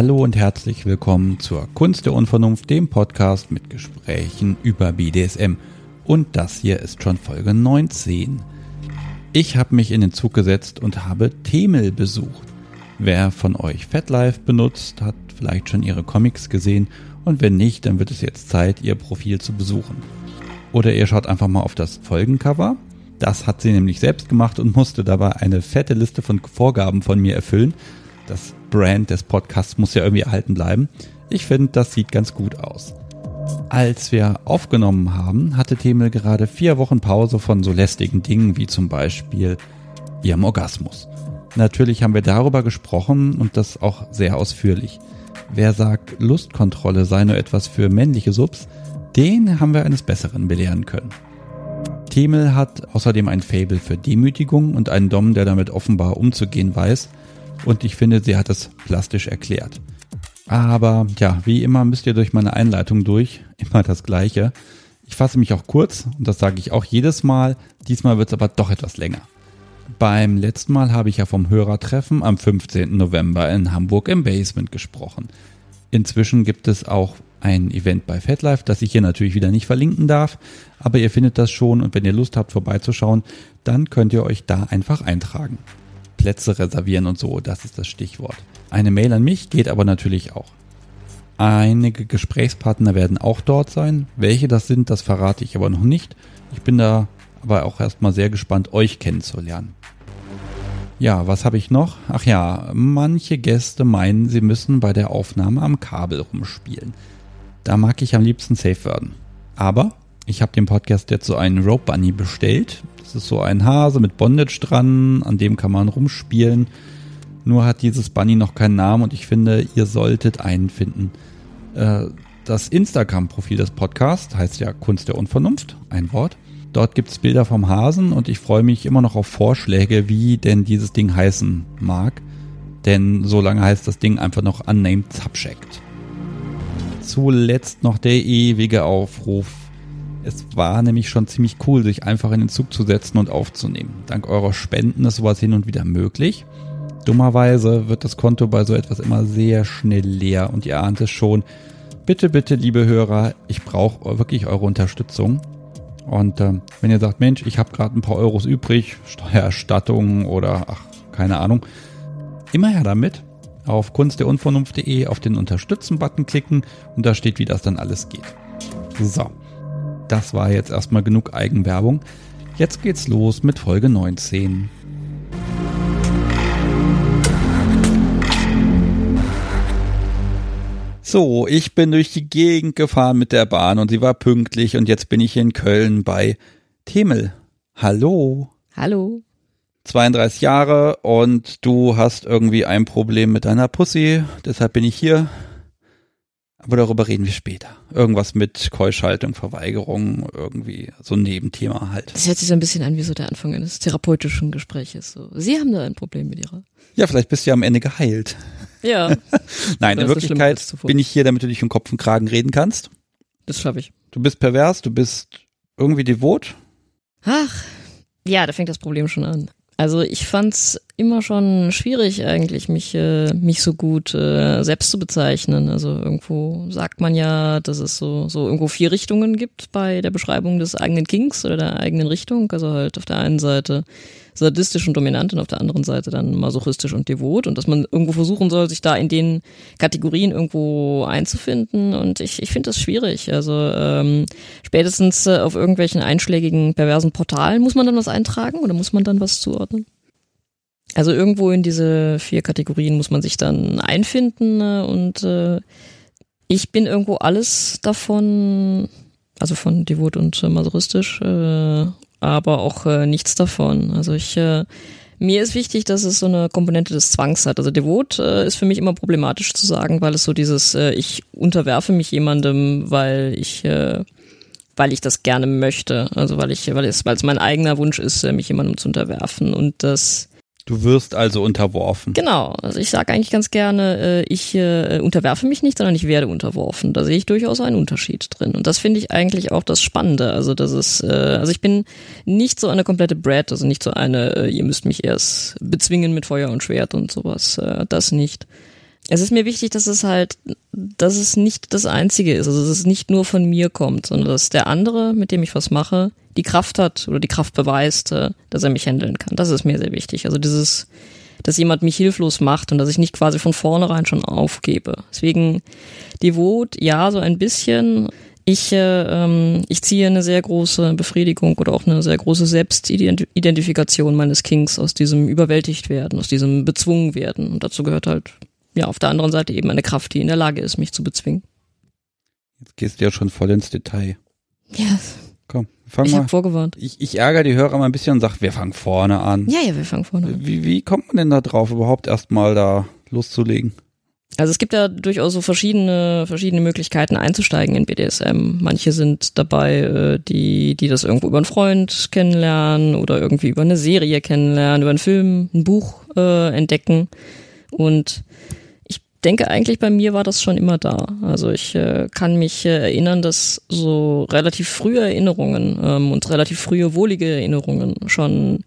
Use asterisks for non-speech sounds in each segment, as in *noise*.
Hallo und herzlich willkommen zur Kunst der Unvernunft, dem Podcast mit Gesprächen über BDSM. Und das hier ist schon Folge 19. Ich habe mich in den Zug gesetzt und habe Themel besucht. Wer von euch FatLife benutzt, hat vielleicht schon ihre Comics gesehen und wenn nicht, dann wird es jetzt Zeit, ihr Profil zu besuchen. Oder ihr schaut einfach mal auf das Folgencover. Das hat sie nämlich selbst gemacht und musste dabei eine fette Liste von Vorgaben von mir erfüllen. Das Brand des Podcasts muss ja irgendwie erhalten bleiben. Ich finde, das sieht ganz gut aus. Als wir aufgenommen haben, hatte Themel gerade vier Wochen Pause von so lästigen Dingen wie zum Beispiel ihrem Orgasmus. Natürlich haben wir darüber gesprochen und das auch sehr ausführlich. Wer sagt, Lustkontrolle sei nur etwas für männliche Subs, den haben wir eines Besseren belehren können. Themel hat außerdem ein Fable für Demütigung und einen Dom, der damit offenbar umzugehen weiß. Und ich finde, sie hat es plastisch erklärt. Aber ja, wie immer müsst ihr durch meine Einleitung durch. *laughs* Immer das Gleiche. Ich fasse mich auch kurz und das sage ich auch jedes Mal. Diesmal wird es aber doch etwas länger. Beim letzten Mal habe ich ja vom Hörertreffen am 15. November in Hamburg im Basement gesprochen. Inzwischen gibt es auch ein Event bei FatLife, das ich hier natürlich wieder nicht verlinken darf, aber ihr findet das schon und wenn ihr Lust habt vorbeizuschauen, dann könnt ihr euch da einfach eintragen. Plätze reservieren und so, das ist das Stichwort. Eine Mail an mich geht aber natürlich auch. Einige Gesprächspartner werden auch dort sein. Welche das sind, das verrate ich aber noch nicht. Ich bin da aber auch erstmal sehr gespannt, euch kennenzulernen. Ja, was habe ich noch? Ach ja, manche Gäste meinen, sie müssen bei der Aufnahme am Kabel rumspielen. Da mag ich am liebsten safe werden. Aber ich habe dem Podcast jetzt so einen Rope Bunny bestellt. Das ist so ein Hase mit Bondage dran, an dem kann man rumspielen. Nur hat dieses Bunny noch keinen Namen und ich finde, ihr solltet einen finden. Äh, das Instagram-Profil des Podcasts heißt ja Kunst der Unvernunft, ein Wort. Dort gibt es Bilder vom Hasen und ich freue mich immer noch auf Vorschläge, wie denn dieses Ding heißen mag. Denn so lange heißt das Ding einfach noch Unnamed Subject. Zuletzt noch der ewige Aufruf. Es war nämlich schon ziemlich cool, sich einfach in den Zug zu setzen und aufzunehmen. Dank eurer Spenden ist sowas hin und wieder möglich. Dummerweise wird das Konto bei so etwas immer sehr schnell leer und ihr ahnt es schon. Bitte, bitte, liebe Hörer, ich brauche wirklich eure Unterstützung. Und äh, wenn ihr sagt, Mensch, ich habe gerade ein paar Euros übrig, Steuererstattung oder ach, keine Ahnung, immer her damit. Auf kunstderunvernunft.de auf den Unterstützen-Button klicken und da steht, wie das dann alles geht. So, das war jetzt erstmal genug Eigenwerbung. Jetzt geht's los mit Folge 19. So, ich bin durch die Gegend gefahren mit der Bahn und sie war pünktlich und jetzt bin ich in Köln bei Themel. Hallo. Hallo. 32 Jahre und du hast irgendwie ein Problem mit deiner Pussy, deshalb bin ich hier. Aber darüber reden wir später. Irgendwas mit Keuschhaltung, Verweigerung, irgendwie so ein Nebenthema halt. Das hört sich so ein bisschen an wie so der Anfang eines therapeutischen Gespräches. So. Sie haben da ein Problem mit Ihrer. Ja, vielleicht bist du ja am Ende geheilt. Ja. *laughs* Nein, in Wirklichkeit bin ich hier, damit du dich um Kopf und Kragen reden kannst. Das schaffe ich. Du bist pervers, du bist irgendwie devot. Ach, ja, da fängt das Problem schon an. Also ich fand's immer schon schwierig eigentlich, mich äh, mich so gut äh, selbst zu bezeichnen. Also irgendwo sagt man ja, dass es so so irgendwo vier Richtungen gibt bei der Beschreibung des eigenen Kings oder der eigenen Richtung. Also halt auf der einen Seite sadistisch und dominant und auf der anderen Seite dann masochistisch und devot und dass man irgendwo versuchen soll, sich da in den Kategorien irgendwo einzufinden und ich, ich finde das schwierig. Also ähm, spätestens äh, auf irgendwelchen einschlägigen perversen Portalen muss man dann was eintragen oder muss man dann was zuordnen? Also irgendwo in diese vier Kategorien muss man sich dann einfinden äh, und äh, ich bin irgendwo alles davon, also von devot und äh, masochistisch äh, aber auch äh, nichts davon. Also ich äh, mir ist wichtig, dass es so eine Komponente des Zwangs hat. Also devot äh, ist für mich immer problematisch zu sagen, weil es so dieses äh, ich unterwerfe mich jemandem, weil ich äh, weil ich das gerne möchte, also weil ich weil es weil es mein eigener Wunsch ist, äh, mich jemandem zu unterwerfen und das Du wirst also unterworfen. Genau. Also ich sage eigentlich ganz gerne, äh, ich äh, unterwerfe mich nicht, sondern ich werde unterworfen. Da sehe ich durchaus einen Unterschied drin. Und das finde ich eigentlich auch das Spannende. Also das ist, äh, also ich bin nicht so eine komplette Brad, also nicht so eine, ihr müsst mich erst bezwingen mit Feuer und Schwert und sowas. Das nicht. es ist mir wichtig, dass es halt, dass es nicht das Einzige ist, also dass es nicht nur von mir kommt, sondern dass der andere, mit dem ich was mache, die Kraft hat oder die Kraft beweist, äh, dass er mich handeln kann. Das ist mir sehr wichtig. Also dieses, dass jemand mich hilflos macht und dass ich nicht quasi von vornherein schon aufgebe. Deswegen devot, ja, so ein bisschen. Ich, äh, ähm, ich ziehe eine sehr große Befriedigung oder auch eine sehr große Selbstidentifikation meines Kings aus diesem überwältigt werden, aus diesem bezwungen werden. Und dazu gehört halt, ja, auf der anderen Seite eben eine Kraft, die in der Lage ist, mich zu bezwingen. Jetzt gehst du ja schon voll ins Detail. Ja. Komm, fang ich habe vorgewarnt. Ich, ich ärgere die Hörer mal ein bisschen und sag, wir fangen vorne an. Ja, ja, wir fangen vorne an. Wie, wie kommt man denn da drauf, überhaupt erstmal da loszulegen? Also es gibt ja durchaus so verschiedene, verschiedene Möglichkeiten einzusteigen in BDSM. Manche sind dabei, äh, die, die das irgendwo über einen Freund kennenlernen oder irgendwie über eine Serie kennenlernen, über einen Film, ein Buch äh, entdecken. Und denke eigentlich bei mir war das schon immer da. Also ich äh, kann mich äh, erinnern, dass so relativ frühe Erinnerungen ähm, und relativ frühe wohlige Erinnerungen schon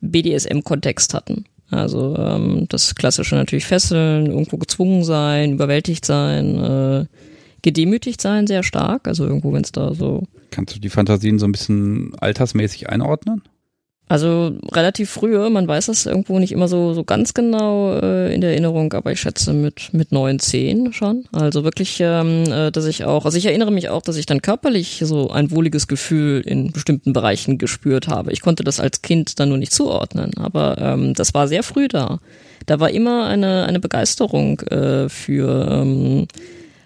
BDSM-Kontext hatten. Also ähm, das klassische natürlich Fesseln, irgendwo gezwungen sein, überwältigt sein, äh, gedemütigt sein sehr stark. Also irgendwo, wenn es da so. Kannst du die Fantasien so ein bisschen altersmäßig einordnen? Also relativ frühe, man weiß das irgendwo nicht immer so so ganz genau äh, in der Erinnerung, aber ich schätze mit mit neun, zehn schon. Also wirklich, ähm, äh, dass ich auch, also ich erinnere mich auch, dass ich dann körperlich so ein wohliges Gefühl in bestimmten Bereichen gespürt habe. Ich konnte das als Kind dann nur nicht zuordnen, aber ähm, das war sehr früh da. Da war immer eine eine Begeisterung äh, für ähm,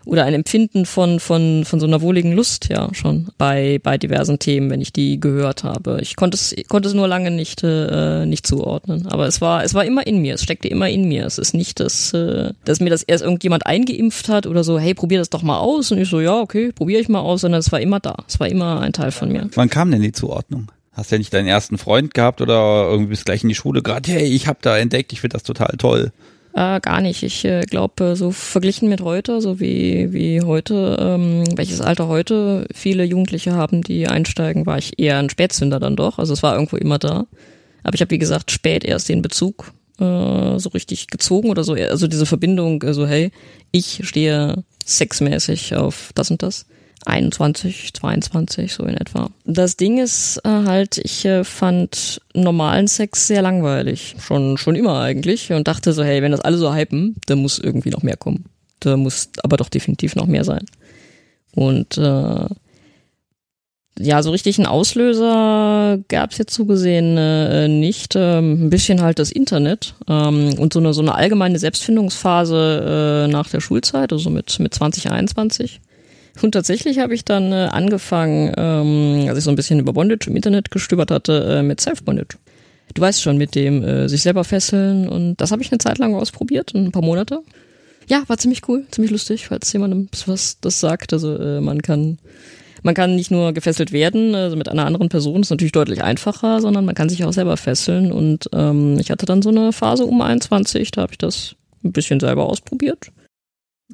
oder ein Empfinden von, von, von so einer wohligen Lust ja schon bei, bei diversen Themen, wenn ich die gehört habe. Ich konnte es, konnte es nur lange nicht, äh, nicht zuordnen. Aber es war, es war immer in mir, es steckte immer in mir. Es ist nicht, dass, äh, dass mir das erst irgendjemand eingeimpft hat oder so, hey, probier das doch mal aus. Und ich so, ja, okay, probiere ich mal aus, sondern es war immer da. Es war immer ein Teil von mir. Wann kam denn die Zuordnung? Hast du ja nicht deinen ersten Freund gehabt oder irgendwie bist gleich in die Schule gerade, hey, ich habe da entdeckt, ich finde das total toll. Äh, gar nicht. Ich äh, glaube, so verglichen mit heute, so wie, wie heute, ähm, welches Alter heute viele Jugendliche haben, die einsteigen, war ich eher ein Spätzünder dann doch. Also es war irgendwo immer da. Aber ich habe, wie gesagt, spät erst den Bezug äh, so richtig gezogen oder so. Also diese Verbindung, äh, so hey, ich stehe sexmäßig auf das und das. 21, 22, so in etwa. Das Ding ist äh, halt, ich äh, fand normalen Sex sehr langweilig. Schon, schon immer eigentlich. Und dachte so, hey, wenn das alle so hypen, dann muss irgendwie noch mehr kommen. Da muss aber doch definitiv noch mehr sein. Und äh, ja, so richtig einen Auslöser gab's jetzt so gesehen äh, nicht. Ähm, ein bisschen halt das Internet ähm, und so eine, so eine allgemeine Selbstfindungsphase äh, nach der Schulzeit, also mit, mit 2021. Und tatsächlich habe ich dann äh, angefangen, ähm, als ich so ein bisschen über Bondage im Internet gestöbert hatte, äh, mit Self-Bondage. Du weißt schon, mit dem äh, sich selber fesseln und das habe ich eine Zeit lang ausprobiert, ein paar Monate. Ja, war ziemlich cool, ziemlich lustig, falls jemandem was das sagt. Also äh, man kann man kann nicht nur gefesselt werden, also mit einer anderen Person ist natürlich deutlich einfacher, sondern man kann sich auch selber fesseln. Und ähm, ich hatte dann so eine Phase um 21, da habe ich das ein bisschen selber ausprobiert.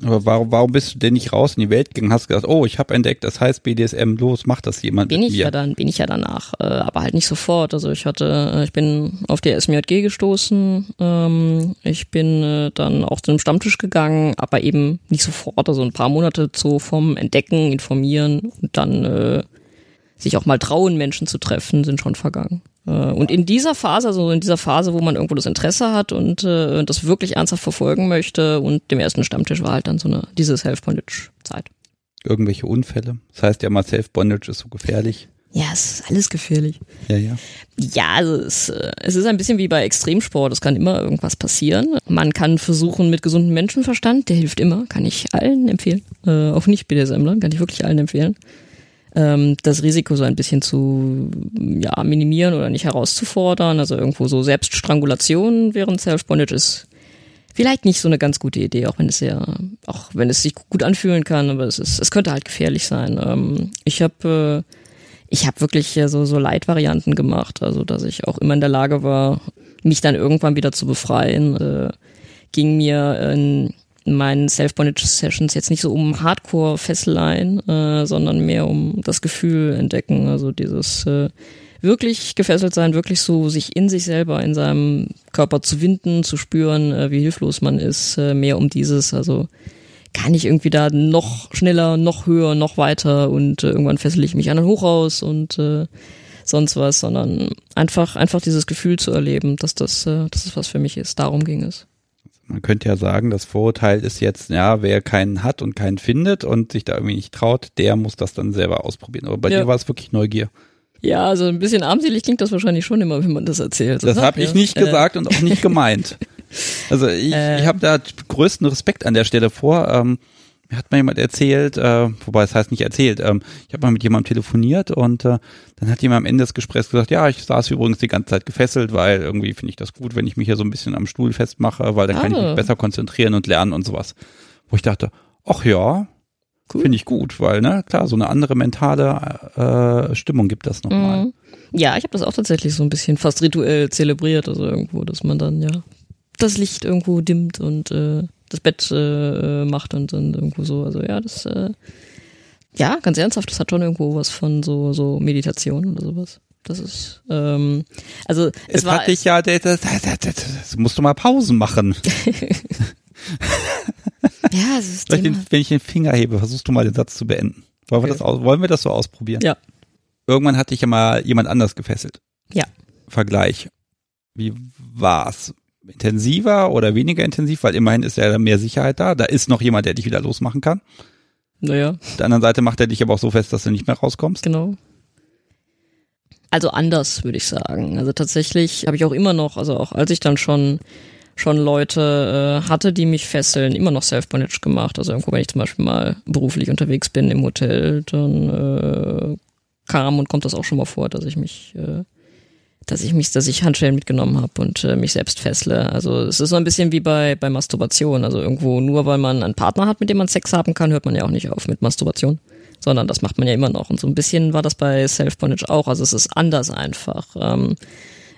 Aber warum, warum bist du denn nicht raus in die Welt gegangen? Hast gesagt, oh, ich habe entdeckt, das heißt BDSM, los, macht das jemand bin mit ich mir. ja dann, bin ich ja danach, äh, aber halt nicht sofort. Also ich hatte, äh, ich bin auf die SMJG gestoßen, ähm, ich bin äh, dann auch zu einem Stammtisch gegangen, aber eben nicht sofort, also ein paar Monate so vom Entdecken, Informieren und dann äh, sich auch mal trauen, Menschen zu treffen, sind schon vergangen. Äh, Und in dieser Phase, also in dieser Phase, wo man irgendwo das Interesse hat und äh, das wirklich ernsthaft verfolgen möchte und dem ersten Stammtisch war halt dann so eine diese Self-Bondage-Zeit. Irgendwelche Unfälle. Das heißt ja mal, Self-Bondage ist so gefährlich. Ja, es ist alles gefährlich. Ja, ja. Ja, also es, äh, es ist ein bisschen wie bei Extremsport. Es kann immer irgendwas passieren. Man kann versuchen mit gesundem Menschenverstand, der hilft immer, kann ich allen empfehlen. Äh, auch nicht BDSMlern, kann ich wirklich allen empfehlen. Ähm, das Risiko so ein bisschen zu ja, minimieren oder nicht herauszufordern. Also irgendwo so Selbststrangulation während Self-Bondage ist vielleicht nicht so eine ganz gute Idee, auch wenn es ja, auch wenn es sich gut anfühlen kann, aber es ist, es könnte halt gefährlich sein. Ähm, ich habe äh, ich habe wirklich äh, so, so Leitvarianten gemacht, also dass ich auch immer in der Lage war, mich dann irgendwann wieder zu befreien. Äh, ging mir in meinen Self-Bondage-Sessions jetzt nicht so um Hardcore-Fesseleien, äh, sondern mehr um das Gefühl entdecken, also dieses äh, wirklich gefesselt sein, wirklich so sich in sich selber, in seinem Körper zu winden, zu spüren, äh, wie hilflos man ist, äh, mehr um dieses, also kann ich irgendwie da noch schneller, noch höher, noch weiter und äh, irgendwann fessel ich mich an ein Hochhaus und äh, sonst was, sondern einfach, einfach dieses Gefühl zu erleben, dass das, äh, dass das was für mich ist. Darum ging es. Man könnte ja sagen, das Vorurteil ist jetzt, ja, wer keinen hat und keinen findet und sich da irgendwie nicht traut, der muss das dann selber ausprobieren. Aber bei ja. dir war es wirklich Neugier. Ja, also ein bisschen armselig klingt das wahrscheinlich schon immer, wenn man das erzählt. Das habe ich nicht äh. gesagt und auch nicht gemeint. *laughs* Also ich, äh. ich habe da größten Respekt an der Stelle vor. Ähm, mir hat mal jemand erzählt, äh, wobei es heißt nicht erzählt, ähm, ich habe mal mit jemandem telefoniert und äh, dann hat jemand am Ende des Gesprächs gesagt, ja, ich saß übrigens die ganze Zeit gefesselt, weil irgendwie finde ich das gut, wenn ich mich hier so ein bisschen am Stuhl festmache, weil dann ah. kann ich mich ah. besser konzentrieren und lernen und sowas. Wo ich dachte, ach ja, cool. finde ich gut, weil, ne, klar, so eine andere mentale äh, Stimmung gibt das nochmal. Mhm. Ja, ich habe das auch tatsächlich so ein bisschen fast rituell zelebriert, also irgendwo, dass man dann ja das Licht irgendwo dimmt und äh, das Bett äh, macht und dann irgendwo so. Also ja, das äh, ja, ganz ernsthaft, das hat schon irgendwo was von so, so Meditation oder sowas. Das ist, ähm, also es, es war. Hatte ich ja, das, das, das, das, musst du mal Pausen machen. *laughs* ja, es ist. Den, wenn ich den Finger hebe, versuchst du mal den Satz zu beenden. Wollen wir, das aus, wollen wir das so ausprobieren? Ja. Irgendwann hatte ich ja mal jemand anders gefesselt. Ja. Vergleich. Wie war's? Intensiver oder weniger intensiv, weil immerhin ist ja mehr Sicherheit da. Da ist noch jemand, der dich wieder losmachen kann. Naja. Auf der anderen Seite macht er dich aber auch so fest, dass du nicht mehr rauskommst. Genau. Also anders, würde ich sagen. Also tatsächlich habe ich auch immer noch, also auch als ich dann schon schon Leute äh, hatte, die mich fesseln, immer noch Self-Bondage gemacht. Also irgendwo, wenn ich zum Beispiel mal beruflich unterwegs bin im Hotel, dann äh, kam und kommt das auch schon mal vor, dass ich mich äh, dass ich mich, dass ich Handschellen mitgenommen habe und äh, mich selbst fessle. Also es ist so ein bisschen wie bei, bei Masturbation. Also irgendwo nur weil man einen Partner hat, mit dem man Sex haben kann, hört man ja auch nicht auf mit Masturbation. Sondern das macht man ja immer noch. Und so ein bisschen war das bei Self-Bondage auch. Also es ist anders einfach. Ähm,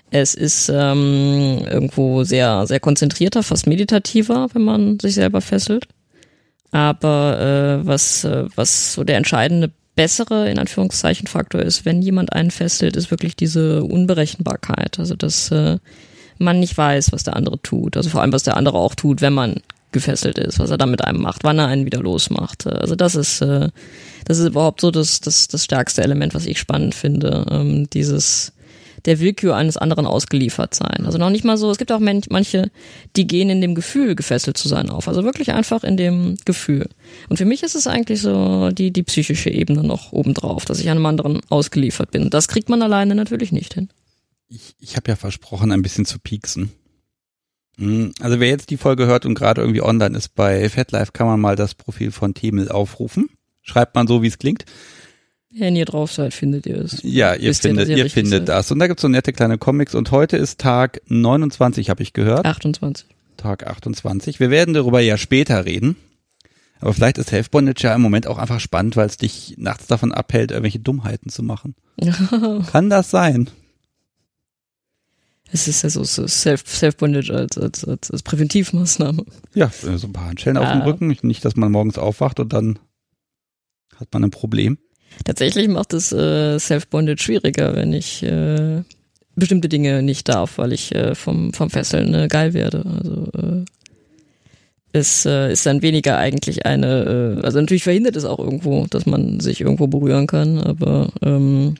es ist ähm, irgendwo sehr, sehr konzentrierter, fast meditativer, wenn man sich selber fesselt. Aber äh, was, äh, was so der entscheidende bessere, in Anführungszeichen, Faktor ist, wenn jemand einen fesselt, ist wirklich diese Unberechenbarkeit. Also, dass äh, man nicht weiß, was der andere tut. Also vor allem, was der andere auch tut, wenn man gefesselt ist, was er dann mit einem macht, wann er einen wieder losmacht. Also das ist, äh, das ist überhaupt so das, das, das stärkste Element, was ich spannend finde. Ähm, dieses der Willkür eines anderen ausgeliefert sein. Also noch nicht mal so, es gibt auch manche, die gehen in dem Gefühl, gefesselt zu sein auf. Also wirklich einfach in dem Gefühl. Und für mich ist es eigentlich so die, die psychische Ebene noch obendrauf, dass ich einem anderen ausgeliefert bin. Das kriegt man alleine natürlich nicht hin. Ich, ich habe ja versprochen, ein bisschen zu pieksen. Hm, also wer jetzt die Folge hört und gerade irgendwie online ist bei FatLife, kann man mal das Profil von Themel aufrufen. Schreibt man so, wie es klingt. Wenn ihr drauf seid, findet ihr es. Ja, ihr Wisst findet, ihr, ihr findet seid. das. Und da gibt's so nette kleine Comics. Und heute ist Tag 29, habe ich gehört. 28. Tag 28. Wir werden darüber ja später reden. Aber vielleicht ist Health Bondage ja im Moment auch einfach spannend, weil es dich nachts davon abhält, irgendwelche Dummheiten zu machen. *laughs* Kann das sein? Es ist ja so, so Self-Bondage als, als, als, als Präventivmaßnahme. Ja, so ein paar Handschellen ah. auf dem ah. Rücken. Nicht, dass man morgens aufwacht und dann hat man ein Problem. Tatsächlich macht es äh, Self-Bonded schwieriger, wenn ich äh, bestimmte Dinge nicht darf, weil ich äh, vom, vom Fesseln äh, geil werde. Also äh, es äh, ist dann weniger eigentlich eine, äh, also natürlich verhindert es auch irgendwo, dass man sich irgendwo berühren kann, aber ähm,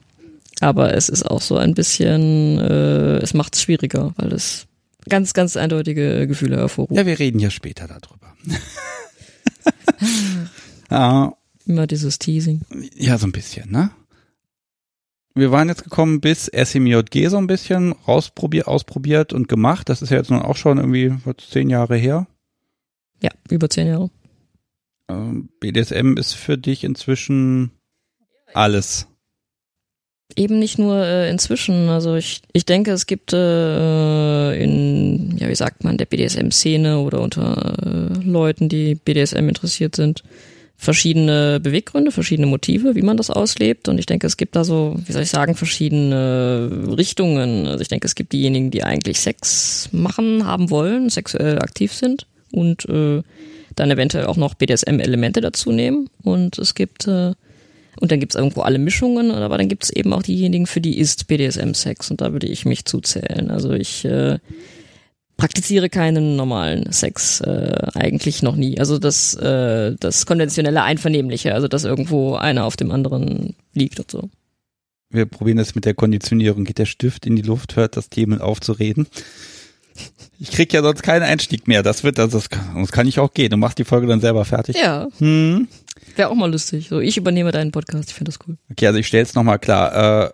aber es ist auch so ein bisschen, äh, es macht es schwieriger, weil es ganz, ganz eindeutige Gefühle hervorruft. Ja, wir reden ja später darüber. ja, *laughs* Immer dieses Teasing. Ja, so ein bisschen, ne? Wir waren jetzt gekommen bis SMJG so ein bisschen rausprobiert, ausprobiert und gemacht. Das ist ja jetzt nun auch schon irgendwie zehn Jahre her. Ja, über zehn Jahre. Ähm, BDSM ist für dich inzwischen alles. Eben nicht nur äh, inzwischen. Also ich, ich denke, es gibt äh, in, ja, wie sagt man, der BDSM-Szene oder unter äh, Leuten, die BDSM interessiert sind, verschiedene Beweggründe, verschiedene Motive, wie man das auslebt. Und ich denke, es gibt da so, wie soll ich sagen, verschiedene Richtungen. Also ich denke, es gibt diejenigen, die eigentlich Sex machen, haben wollen, sexuell aktiv sind und äh, dann eventuell auch noch BDSM-Elemente dazu nehmen. Und es gibt äh, Und dann gibt's irgendwo alle Mischungen, aber dann gibt's eben auch diejenigen, für die ist BDSM-Sex und da würde ich mich zuzählen. Also ich äh, praktiziere keinen normalen Sex äh, eigentlich noch nie. Also das, äh, das konventionelle Einvernehmliche, also dass irgendwo einer auf dem anderen liegt und so. Wir probieren das mit der Konditionierung. Geht der Stift in die Luft, hört das Thema aufzureden. Ich krieg ja sonst keinen Einstieg mehr. Das wird, also das kann, das kann ich auch gehen. Du machst die Folge dann selber fertig. Ja. Hm. Wäre auch mal lustig. So, ich übernehme deinen Podcast. Ich finde das cool. Okay, also ich stelle es nochmal klar. Äh,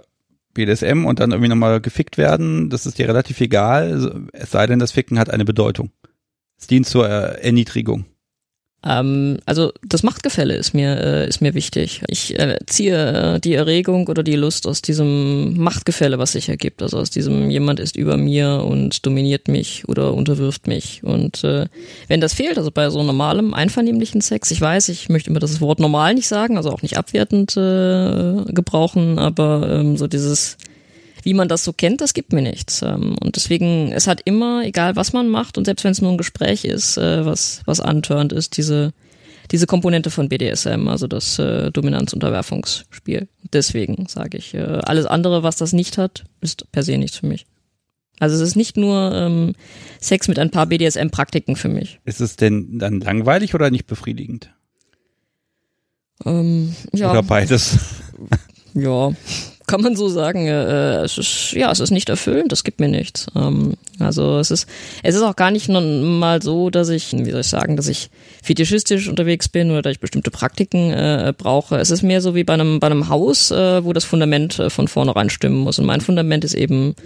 BDSM und dann irgendwie nochmal gefickt werden, das ist dir relativ egal, es sei denn, das Ficken hat eine Bedeutung. Es dient zur Erniedrigung. Ähm, also das Machtgefälle ist mir äh, ist mir wichtig. Ich äh, ziehe äh, die Erregung oder die Lust aus diesem Machtgefälle, was sich ergibt. Also aus diesem jemand ist über mir und dominiert mich oder unterwirft mich. Und äh, wenn das fehlt, also bei so normalem einvernehmlichen Sex, ich weiß, ich möchte immer das Wort normal nicht sagen, also auch nicht abwertend äh, gebrauchen, aber ähm, so dieses wie man das so kennt, das gibt mir nichts. Ähm, und deswegen, es hat immer, egal was man macht, und selbst wenn es nur ein Gespräch ist, äh, was, was antörnt ist, diese, diese Komponente von BDSM, also das äh, Dominanz-Unterwerfungsspiel. Deswegen sage ich, äh, alles andere, was das nicht hat, ist per se nichts für mich. Also es ist nicht nur ähm, Sex mit ein paar BDSM-Praktiken für mich. Ist es denn dann langweilig oder nicht befriedigend? Ähm, ja. Oder beides? Ja, *laughs* kann man so sagen, äh, es ist, ja, es ist nicht erfüllend, das gibt mir nichts. Ähm, also es ist, es ist auch gar nicht mal so, dass ich, wie soll ich sagen, dass ich fetischistisch unterwegs bin oder dass ich bestimmte Praktiken äh, brauche. Es ist mehr so wie bei einem, bei einem Haus, äh, wo das Fundament äh, von vornherein stimmen muss. Und mein Fundament ist eben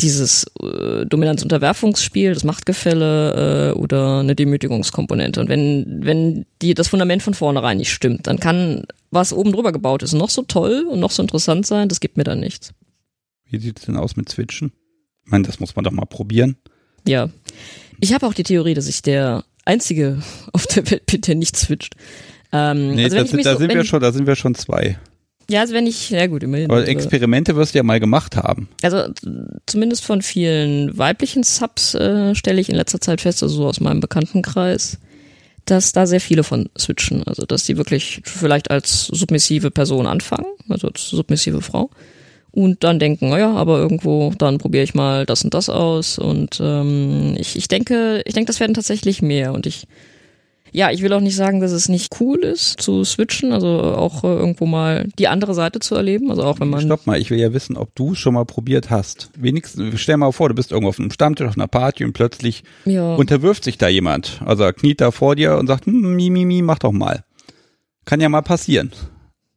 dieses äh, Dominanz-Unterwerfungsspiel, das Machtgefälle äh, oder eine Demütigungskomponente. Und wenn, wenn die, das Fundament von vornherein nicht stimmt, dann kann was oben drüber gebaut ist noch so toll und noch so interessant sein, das gibt mir dann nichts. Wie sieht es denn aus mit Switchen? Ich meine, das muss man doch mal probieren. Ja. Ich habe auch die Theorie, dass ich der Einzige *laughs* auf der Welt bin, der nicht switcht. Ähm, nee, also da, so, sind wir schon, da sind wir schon zwei. Ja, also wenn ich, ja gut, immerhin. Aber Experimente wirst du ja mal gemacht haben. Also zumindest von vielen weiblichen Subs äh, stelle ich in letzter Zeit fest, also so aus meinem Bekanntenkreis, dass da sehr viele von switchen. Also dass die wirklich vielleicht als submissive Person anfangen, also als submissive Frau. Und dann denken, naja, aber irgendwo, dann probiere ich mal das und das aus. Und ähm, ich, ich denke, ich denke, das werden tatsächlich mehr. Und ich ja, ich will auch nicht sagen, dass es nicht cool ist zu switchen, also auch äh, irgendwo mal die andere Seite zu erleben, also auch wenn man Stopp mal, ich will ja wissen, ob du schon mal probiert hast. Wenigstens stell mal vor, du bist irgendwo auf einem Stammtisch auf einer Party und plötzlich ja. unterwirft sich da jemand, also kniet da vor dir und sagt, hm, mi mi mi, mach doch mal. Kann ja mal passieren.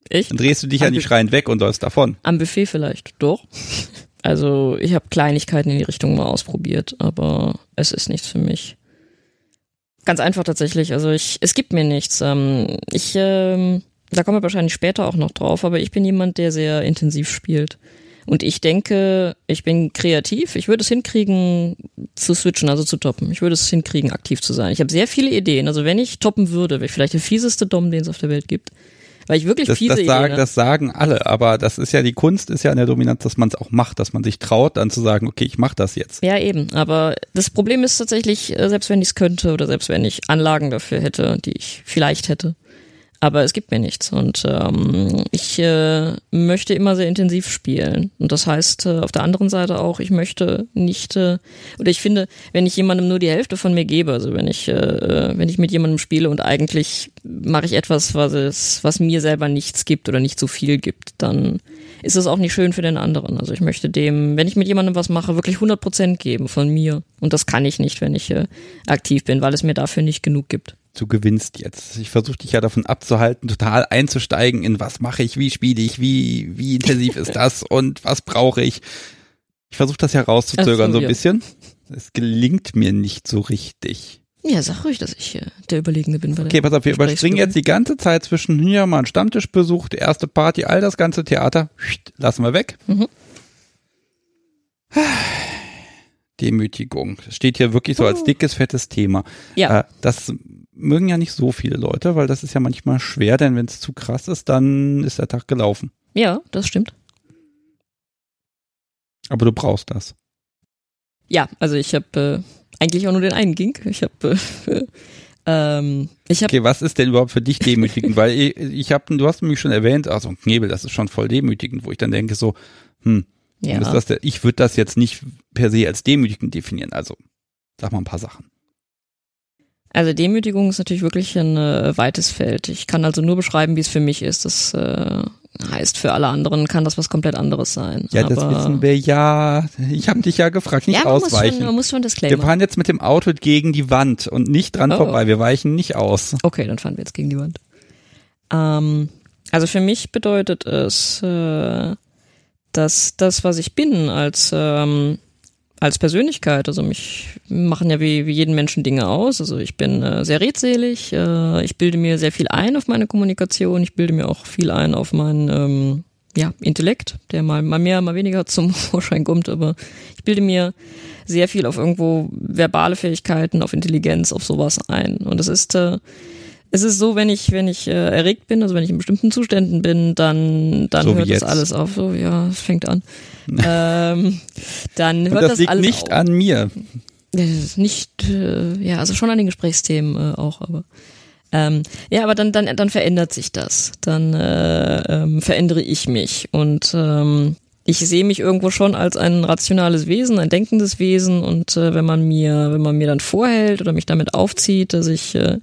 Echt? Dann drehst du dich ja nicht schreiend weg und sollst davon. Am Buffet vielleicht, doch. Also ich habe Kleinigkeiten in die Richtung mal ausprobiert, aber es ist nichts für mich. Ganz einfach tatsächlich. Also ich, es gibt mir nichts. Ähm, ich, ähm, da kommen wir wahrscheinlich später auch noch drauf, aber ich bin jemand, der sehr intensiv spielt. Und ich denke, ich bin kreativ. Ich würde es hinkriegen, zu switchen, also zu toppen. Ich würde es hinkriegen, aktiv zu sein. Ich habe sehr viele Ideen. Also wenn ich toppen würde, wäre ich vielleicht der fieseste Dom, den es auf der Welt gibt. Weil ich wirklich das, fiese das sagen, Ideen Das sagen alle, aber das ist ja die Kunst, ist ja in der Dominanz, dass man es auch macht, dass man sich traut, dann zu sagen, okay, ich mache das jetzt. Ja, eben. Aber das Problem ist tatsächlich, äh, selbst wenn ich es könnte oder selbst wenn ich Anlagen dafür hätte, die ich vielleicht hätte, aber es gibt mir nichts. Und ähm, ich äh, möchte immer sehr intensiv spielen. Und das heißt äh, auf der anderen Seite auch, ich möchte nicht äh, oder ich finde, wenn ich jemandem nur die Hälfte von mir gebe, also wenn ich äh, wenn ich mit jemandem spiele und eigentlich mache ich etwas, was es was mir selber nichts gibt oder nicht so viel gibt, dann ist es auch nicht schön für den anderen. Also ich möchte dem, wenn ich mit jemandem was mache, wirklich 100 Prozent geben von mir. Und das kann ich nicht, wenn ich äh, aktiv bin, weil es mir dafür nicht genug gibt du gewinnst jetzt. Ich versuche dich ja davon abzuhalten, total einzusteigen in was mache ich, wie spiele ich, wie, wie intensiv ist *laughs* das und was brauche ich. Ich versuche das ja rauszuzögern so, so, ein ja. bisschen. Es gelingt mir nicht so richtig. Ja, sag ruhig, dass ich äh, der Überlegene bin. okay, pass auf, wir überspringen jetzt die ganze Zeit zwischen hier mal einen Stammtisch besucht, erste Party, all das ganze Theater, lassen wir weg. Mhm. Demütigung. Das steht hier wirklich so als oh. dickes, fettes Thema. Ja. Äh, das mögen ja nicht so viele Leute, weil das ist ja manchmal schwer, denn wenn es zu krass ist, dann ist der Tag gelaufen. Ja, das stimmt. Aber du brauchst das. Ja, also ich habe äh, eigentlich auch nur den einen Gink. Ich habe äh, *laughs* Ähm, ich hab, Okay, was ist denn überhaupt für dich demütigend? Weil ich, ich habe, du hast mich schon erwähnt, also ein Knebel, das ist schon voll demütigend, wo ich dann denke so, hm, ja. ist das der, ich würde das jetzt nicht per se als demütigend definieren. Also, sag mal ein paar Sachen. Also Demütigung ist natürlich wirklich ein äh, weites Feld. Ich kann also nur beschreiben, wie es für mich ist. Das äh, heißt, für alle anderen kann das was komplett anderes sein. Ja, das Aber, wissen wir ja. Ich habe dich ja gefragt, nicht ja, man muss, ausweichen. schon, man muss schon wir Disclaimer. fahren jetzt mit dem Auto gegen die Wand und nicht dran Oh. vorbei. Wir weichen nicht aus. Okay, dann fahren wir jetzt gegen die Wand. Ähm, also für mich bedeutet es, äh, dass das, was ich bin als ähm, als Persönlichkeit, also mich machen ja wie, wie jeden Menschen Dinge aus. Also ich bin äh, sehr redselig, äh, ich bilde mir sehr viel ein auf meine Kommunikation, ich bilde mir auch viel ein auf meinen ähm, ja, Intellekt, der mal, mal mehr, mal weniger *laughs* zum Vorschein kommt, aber ich bilde mir sehr viel auf irgendwo verbale Fähigkeiten, auf Intelligenz, auf sowas ein. Und es ist äh, es ist so, wenn ich, wenn ich äh, erregt bin, also wenn ich in bestimmten Zuständen bin, dann, dann So hört das alles auf. So, ja, es fängt an. *laughs* ähm, dann Und hört das das, liegt alles nicht auf. an mir. Nicht, äh, ja, also schon an den Gesprächsthemen äh, auch, aber ähm, ja, aber dann, dann, dann verändert sich das. Dann äh, ähm, verändere ich mich und ähm, ich sehe mich irgendwo schon als ein rationales Wesen, ein denkendes Wesen und äh, wenn man mir, wenn man mir dann vorhält oder mich damit aufzieht, dass ich äh,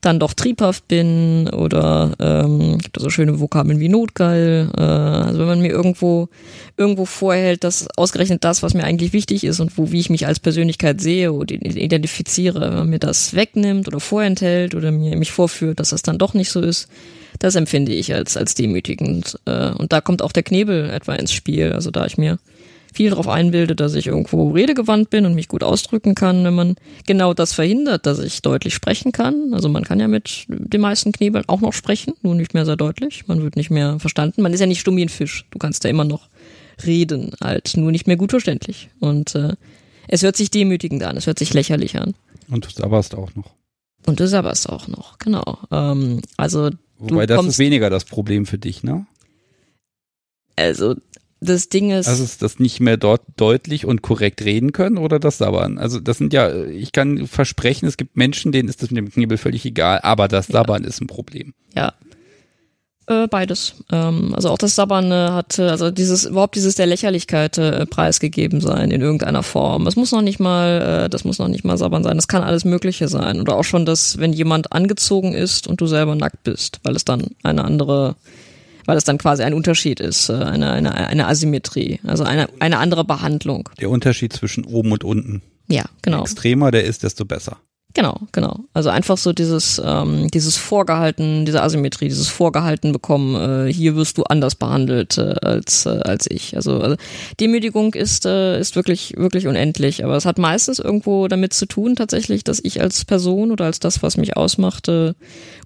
dann doch triebhaft bin oder ähm, so schöne Vokabeln wie notgeil. Äh, also wenn man mir irgendwo irgendwo vorhält, dass ausgerechnet das, was mir eigentlich wichtig ist und wo wie ich mich als Persönlichkeit sehe oder identifiziere, wenn man mir das wegnimmt oder vorenthält oder mir mich vorführt, dass das dann doch nicht so ist, das empfinde ich als als demütigend. Äh, und da kommt auch der Knebel etwa ins Spiel. Also da ich mir viel darauf einbilde, dass ich irgendwo redegewandt bin und mich gut ausdrücken kann, wenn man genau das verhindert, dass ich deutlich sprechen kann. Also man kann ja mit den meisten Knebeln auch noch sprechen, nur nicht mehr sehr deutlich. Man wird nicht mehr verstanden. Man ist ja nicht stumm wie ein Fisch. Du kannst ja immer noch reden, halt nur nicht mehr gut verständlich. Und äh, es hört sich demütigend an, es hört sich lächerlich an. Und du sabberst auch noch. Und du sabberst auch noch, genau. Ähm, also Wobei das ist weniger das Problem für dich, ne? Also das Ding ist, Also ist das nicht mehr dort deutlich und korrekt reden können oder das Sabbern? Also das sind ja, ich kann versprechen, es gibt Menschen, denen ist das mit dem Knebel völlig egal, aber das Ja. Sabbern ist ein Problem. ja. Äh, beides. Ähm, also auch das Sabbern hat, äh, also dieses, überhaupt dieses der Lächerlichkeit äh, preisgegeben sein in irgendeiner Form. Es muss noch nicht mal, äh, das muss noch nicht mal Sabbern sein, das kann alles Mögliche sein. Oder auch schon das, wenn jemand angezogen ist und du selber nackt bist, weil es dann eine andere, weil es dann quasi ein Unterschied ist, äh, eine, eine, eine Asymmetrie, also eine, eine andere Behandlung. Der Unterschied zwischen oben und unten. Ja, genau. Je extremer der ist, desto besser. Genau, genau. Also einfach so dieses, ähm, dieses Vorgehalten, diese Asymmetrie, dieses Vorgehalten bekommen, äh, hier wirst du anders behandelt äh, als, äh, als ich. Also, also Demütigung ist, äh, ist wirklich, wirklich unendlich, aber es hat meistens irgendwo damit zu tun, tatsächlich, dass ich als Person oder als das, was mich ausmacht, äh,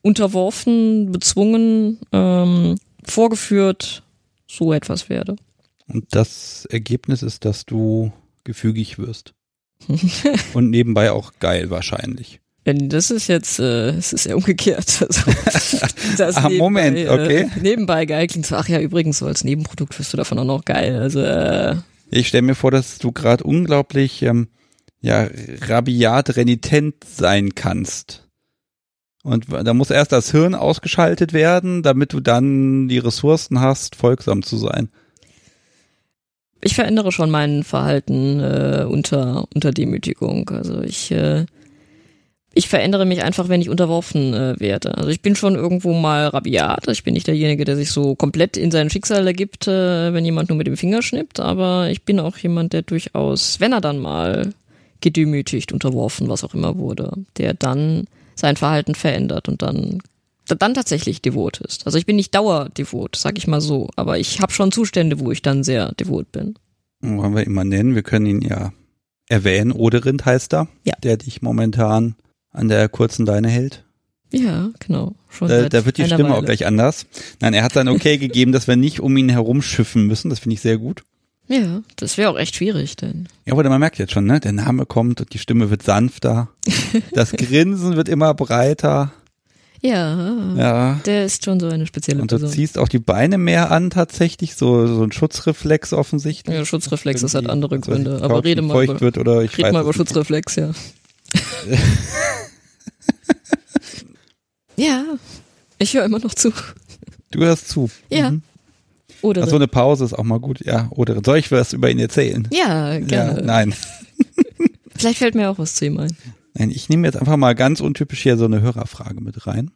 unterworfen, bezwungen, ähm, vorgeführt, so etwas werde. Und das Ergebnis ist, dass du gefügig wirst. *laughs* und nebenbei auch geil wahrscheinlich. Denn das ist jetzt, äh, es ist ja umgekehrt. Also, *laughs* das Ah, Moment, okay. Äh, nebenbei geil klingt so, ach ja, übrigens, so als Nebenprodukt wirst du davon auch noch geil. Also, äh, Ich stelle mir vor, dass du gerade unglaublich ähm, ja, rabiat renitent sein kannst. Und da muss erst das Hirn ausgeschaltet werden, damit du dann die Ressourcen hast, folgsam zu sein. Ich verändere schon mein Verhalten äh, unter, unter Demütigung. Also ich, äh, ich verändere mich einfach, wenn ich unterworfen äh, werde. Also ich bin schon irgendwo mal rabiat. Ich bin nicht derjenige, der sich so komplett in sein Schicksal ergibt, äh, wenn jemand nur mit dem Finger schnippt. Aber ich bin auch jemand, der durchaus, wenn er dann mal gedemütigt, unterworfen, was auch immer wurde, der dann sein Verhalten verändert und dann dann tatsächlich devot ist. Also ich bin nicht dauerdevot, sag ich mal so, aber ich habe schon Zustände, wo ich dann sehr devot bin. Wollen wir ihn mal nennen? Wir können ihn ja erwähnen. Oderind heißt er, Ja. der dich momentan an der kurzen Leine hält. Ja, genau. Schon Da, seit da wird die Stimme auch Weile. gleich anders. Nein, er hat sein Okay gegeben, dass wir nicht um ihn herumschiffen müssen. Das finde ich sehr gut. Ja, das wäre auch echt schwierig, denn. Ja, aber man merkt jetzt schon, ne? Der Name kommt und die Stimme wird sanfter. Das Grinsen wird immer breiter. Ja, Ja. der ist schon so eine spezielle Und du Person. ziehst auch die Beine mehr an tatsächlich, so, so ein Schutzreflex offensichtlich. Ja, Schutzreflex, das hat andere also Gründe. Aber rede mal feucht über, wird oder ich red mal über. Schutzreflex, ja. *laughs* Ja, ich höre immer noch zu. Du hörst zu. Ja. Mhm. Oder Ach, so eine Pause ist auch mal gut. Ja, oder soll ich was über ihn erzählen? ja, gerne. Ja, nein. *laughs* *laughs* Vielleicht fällt mir auch was zu ihm ein. Nein, ich nehme jetzt einfach mal ganz untypisch hier so eine Hörerfrage mit rein.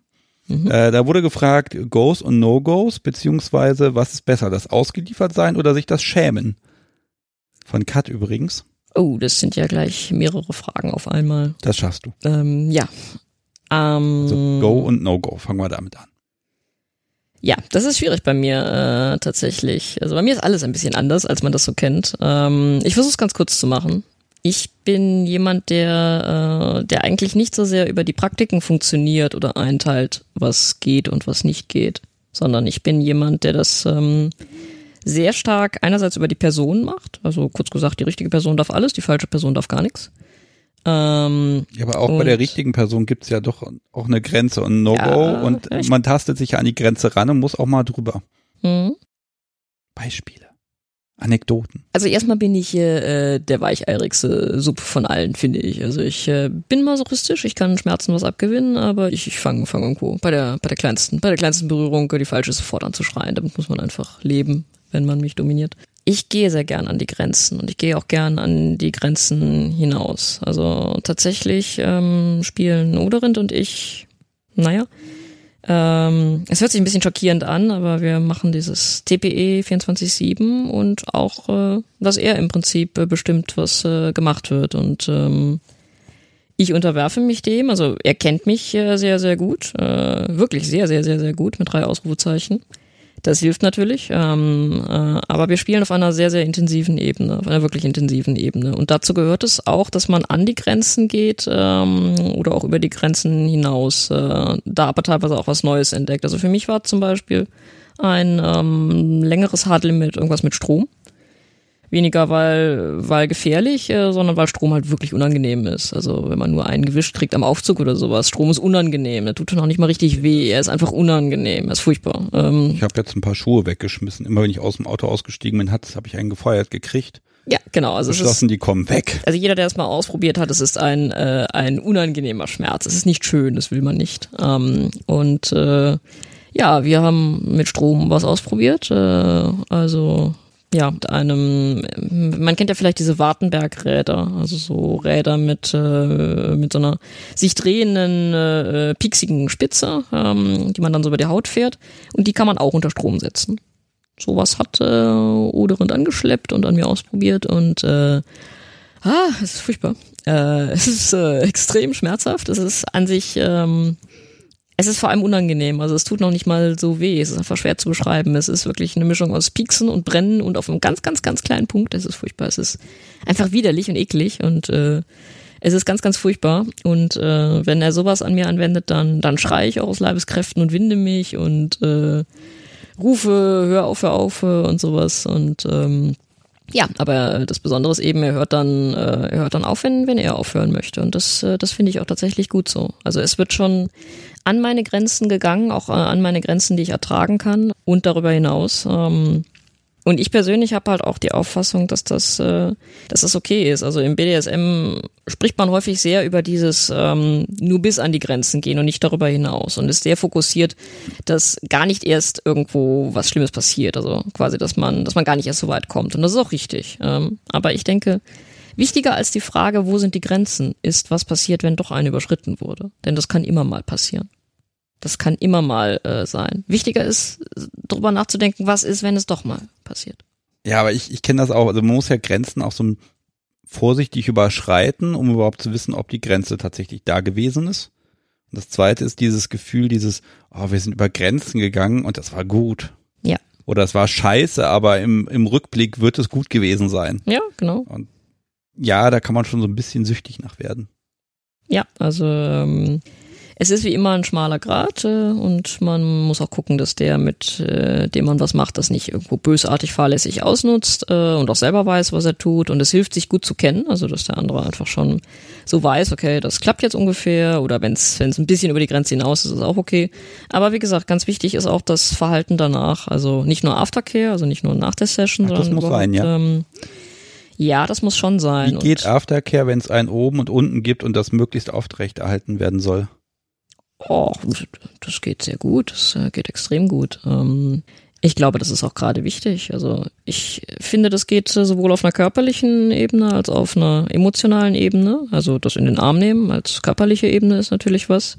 Mhm. Äh, da wurde gefragt, Goes und No-Goes, beziehungsweise was ist besser, das ausgeliefert sein oder sich das schämen? Von Kat übrigens. Oh, das sind ja gleich mehrere Fragen auf einmal. Das schaffst du. Ähm, ja. Ähm, Also Go und No-Go. Fangen wir damit an. Ja, das ist schwierig bei mir äh, tatsächlich. Also bei mir ist alles ein bisschen anders, als man das so kennt. Ähm, ich versuche es ganz kurz zu machen. Ich bin jemand, der, äh, der eigentlich nicht so sehr über die Praktiken funktioniert oder einteilt, was geht und was nicht geht, sondern ich bin jemand, der das ähm, sehr stark einerseits über die Person macht. Also kurz gesagt, die richtige Person darf alles, die falsche Person darf gar nichts. Ähm, Ja, aber auch bei der richtigen Person gibt's ja doch auch eine Grenze und ein No-Go Ja, und man tastet sich ja an die Grenze ran und muss auch mal drüber. hm. Beispiele. Anekdoten. Also erstmal bin ich äh, der weicheierigste Sub von allen, finde ich. Also ich äh, bin masochistisch, ich kann Schmerzen was abgewinnen, aber ich, ich fange fang irgendwo bei der, bei der kleinsten, bei der kleinsten Berührung die falsche sofort anzuschreien. Damit muss man einfach leben, wenn man mich dominiert. Ich gehe sehr gern an die Grenzen und ich gehe auch gern an die Grenzen hinaus. Also tatsächlich ähm, spielen Oderind und ich, naja, ähm, es hört sich ein bisschen schockierend an, aber wir machen dieses TPE 24-7 und auch, äh, dass er im Prinzip äh, bestimmt, was äh, gemacht wird. Und ähm, ich unterwerfe mich dem, also er kennt mich äh, sehr, sehr gut, äh, wirklich sehr, sehr, sehr, sehr gut mit drei Ausrufezeichen. Das hilft natürlich, ähm, äh, aber wir spielen auf einer sehr, sehr intensiven Ebene, auf einer wirklich intensiven Ebene. Und dazu gehört es auch, dass man an die Grenzen geht ähm, oder auch über die Grenzen hinaus, äh, da aber teilweise auch was Neues entdeckt. Also für mich war zum Beispiel ein ähm, längeres Hardlimit irgendwas mit Strom. Weniger weil, weil gefährlich, äh, sondern weil Strom halt wirklich unangenehm ist. Also wenn man nur einen gewischt kriegt am Aufzug oder sowas. Strom ist unangenehm. Der tut schon auch nicht mal richtig weh. Er ist einfach unangenehm. Er ist furchtbar. Ähm, Ich habe jetzt ein paar Schuhe weggeschmissen. Immer wenn ich aus dem Auto ausgestiegen bin, habe ich einen gefeuert gekriegt. ja, genau. Also es ist, Beschlossen, die kommen weg. also jeder, der es mal ausprobiert hat, es ist ein, äh, ein unangenehmer Schmerz. Es ist nicht schön, das will man nicht. Ähm, und äh, ja, wir haben mit Strom was ausprobiert. Äh, also ja, mit einem, man kennt ja vielleicht diese Wartenberg-Räder, also so Räder mit, äh, mit so einer sich drehenden, äh, pieksigen Spitze, ähm, die man dann so über die Haut fährt. Und die kann man auch unter Strom setzen. Sowas hat äh, Oderind angeschleppt und an mir ausprobiert und äh, ah, es ist furchtbar. Äh, *laughs* es ist äh, extrem schmerzhaft. Es ist an sich, ähm, es ist vor allem unangenehm. Also es tut noch nicht mal so weh. Es ist einfach schwer zu beschreiben. Es ist wirklich eine Mischung aus Pieksen und Brennen und auf einem ganz, ganz, ganz kleinen Punkt. Es ist furchtbar. Es ist einfach widerlich und eklig und äh, es ist ganz, ganz furchtbar. Und äh, wenn er sowas an mir anwendet, dann, dann schreie ich auch aus Leibeskräften und winde mich und äh, rufe, hör auf, hör auf äh, und sowas. Und ähm, ja, aber das Besondere ist eben, er hört dann, äh, er hört dann auf, wenn, wenn er aufhören möchte. Und das, äh, das finde ich auch tatsächlich gut so. Also es wird schon an meine Grenzen gegangen, auch äh, an meine Grenzen, die ich ertragen kann und darüber hinaus. Ähm, und ich persönlich habe halt auch die Auffassung, dass das, äh, dass das okay ist. Also im BDSM spricht man häufig sehr über dieses ähm, nur bis an die Grenzen gehen und nicht darüber hinaus und ist sehr fokussiert, dass gar nicht erst irgendwo was Schlimmes passiert. Also quasi, dass man, dass man gar nicht erst so weit kommt. Und das ist auch richtig. Ähm, aber ich denke, wichtiger als die Frage, wo sind die Grenzen, ist, was passiert, wenn doch eine überschritten wurde. Denn das kann immer mal passieren. Das kann immer mal äh, sein. Wichtiger ist, darüber nachzudenken, was ist, wenn es doch mal passiert. Ja, aber ich, ich kenne das auch. Also man muss ja Grenzen auch so vorsichtig überschreiten, um überhaupt zu wissen, ob die Grenze tatsächlich da gewesen ist. Und das zweite ist dieses Gefühl, dieses, oh, wir sind über Grenzen gegangen und das war gut. Ja. Oder es war scheiße, aber im, im Rückblick wird es gut gewesen sein. Ja, genau. Ja, da kann man schon so ein bisschen süchtig nach werden. Ja, also ähm, es ist wie immer ein schmaler Grat äh, und man muss auch gucken, dass der, mit äh, dem man was macht, das nicht irgendwo bösartig fahrlässig ausnutzt äh, und auch selber weiß, was er tut. Und es hilft, sich gut zu kennen, also dass der andere einfach schon so weiß, okay, das klappt jetzt ungefähr oder wenn es ein bisschen über die Grenze hinaus ist, ist es auch okay. Aber wie gesagt, ganz wichtig ist auch das Verhalten danach, also nicht nur Aftercare, also nicht nur nach der Session, Ach, das sondern muss sein, ja. Ähm, ja, das muss schon sein. Wie geht Aftercare, wenn es einen oben und unten gibt und das möglichst aufrecht erhalten werden soll? Oh, das geht sehr gut, das äh, geht extrem gut. Ähm, ich glaube, das ist auch gerade wichtig. Also ich finde, das geht sowohl auf einer körperlichen Ebene als auch auf einer emotionalen Ebene. Also das in den Arm nehmen als körperliche Ebene ist natürlich was.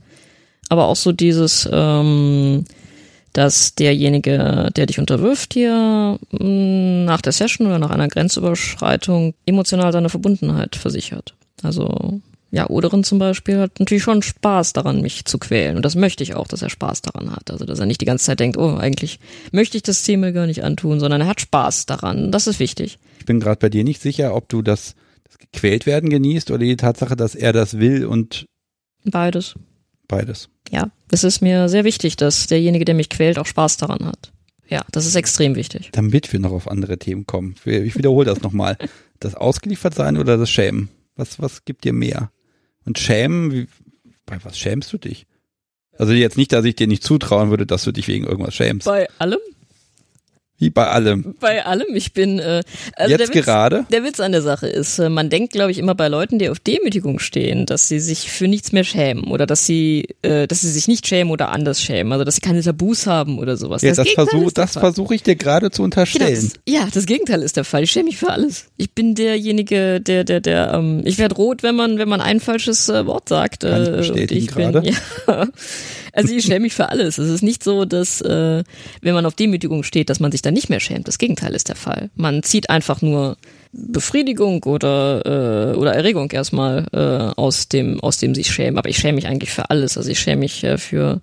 Aber auch so dieses, ähm, dass derjenige, der dich unterwirft, dir mm, nach der Session oder nach einer Grenzüberschreitung emotional seine Verbundenheit versichert. Also ja, Oderin zum Beispiel hat natürlich schon Spaß daran, mich zu quälen. Und das möchte ich auch, dass er Spaß daran hat. Also, dass er nicht die ganze Zeit denkt, oh, eigentlich möchte ich das Thema gar nicht antun, sondern er hat Spaß daran. Das ist wichtig. Ich bin gerade bei dir nicht sicher, ob du das, das gequält werden genießt oder die Tatsache, dass er das will und beides. Beides. Ja, es ist mir sehr wichtig, dass derjenige, der mich quält, auch Spaß daran hat. Ja, das ist extrem wichtig. Damit wir noch auf andere Themen kommen. Ich wiederhole das nochmal. Das Ausgeliefertsein oder das Schämen? Was, was gibt dir mehr? Und schämen, wie, bei was schämst du dich? Also jetzt nicht, dass ich dir nicht zutrauen würde, dass du dich wegen irgendwas schämst. Bei allem? Wie bei allem. Bei allem. Ich bin äh, also jetzt der Witz, gerade. Der Witz an der Sache ist, äh, man denkt, glaube ich, immer bei Leuten, die auf Demütigung stehen, dass sie sich für nichts mehr schämen oder dass sie, äh, dass sie sich nicht schämen oder anders schämen, also dass sie keine Tabus haben oder sowas. Ja, das, das versuche das versuche ich dir gerade zu unterstellen. Genau, das, ja, das Gegenteil ist der Fall. Ich schäme mich für alles. Ich bin derjenige, der, der, der, ähm, ich werde rot, wenn man, wenn man ein falsches äh, Wort sagt. Kann ich bestätigen ich gerade. *laughs* Ja. Also ich schäme mich für alles. Es ist nicht so, dass äh, wenn man auf Demütigung steht, dass man sich dann nicht mehr schämt. Das Gegenteil ist der Fall. Man zieht einfach nur Befriedigung oder äh, oder Erregung erstmal äh, aus dem aus dem sich schämen. Aber ich schäme mich eigentlich für alles. Also ich schäme mich äh, für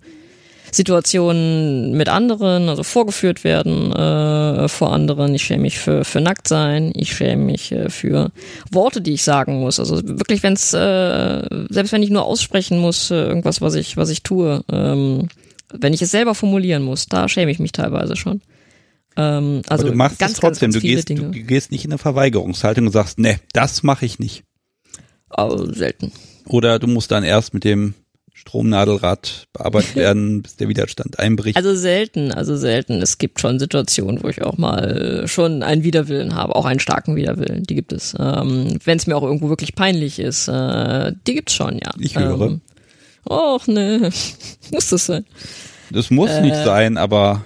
Situationen mit anderen, also vorgeführt werden äh, vor anderen. Ich schäme mich für, für nackt sein. Ich schäme mich äh, für Worte, die ich sagen muss. Also wirklich, wenn es, äh, selbst wenn ich nur aussprechen muss, äh, irgendwas, was ich, was ich tue, ähm, wenn ich es selber formulieren muss, da schäme ich mich teilweise schon. Ähm, also Aber du machst ganz, es trotzdem. Ganz, ganz du, gehst, Dinge. du gehst nicht in eine Verweigerungshaltung und sagst, ne, das mache ich nicht. Oh, selten. Oder du musst dann erst mit dem Stromnadelrad bearbeitet *laughs* werden, bis der Widerstand einbricht? Also selten, also selten. Es gibt schon Situationen, wo ich auch mal schon einen Widerwillen habe, auch einen starken Widerwillen. Die gibt es. Ähm, Wenn es mir auch irgendwo wirklich peinlich ist, äh, die gibt's schon, ja. Ich höre. Ähm, Och, ne. *laughs* muss das sein? Das muss äh, nicht sein, aber.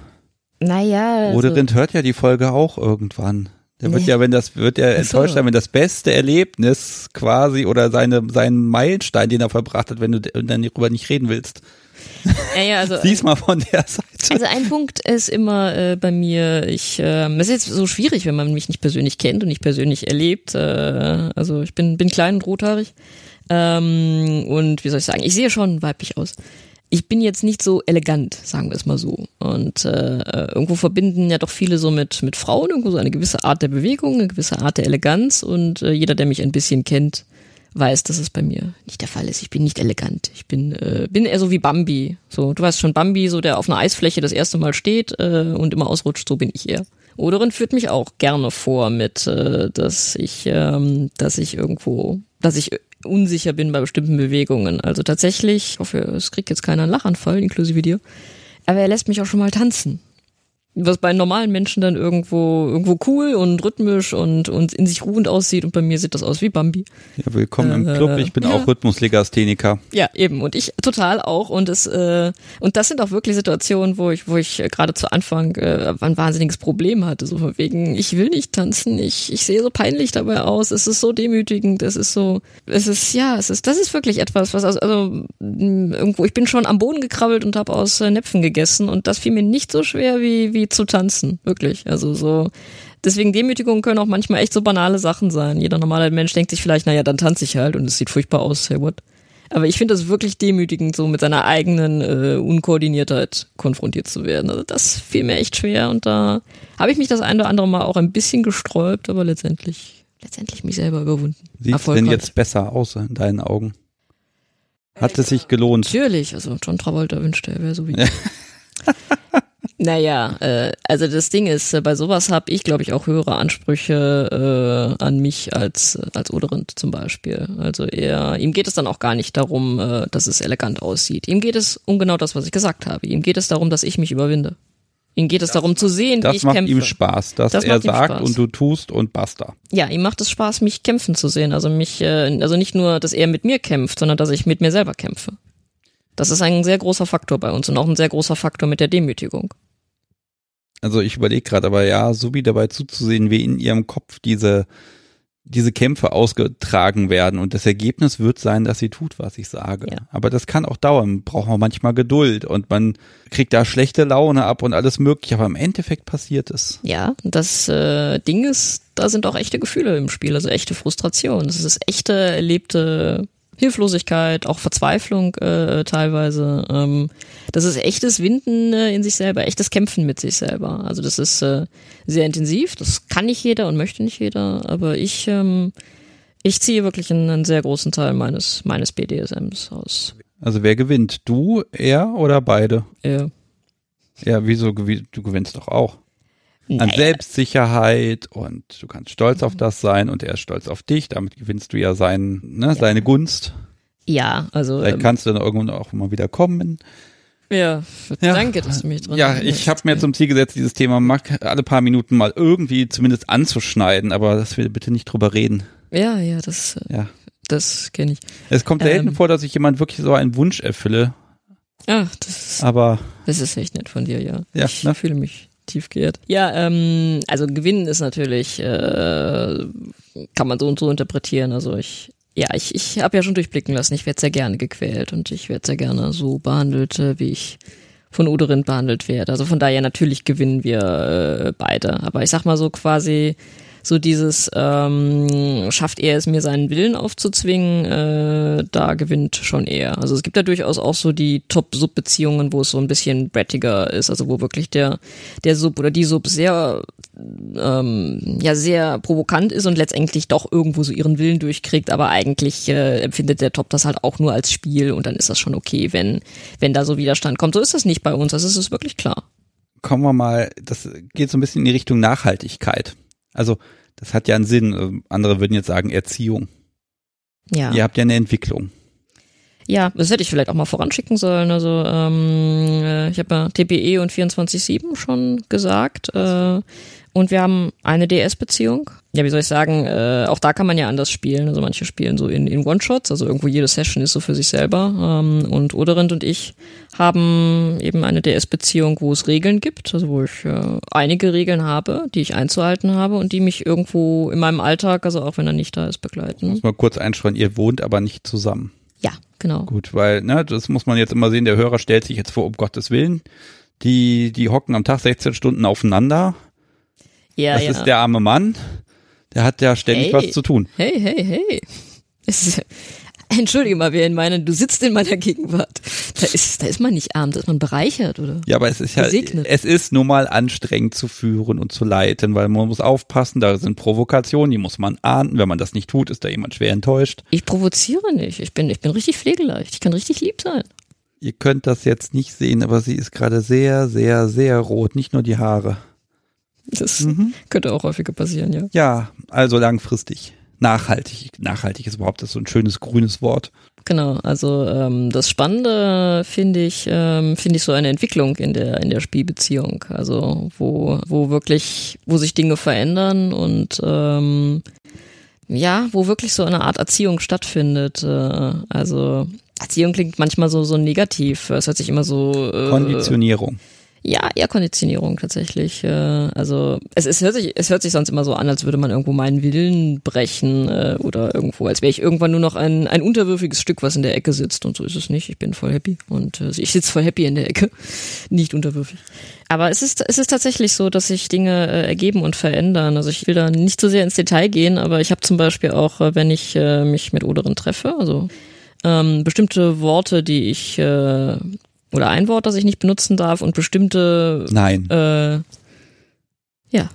Naja. Also, Oderind hört ja die Folge auch irgendwann. Der wird nee. ja, wenn das, wird ja enttäuscht sein, wenn das beste Erlebnis quasi oder seine, seinen Meilenstein, den er verbracht hat, wenn du dann darüber nicht reden willst. Ja, ja, also. *laughs* Sieh's mal von der Seite. Also ein Punkt ist immer äh, bei mir, ich, äh, es ist jetzt so schwierig, wenn man mich nicht persönlich kennt und nicht persönlich erlebt. Äh, also ich bin, bin klein und rothaarig. Ähm, und wie soll ich sagen, ich sehe schon weiblich aus ich bin jetzt nicht so elegant, sagen wir es mal so. Und äh, irgendwo verbinden ja doch viele so mit, mit Frauen irgendwo so eine gewisse Art der Bewegung, eine gewisse Art der Eleganz. Und äh, jeder, der mich ein bisschen kennt, weiß, dass es bei mir nicht der Fall ist. Ich bin nicht elegant. Ich bin, äh, bin eher so wie Bambi. So, du weißt schon, Bambi, so der auf einer Eisfläche das erste Mal steht äh, und immer ausrutscht, so bin ich eher. Oderin führt mich auch gerne vor mit, äh, dass ich, ähm, dass ich irgendwo, dass ich unsicher bin bei bestimmten Bewegungen. Also tatsächlich, ich hoffe, es kriegt jetzt keiner einen Lachanfall, inklusive dir. Aber er lässt mich auch schon mal tanzen was bei normalen Menschen dann irgendwo irgendwo cool und rhythmisch und und in sich ruhend aussieht und bei mir sieht das aus wie Bambi. Ja, willkommen äh, im Club. Ich bin ja. auch Rhythmuslegastheniker. Ja, eben und ich total auch und es äh, und das sind auch wirklich Situationen, wo ich wo ich gerade zu Anfang äh, ein wahnsinniges Problem hatte, so von wegen ich will nicht tanzen, ich ich sehe so peinlich dabei aus, es ist so demütigend, es ist so es ist ja, es ist das ist wirklich etwas, was also, also irgendwo ich bin schon am Boden gekrabbelt und habe aus äh, Näpfen gegessen und das fiel mir nicht so schwer wie wie zu tanzen, wirklich. Also so, deswegen Demütigungen können auch manchmal echt so banale Sachen sein. Jeder normale Mensch denkt sich vielleicht, naja, dann tanze ich halt und es sieht furchtbar aus, hey what? Aber ich finde das wirklich demütigend, so mit seiner eigenen äh, Unkoordiniertheit konfrontiert zu werden. Also das fiel mir echt schwer und da habe ich mich das ein oder andere Mal auch ein bisschen gesträubt, aber letztendlich, letztendlich mich selber überwunden. Sieht es denn jetzt besser aus in deinen Augen? Hat es sich gelohnt? Natürlich, also John Travolta wünschte, er wäre so wie *laughs* ich. Naja, äh, also das Ding ist, äh, bei sowas habe ich, glaube ich, auch höhere Ansprüche äh, an mich als, als Oderind zum Beispiel. Also er, ihm geht es dann auch gar nicht darum, äh, dass es elegant aussieht. Ihm geht es um genau das, was ich gesagt habe. Ihm geht es darum, dass ich mich überwinde. Ihm geht es das darum zu sehen, wie ich kämpfe. Das macht ihm Spaß, dass das er sagt Spaß. und du tust und basta. Ja, ihm macht es Spaß, mich kämpfen zu sehen. Also mich, äh, also nicht nur, dass er mit mir kämpft, sondern dass ich mit mir selber kämpfe. Das ist ein sehr großer Faktor bei uns und auch ein sehr großer Faktor mit der Demütigung. Also ich überlege gerade, aber ja, Subi dabei zuzusehen, wie in ihrem Kopf diese diese Kämpfe ausgetragen werden und das Ergebnis wird sein, dass sie tut, was ich sage. Ja. Aber das kann auch dauern, braucht man manchmal Geduld und man kriegt da schlechte Laune ab und alles mögliche, aber im Endeffekt passiert es. Ja, das äh, Ding ist, da sind auch echte Gefühle im Spiel, also echte Frustration. Das ist echte erlebte Hilflosigkeit, auch Verzweiflung äh, teilweise. Ähm, das ist echtes Winden äh, in sich selber, echtes Kämpfen mit sich selber. Also das ist äh, sehr intensiv. Das kann nicht jeder und möchte nicht jeder, aber ich ähm, ich ziehe wirklich einen, einen sehr großen Teil meines meines BDSMs aus. Also wer gewinnt? Du, er oder beide? Ja. Ja, wieso du gewinnst doch auch? An Naja. Selbstsicherheit und du kannst stolz auf das sein und er ist stolz auf dich. Damit gewinnst du ja sein, ne, seine Gunst. Ja, also Vielleicht ähm, kannst du dann irgendwann auch mal wieder kommen. ja, Ja. danke, dass du mich dran Ja, ich habe mir zum Ziel gesetzt, dieses Thema alle paar Minuten mal irgendwie zumindest anzuschneiden, aber dass wir bitte nicht drüber reden. Ja, ja, das äh, Ja. das kenne ich. Es kommt selten Ähm. vor, dass ich jemand wirklich so einen Wunsch erfülle, Ah, das aber Das ist echt nett von dir, ja. Ja, ich ne? fühle mich tief geehrt. Ja, ähm, also gewinnen ist natürlich, äh, kann man so und so interpretieren. Also ich, ja, ich, ich habe ja schon durchblicken lassen, ich werde sehr gerne gequält und ich werde sehr gerne so behandelt, äh, wie ich von Uderin behandelt werde. Also von daher natürlich gewinnen wir äh, beide. Aber ich sag mal so quasi so dieses ähm, schafft er es mir seinen Willen aufzuzwingen, äh, da gewinnt schon er. Also es gibt ja durchaus auch so die Top-Sub-Beziehungen, wo es so ein bisschen brettiger ist, also wo wirklich der der Sub oder die Sub sehr ähm, ja sehr provokant ist und letztendlich doch irgendwo so ihren Willen durchkriegt, aber eigentlich äh, empfindet der Top das halt auch nur als Spiel und dann ist das schon okay, wenn wenn da so Widerstand kommt. So ist das nicht bei uns, das ist es wirklich klar. kommen wir mal, das geht so ein bisschen in die Richtung Nachhaltigkeit. Also das hat ja einen Sinn. Also, Andere würden jetzt sagen Erziehung. Ja. Ihr habt ja eine Entwicklung. Ja, das hätte ich vielleicht auch mal voranschicken sollen. Also ähm, äh, ich habe ja TPE und 24-7 schon gesagt. Äh, und wir haben eine DS-Beziehung. Ja, wie soll ich sagen, äh, auch da kann man ja anders spielen. Also manche spielen so in, in One-Shots, also irgendwo jede Session ist so für sich selber. Ähm, und Oderind und ich haben eben eine DS-Beziehung, wo es Regeln gibt, also wo ich äh, einige Regeln habe, die ich einzuhalten habe und die mich irgendwo in meinem Alltag, also auch wenn er nicht da ist, begleiten. Muss mal kurz einschreien, ihr wohnt aber nicht zusammen. Ja, genau. Gut, weil, ne, das muss man jetzt immer sehen, der Hörer stellt sich jetzt vor, um Gottes Willen. Die, die hocken am Tag 16 Stunden aufeinander. Ja, das ja. ist der arme Mann. Der hat ja ständig Hey. was zu tun. Hey, hey, hey. Ist, entschuldige mal, wer in meiner, du sitzt in meiner Gegenwart. Da ist, da ist man nicht arm, da ist man bereichert, oder? Ja, aber es ist ja, Gesegnet. es ist nun mal anstrengend zu führen und zu leiten, weil man muss aufpassen, da sind Provokationen, die muss man ahnden. Wenn man das nicht tut, ist da jemand schwer enttäuscht. Ich provoziere nicht. Ich bin, ich bin richtig pflegeleicht. Ich kann richtig lieb sein. Ihr könnt das jetzt nicht sehen, aber sie ist gerade sehr, sehr, sehr rot, nicht nur die Haare. Das Mhm. könnte auch häufiger passieren, ja. Ja, also langfristig. Nachhaltig. Nachhaltig ist überhaupt das so ein schönes grünes Wort. Genau, also ähm, das Spannende finde ich, ähm, finde ich so eine Entwicklung in der in der Spielbeziehung, also wo wo wirklich, wo sich Dinge verändern und ähm, ja, wo wirklich so eine Art Erziehung stattfindet. Äh, also Erziehung klingt manchmal so so negativ, es hört sich immer so äh, Konditionierung. Ja, eher Konditionierung tatsächlich. Äh, also es, es, hört sich, es hört sich sonst immer so an, als würde man irgendwo meinen Willen brechen äh, oder irgendwo, als wäre ich irgendwann nur noch ein, ein unterwürfiges Stück, was in der Ecke sitzt. Und so ist es nicht. Ich bin voll happy. Und äh, ich sitze voll happy in der Ecke, *laughs* nicht unterwürfig. Aber es ist, es ist tatsächlich so, dass sich Dinge äh, ergeben und verändern. Also ich will da nicht so sehr ins Detail gehen, aber ich habe zum Beispiel auch, wenn ich mich mit Oderin treffe, also ähm, bestimmte Worte, die ich äh, oder ein Wort, das ich nicht benutzen darf und bestimmte Nein, äh, ja.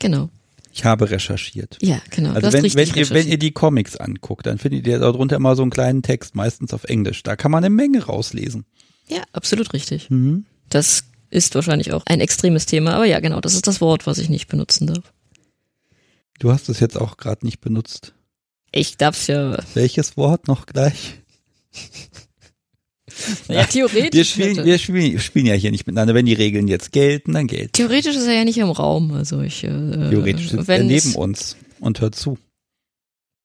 Genau. ich habe recherchiert. Ja, genau. Also wenn, wenn, ihr, wenn ihr die Comics anguckt, dann findet ihr darunter immer so einen kleinen Text, meistens auf Englisch. Da kann man eine Menge rauslesen. Ja, absolut richtig. Mhm. Das ist wahrscheinlich auch ein extremes Thema, aber ja, genau, das ist das Wort, was ich nicht benutzen darf. Du hast es jetzt auch gerade nicht benutzt. Ich darf's ja. Welches Wort noch gleich? Ja, theoretisch. Wir spielen, wir spielen, spielen ja hier nicht miteinander. Wenn die Regeln jetzt gelten, dann gelten. theoretisch ist er ja nicht im Raum, also ich. Äh, Theoretisch sitzt er neben uns und hört zu.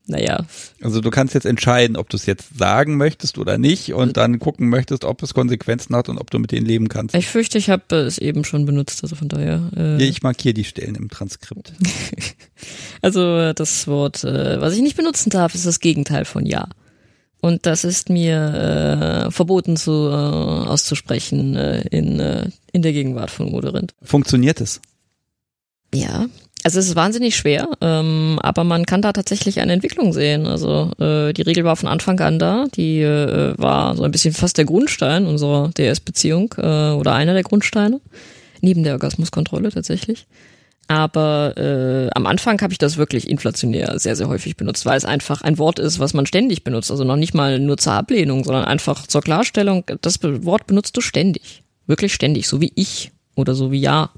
naja. Also du kannst jetzt entscheiden, ob du es jetzt sagen möchtest oder nicht und dann gucken möchtest, ob es Konsequenzen hat und ob du mit denen leben kannst. Ich fürchte, ich habe es eben schon benutzt, also von daher. Äh ich markiere die Stellen im Transkript. *laughs* also das Wort, äh, was ich nicht benutzen darf, ist das Gegenteil von ja. Und das ist mir äh, verboten zu äh, auszusprechen äh, in, äh, in der Gegenwart von Moderint. Funktioniert es? Ja, also es ist wahnsinnig schwer, ähm, aber man kann da tatsächlich eine Entwicklung sehen. Also äh, die Regel war von Anfang an da, die äh, war so ein bisschen fast der Grundstein unserer DS-Beziehung äh, oder einer der Grundsteine, neben der Orgasmuskontrolle tatsächlich. Aber äh, am Anfang habe ich das wirklich inflationär sehr, sehr häufig benutzt, weil es einfach ein Wort ist, was man ständig benutzt. Also noch nicht mal nur zur Ablehnung, sondern einfach zur Klarstellung. Das Wort benutzt du ständig. Wirklich ständig, so wie ich oder so wie ja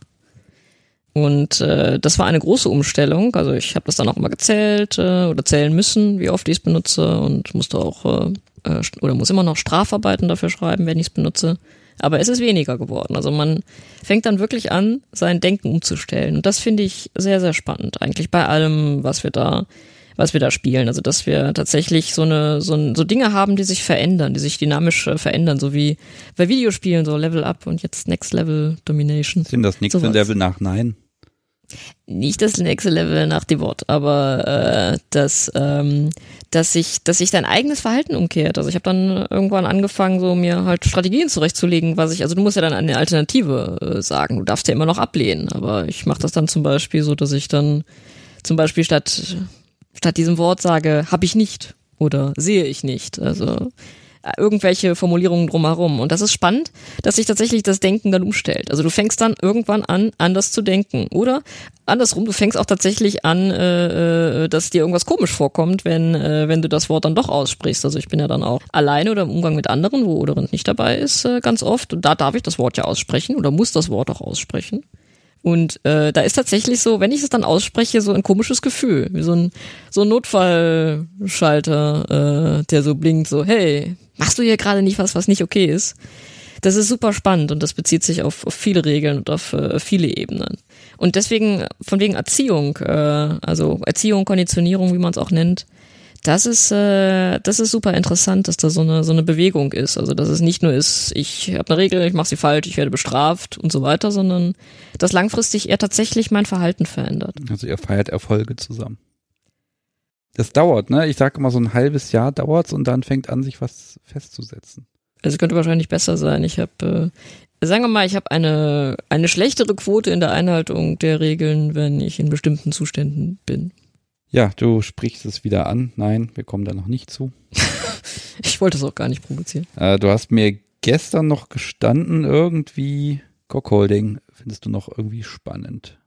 und äh, das war eine große Umstellung. Also ich habe das dann auch immer gezählt äh, oder zählen müssen, wie oft ich es benutze und musste auch äh, äh oder muss immer noch Strafarbeiten dafür schreiben, wenn ich es benutze. Aber es ist weniger geworden. Also man fängt dann wirklich an, sein Denken umzustellen. Und das finde ich sehr, sehr spannend. Eigentlich bei allem, was wir da, was wir da spielen. Also dass wir tatsächlich so eine, so, so Dinge haben, die sich verändern, die sich dynamisch äh, verändern, so wie bei Videospielen, so Level Up und jetzt Next Level Domination. Sind das nächste Sowas. Level nach Nein? Nicht das nächste Level nach dem Wort, aber äh, dass, ähm, dass sich dass sich dein eigenes Verhalten umkehrt. Also ich habe dann irgendwann angefangen, so mir halt Strategien zurechtzulegen, was ich, also du musst ja dann eine Alternative äh, sagen. Du darfst ja immer noch ablehnen, aber ich mache das dann zum Beispiel so, dass ich dann zum Beispiel statt statt diesem Wort sage, habe ich nicht oder sehe ich nicht. Also irgendwelche Formulierungen drumherum. Und das ist spannend, dass sich tatsächlich das Denken dann umstellt. Also du fängst dann irgendwann an, anders zu denken. Oder andersrum, du fängst auch tatsächlich an, äh, äh, dass dir irgendwas komisch vorkommt, wenn, äh, wenn du das Wort dann doch aussprichst. Also ich bin ja dann auch alleine oder im Umgang mit anderen, wo Oderend nicht dabei ist, äh, ganz oft. Und da darf ich das Wort ja aussprechen oder muss das Wort auch aussprechen. Und äh, da ist tatsächlich so, wenn ich es dann ausspreche, so ein komisches Gefühl, wie so ein so ein Notfallschalter, äh, der so blinkt, so hey, machst du hier gerade nicht was, was nicht okay ist? Das ist super spannend und das bezieht sich auf, auf viele Regeln und auf äh, viele Ebenen. Und deswegen, von wegen Erziehung, äh, also Erziehung, Konditionierung, wie man es auch nennt, das ist, äh, das ist super interessant, dass da so eine, so eine Bewegung ist. Also, dass es nicht nur ist, ich habe eine Regel, ich mache sie falsch, ich werde bestraft und so weiter, sondern dass langfristig eher tatsächlich mein Verhalten verändert. Also, ihr feiert Erfolge zusammen. Das dauert, ne? Ich sage immer, so ein halbes Jahr dauert's und dann fängt an, sich was festzusetzen. Also, es könnte wahrscheinlich besser sein. Ich habe, äh, sagen wir mal, ich habe eine, eine schlechtere Quote in der Einhaltung der Regeln, wenn ich in bestimmten Zuständen bin. Ja, du sprichst es wieder an. Nein, wir kommen da noch nicht zu. *laughs* ich wollte es auch gar nicht provozieren. Äh, du hast mir gestern noch gestanden, irgendwie Cockholding findest du noch irgendwie spannend.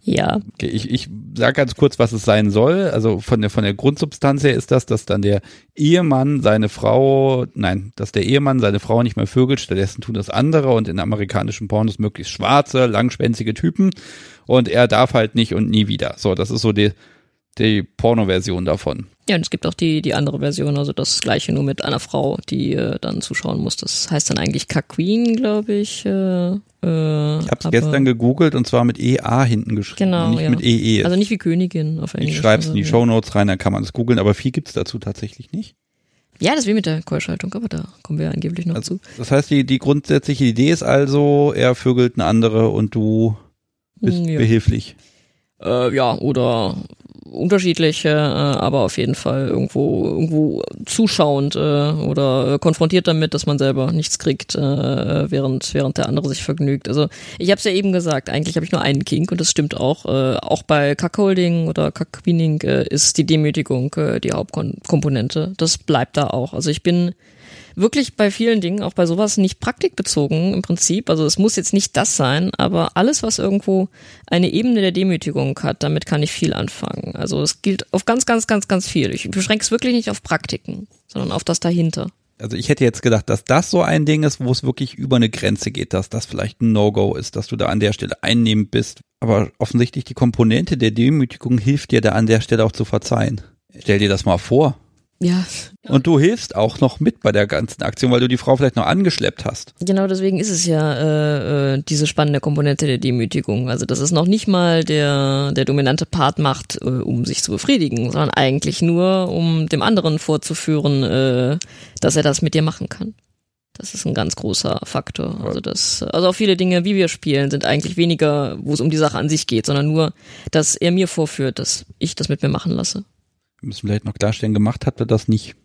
Ja. Okay, ich, ich sage ganz kurz, was es sein soll. Also von der, von der Grundsubstanz her ist das, dass dann der Ehemann seine Frau, nein, dass der Ehemann seine Frau nicht mehr vögelt, stattdessen tun das andere und in amerikanischen Pornos möglichst schwarze, langschwänzige Typen und er darf halt nicht und nie wieder. So, das ist so die, die Porno-Version davon. Ja, und es gibt auch die, die andere Version, also das gleiche nur mit einer Frau, die äh, dann zuschauen muss. Das heißt dann eigentlich Queen, glaube ich. Äh, äh, ich habe es gestern gegoogelt und zwar mit EA hinten geschrieben, genau, nicht ja. mit EE. Also nicht wie Königin auf Englisch. Ich schreibe es in die also, Show Notes rein, dann kann man es googeln, aber viel gibt's dazu tatsächlich nicht. Ja, das ist wie mit der Keuschaltung, aber da kommen wir angeblich noch also, zu. Das heißt, die, die grundsätzliche Idee ist also, er vögelt eine andere und du bist ja. behilflich. Äh, ja, oder unterschiedliche, äh, aber auf jeden Fall irgendwo irgendwo zuschauend äh, oder konfrontiert damit, dass man selber nichts kriegt, äh, während während der andere sich vergnügt. Also ich habe es ja eben gesagt, eigentlich habe ich nur einen Kink und das stimmt auch. Äh, auch bei Cuckolding oder Cuckweening äh, ist die Demütigung äh, die Hauptkomponente. Das bleibt da auch. Also ich bin wirklich bei vielen Dingen, auch bei sowas, nicht praktikbezogen im Prinzip. Also es muss jetzt nicht das sein, aber alles, was irgendwo eine Ebene der Demütigung hat, damit kann ich viel anfangen. Also es gilt auf ganz, ganz, ganz, ganz viel. Ich beschränke es wirklich nicht auf Praktiken, sondern auf das dahinter. Also ich hätte jetzt gedacht, dass das so ein Ding ist, wo es wirklich über eine Grenze geht, dass das vielleicht ein No-Go ist, dass du da an der Stelle einnehmend bist. Aber offensichtlich die Komponente der Demütigung hilft dir da an der Stelle auch zu verzeihen. Stell dir das mal vor. Ja. Und du hilfst auch noch mit bei der ganzen Aktion, weil du die Frau vielleicht noch angeschleppt hast. Genau, deswegen ist es ja äh, äh, diese spannende Komponente der Demütigung. Also dass es noch nicht mal der, der dominante Part macht, äh, um sich zu befriedigen, sondern eigentlich nur, um dem anderen vorzuführen, äh, dass er das mit dir machen kann. Das ist ein ganz großer Faktor. Also das, also auch viele Dinge, wie wir spielen, sind eigentlich weniger, wo es um die Sache an sich geht, sondern nur, dass er mir vorführt, dass ich das mit mir machen lasse. Wir müssen vielleicht noch klarstellen, gemacht hat er das nicht.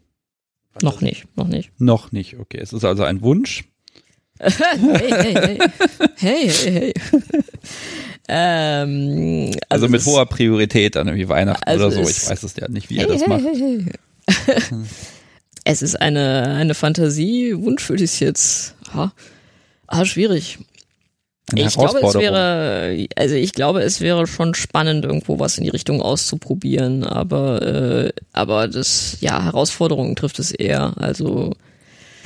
Noch nicht, noch nicht. Noch nicht, okay. Es ist also ein Wunsch. *laughs* hey, hey, hey. Hey, hey, *laughs* hey. ähm, Also, also mit das- hoher Priorität an irgendwie Weihnachten Also oder so. Ich weiß es ja nicht, wie hey, er das hey, macht. hey, hey. *laughs* es ist eine, eine Fantasie, Wunsch würde ich es jetzt, ha, ah, schwierig. Ich glaube, es wäre, also ich glaube, es wäre schon spannend, irgendwo was in die Richtung auszuprobieren, aber, äh, aber das, ja, Herausforderungen trifft es eher. Also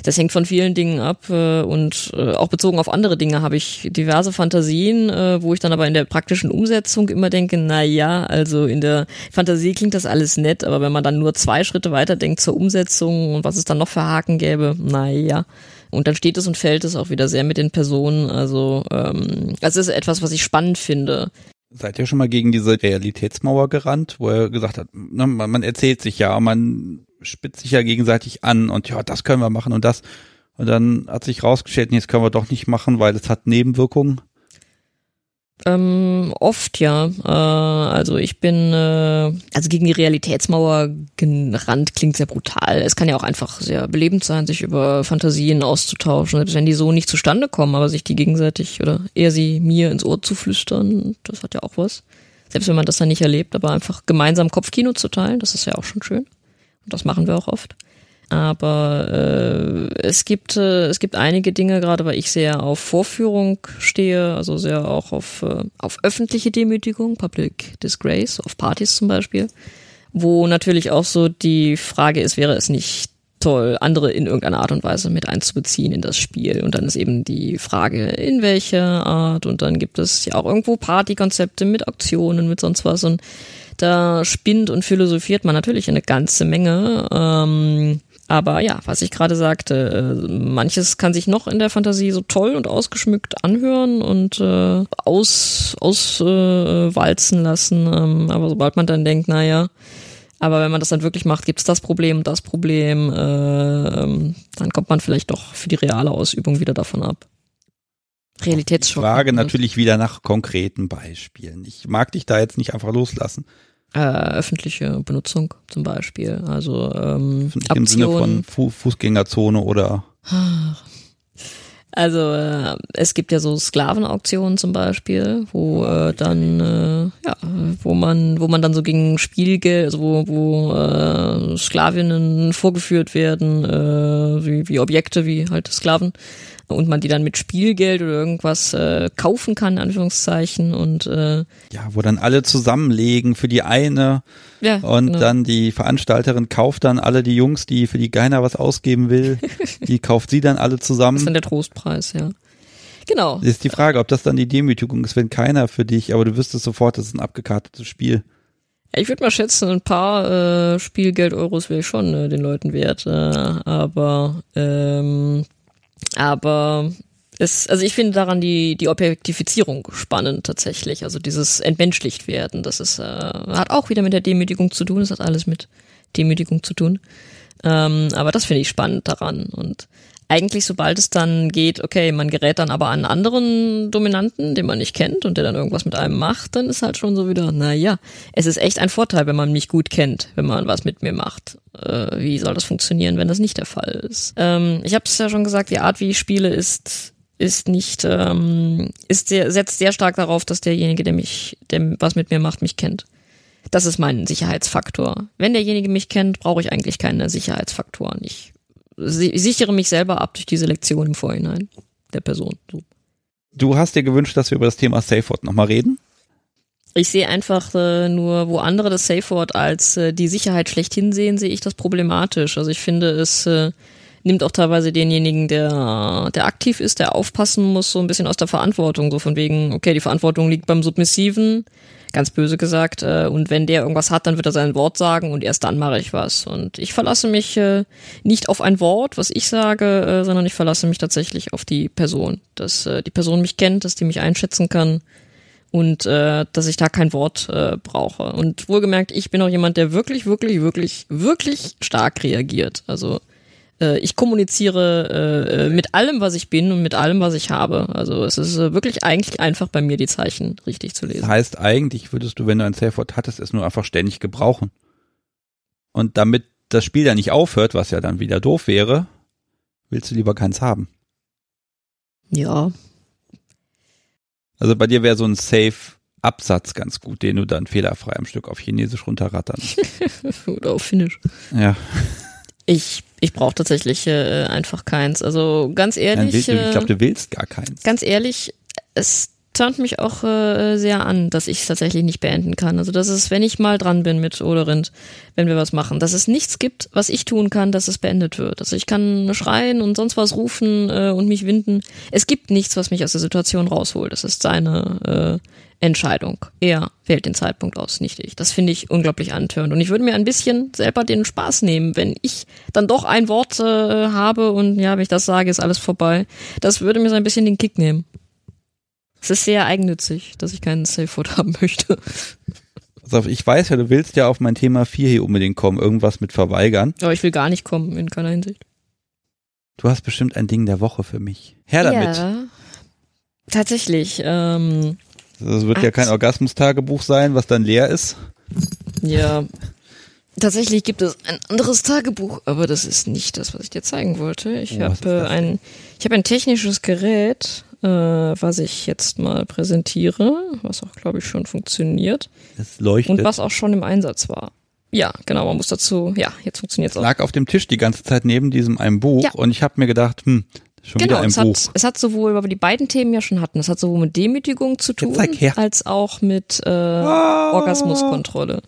das hängt von vielen Dingen ab äh, und äh, auch bezogen auf andere Dinge habe ich diverse Fantasien, äh, wo ich dann aber in der praktischen Umsetzung immer denke, na ja, also in der Fantasie klingt das alles nett, aber wenn man dann nur zwei Schritte weiter denkt zur Umsetzung und was es dann noch für Haken gäbe, na ja. Und dann steht es und fällt es auch wieder sehr mit den Personen. Also ähm, das ist etwas, was ich spannend finde. Seid ihr schon mal gegen diese Realitätsmauer gerannt, wo er gesagt hat, ne, man, man erzählt sich ja, man spitzt sich ja gegenseitig an und ja, das können wir machen und das. Und dann hat sich rausgestellt, nee, das können wir doch nicht machen, weil es hat Nebenwirkungen. Ähm, oft ja. Äh, also ich bin, äh, also gegen die Realitätsmauer gerannt klingt sehr brutal. Es kann ja auch einfach sehr belebend sein, sich über Fantasien auszutauschen, selbst wenn die so nicht zustande kommen, aber sich die gegenseitig oder eher sie mir ins Ohr zu flüstern, das hat ja auch was. Selbst wenn man das dann nicht erlebt, aber einfach gemeinsam Kopfkino zu teilen, das ist ja auch schon schön. Und das machen wir auch oft. Aber äh, es gibt äh, es gibt einige Dinge, gerade weil ich sehr auf Vorführung stehe, also sehr auch auf äh, auf öffentliche Demütigung, Public Disgrace, auf Partys zum Beispiel, wo natürlich auch so die Frage ist, wäre es nicht toll, andere in irgendeiner Art und Weise mit einzubeziehen in das Spiel. Und dann ist eben die Frage, in welcher Art. Und dann gibt es ja auch irgendwo Partykonzepte mit Auktionen, mit sonst was. Und da spinnt und philosophiert man natürlich eine ganze Menge. Ähm, aber ja, was ich gerade sagte, äh, manches kann sich noch in der Fantasie so toll und ausgeschmückt anhören und äh, aus auswalzen äh, walzen lassen. Ähm, aber sobald man dann denkt, naja, aber wenn man das dann wirklich macht, gibt's das Problem das Problem, äh, ähm, dann kommt man vielleicht doch für die reale Ausübung wieder davon ab. Realitätsschock. frage natürlich wieder nach konkreten Beispielen. Ich mag dich da jetzt nicht einfach loslassen. Äh, öffentliche Benutzung zum Beispiel. Also ähm, Im Sinne von. Fu Fußgängerzone oder *sighs* Also äh, es gibt ja so Sklavenauktionen zum Beispiel, wo äh, dann äh, ja, wo man wo man dann so gegen Spielgeld, also wo, wo äh, Sklavinnen vorgeführt werden, äh, wie, wie Objekte, wie halt Sklaven und man die dann mit Spielgeld oder irgendwas äh, kaufen kann, in Anführungszeichen und äh, ja, wo dann alle zusammenlegen für die eine ja und genau. dann die Veranstalterin kauft dann alle die Jungs, die für die keiner was ausgeben will, *laughs* die kauft sie dann alle das ist zusammen. dann der Trostpreis, ja. Genau. Ist die Frage, ob das dann die Demütigung ist, wenn keiner für dich, aber du wüsstest sofort, das ist ein abgekartetes Spiel. Ja, Ich würde mal schätzen, ein paar äh, Spielgeld-Euros wäre ich schon äh, den Leuten wert. Äh, aber ähm, aber es, also ich finde daran die die Objektifizierung spannend tatsächlich. Also dieses entmenschlicht werden, das ist äh, hat auch wieder mit der Demütigung zu tun. Das hat alles mit Demütigung zu tun. Ähm, aber das finde ich spannend daran und eigentlich, sobald es dann geht, okay, man gerät dann aber an einen anderen Dominanten, den man nicht kennt und der dann irgendwas mit einem macht, dann ist halt schon so wieder, na ja, es ist echt ein Vorteil, wenn man mich gut kennt, wenn man was mit mir macht. Äh, wie soll das funktionieren, wenn das nicht der Fall ist? Ähm, ich habe es ja schon gesagt, die Art, wie ich spiele, ist ist nicht, ähm, ist sehr, setzt sehr stark darauf, dass derjenige, der mich, der was mit mir macht, mich kennt. Das ist mein Sicherheitsfaktor. Wenn derjenige mich kennt, brauche ich eigentlich keine Sicherheitsfaktoren. Ich sichere mich selber ab durch diese Lektion im Vorhinein der Person. So. Du hast dir gewünscht, dass wir über das Thema Safe Word nochmal reden? Ich sehe einfach äh, nur, wo andere das Safe Word als äh, die Sicherheit schlechthin sehen, sehe ich das problematisch. Also ich finde es, äh, nimmt auch teilweise denjenigen, der, der aktiv ist, der aufpassen muss, so ein bisschen aus der Verantwortung. So von wegen, okay, die Verantwortung liegt beim Submissiven, ganz böse gesagt, äh, und wenn der irgendwas hat, dann wird er sein Wort sagen und erst dann mache ich was. Und ich verlasse mich äh, nicht auf ein Wort, was ich sage, äh, sondern ich verlasse mich tatsächlich auf die Person. Dass äh, die Person mich kennt, dass die mich einschätzen kann und äh, dass ich da kein Wort äh, brauche. Und wohlgemerkt, ich bin auch jemand, der wirklich, wirklich, wirklich, wirklich stark reagiert. Also äh, ich kommuniziere äh, äh, mit allem, was ich bin und mit allem, was ich habe. Also es ist äh, wirklich eigentlich einfach bei mir, die Zeichen richtig zu lesen. Das heißt, eigentlich würdest du, wenn du ein Safe Word hattest, es nur einfach ständig gebrauchen. Und damit das Spiel ja nicht aufhört, was ja dann wieder doof wäre, willst du lieber keins haben. Ja, Also bei dir wäre so ein Safe-Absatz ganz gut, den du dann fehlerfrei am Stück auf Chinesisch runterrattern. *laughs* oder auf Finnisch. ja. Ich, ich brauche tatsächlich äh, einfach keins. Also ganz Dann ehrlich, willst du, ich äh, glaube, du willst gar keins. ganz ehrlich, es turnt mich auch äh, sehr an, dass ich es tatsächlich nicht beenden kann. Also dass es, wenn ich mal dran bin mit Oderind, wenn wir was machen, dass es nichts gibt, was ich tun kann, dass es beendet wird. Also ich kann schreien und sonst was rufen äh, und mich winden. Es gibt nichts, was mich aus der Situation rausholt. Das ist seine äh, Entscheidung. Er wählt den Zeitpunkt aus, nicht ich. Das finde ich unglaublich antörend. Und ich würde mir ein bisschen selber den Spaß nehmen, wenn ich dann doch ein Wort äh, habe und ja, wenn ich das sage, ist alles vorbei. Das würde mir so ein bisschen den Kick nehmen. Es ist sehr eigennützig, dass ich keinen Safe Word haben möchte. Also ich weiß ja, du willst ja auf mein Thema 4 hier unbedingt kommen, irgendwas mit verweigern. Aber ich will gar nicht kommen, in keiner Hinsicht. Du hast bestimmt ein Ding der Woche für mich. Her damit. Ja, tatsächlich. Ähm, Das wird ja kein Orgasmus-Tagebuch sein, was dann leer ist. ja. Tatsächlich gibt es ein anderes Tagebuch, aber das ist nicht das, was ich dir zeigen wollte. Ich Oh, habe äh, ein, ich habe ein technisches Gerät, äh, was ich jetzt mal präsentiere, was auch, glaube ich, schon funktioniert Es leuchtet. und was auch schon im Einsatz war. Ja, genau, man muss dazu, ja, jetzt funktioniert's auch. lag auf dem Tisch die ganze Zeit neben diesem einem Buch Ja. und ich habe mir gedacht, hm, schon Genau, wieder ein es Buch. hat, es hat sowohl, weil wir die beiden Themen ja schon hatten, es hat sowohl mit Demütigung zu tun, als auch mit äh, Ah. Orgasmuskontrolle.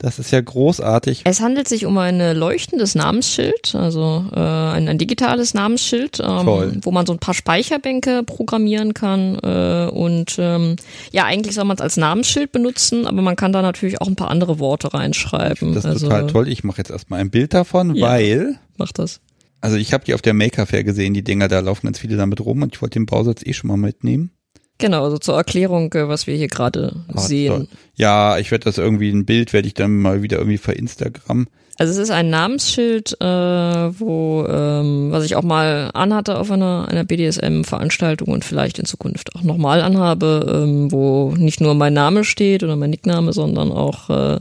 Das ist ja großartig. Es handelt sich um ein äh, leuchtendes Namensschild, also äh, ein, ein digitales Namensschild, ähm, wo man so ein paar Speicherbänke programmieren kann. Äh, und ähm, ja, eigentlich soll man es als Namensschild benutzen, aber man kann da natürlich auch ein paar andere Worte reinschreiben. Das ist also total toll. Ich mache jetzt erstmal ein Bild davon, Ja. weil, macht das. also ich habe die auf der Maker Fair gesehen, die Dinger, da laufen ganz viele damit rum und ich wollte den Bausatz eh schon mal mitnehmen. Genau, also zur Erklärung, äh, was wir hier gerade Ah, sehen. toll. Ja, ich werde das irgendwie, ein Bild werde ich dann mal wieder irgendwie für Instagram. Also es ist ein Namensschild, äh, wo ähm, was ich auch mal anhatte auf einer, einer BDSM-Veranstaltung und vielleicht in Zukunft auch nochmal anhabe, ähm, wo nicht nur mein Name steht oder mein Nickname, sondern auch äh,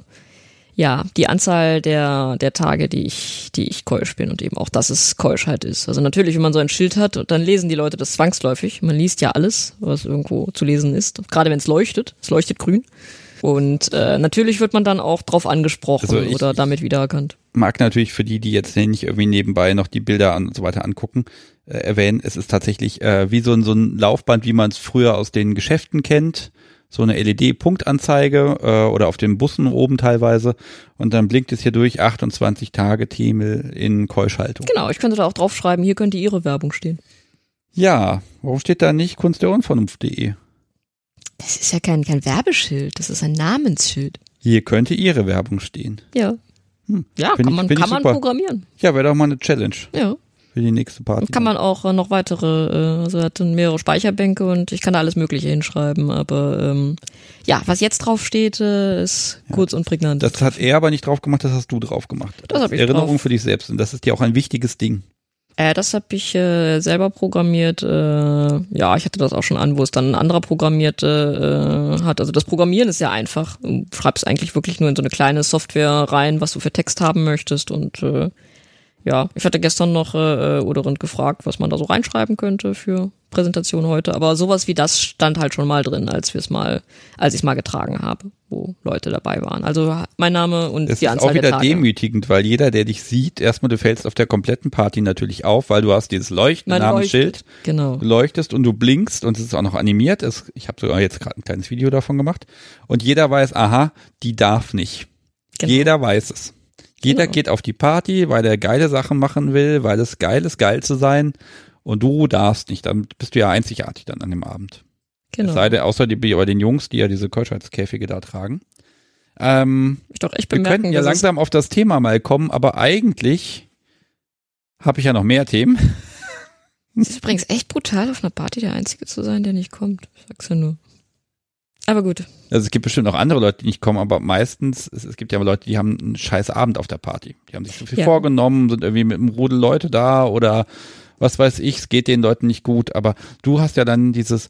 ja die Anzahl der der Tage, die ich die ich keusch bin und eben auch, dass es Keuschheit ist. Also natürlich, wenn man so ein Schild hat, dann lesen die Leute das zwangsläufig. Man liest ja alles, was irgendwo zu lesen ist, gerade wenn es leuchtet. Es leuchtet grün. Und äh, natürlich wird man dann auch drauf angesprochen Also ich- oder damit wiedererkannt. Mag natürlich für die, die jetzt nicht irgendwie nebenbei noch die Bilder und so weiter angucken, äh, erwähnen, es ist tatsächlich äh, wie so ein, so ein Laufband, wie man es früher aus den Geschäften kennt. So eine LED-Punktanzeige äh, oder auf den Bussen oben teilweise. Und dann blinkt es hier durch 28 Tage Themel in Keuschhaltung. Genau, ich könnte da auch draufschreiben, hier könnte Ihre Werbung stehen. Ja, warum steht da nicht Kunst der Unvernunft.de? Das ist ja kein, kein Werbeschild, das ist ein Namensschild. Hier könnte Ihre Werbung stehen. Ja. Hm, Ja, kann ich- man, kann man programmieren. Ja, wäre doch mal eine Challenge Ja. Für die nächste Party. Kann man auch äh, noch weitere, äh, also er hat dann mehrere Speicherbänke und ich kann da alles Mögliche hinschreiben, aber ähm, ja, was jetzt drauf steht, äh, ist kurz und prägnant. Das hat er aber nicht drauf gemacht, das hast du drauf gemacht. Das hab ich Erinnerung drauf. für dich selbst. Und das ist ja auch ein wichtiges Ding. Äh, das habe ich äh, selber programmiert. Äh, ja, ich hatte das auch schon an, wo es dann ein anderer programmierte äh, hat. Also das Programmieren ist ja einfach. Du schreibst eigentlich wirklich nur in so eine kleine Software rein, was du für Text haben möchtest. Und äh, ja, ich hatte gestern noch äh, Oderind gefragt, was man da so reinschreiben könnte für Präsentation heute. Aber sowas wie das stand halt schon mal drin, als wir es mal, als ich es mal getragen habe, wo Leute dabei waren. Also mein Name und Es die ist Anzahl auch der wieder Tage. demütigend, weil jeder, der dich sieht, erstmal du fällst auf der kompletten Party natürlich auf, weil du hast dieses Leuchten, Man Namensschild, leuchtet. Genau. du leuchtest und du blinkst und es ist auch noch animiert. Es, ich habe sogar jetzt gerade ein kleines Video davon gemacht. Und jeder weiß, aha, die darf nicht. Genau. Jeder weiß es. Jeder Genau. geht auf die Party, weil er geile Sachen machen will, weil es geil ist, geil zu sein. Und du darfst nicht. Dann bist du ja einzigartig dann an dem Abend. Genau. Es sei denn, außer die, bei den Jungs, die ja diese Keuschheitskäfige da tragen. Ähm, ich doch echt wir bemerken, könnten ja langsam auf das Thema mal kommen, aber eigentlich habe ich ja noch mehr Themen. Es ist übrigens echt brutal, auf einer Party der Einzige zu sein, der nicht kommt. Ich sag's ja nur. Aber gut. Also es gibt bestimmt auch andere Leute, die nicht kommen, aber meistens, es, es gibt ja Leute, die haben einen scheiß Abend auf der Party. Die haben sich so viel Ja. vorgenommen, sind irgendwie mit einem Rudel Leute da oder was weiß ich, es geht den Leuten nicht gut. Aber du hast ja dann dieses,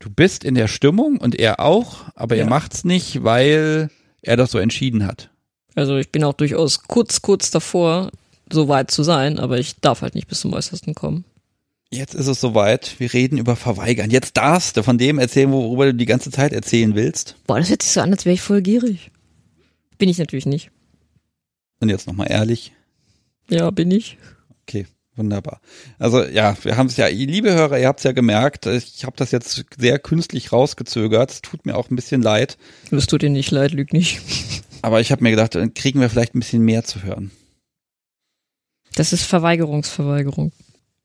du bist in der Stimmung und er auch, aber er Ja. macht's nicht, weil er das so entschieden hat. Also ich bin auch durchaus kurz, kurz davor, so weit zu sein, aber ich darf halt nicht bis zum Äußersten kommen. Jetzt ist es soweit, wir reden über Verweigern. Jetzt darfst du von dem erzählen, worüber du die ganze Zeit erzählen willst. Boah, das hört sich so an, als wäre ich voll gierig. Bin ich natürlich nicht. Und jetzt nochmal ehrlich. Ja, bin ich. Okay, wunderbar. Also ja, wir haben es ja, liebe Hörer, ihr habt es ja gemerkt, ich habe das jetzt sehr künstlich rausgezögert. Es tut mir auch ein bisschen leid, Das tut dir nicht leid, lüg nicht. aber ich habe mir gedacht, dann kriegen wir vielleicht ein bisschen mehr zu hören. Das ist Verweigerungsverweigerung.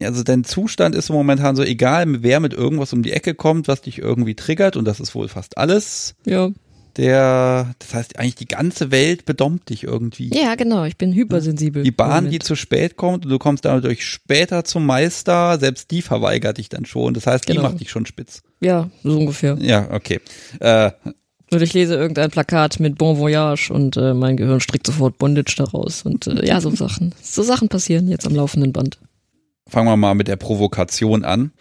Also dein Zustand ist momentan so, egal wer mit irgendwas um die Ecke kommt, was dich irgendwie triggert, und das ist wohl fast alles, Ja. der, das heißt eigentlich die ganze Welt bedommt dich irgendwie. Ja, genau. Ich bin hypersensibel. Die Bahn, die zu spät kommt und du kommst dadurch später zum Meister, selbst die verweigert dich dann schon. Das heißt, die Genau. macht dich schon spitz. Ja, so ungefähr. Ja, okay. Äh, Oder ich lese irgendein Plakat mit Bon Voyage und äh, mein Gehirn strickt sofort Bondage daraus. Und äh, ja, so Sachen. So Sachen passieren jetzt am laufenden Band. Fangen wir mal mit der Provokation an.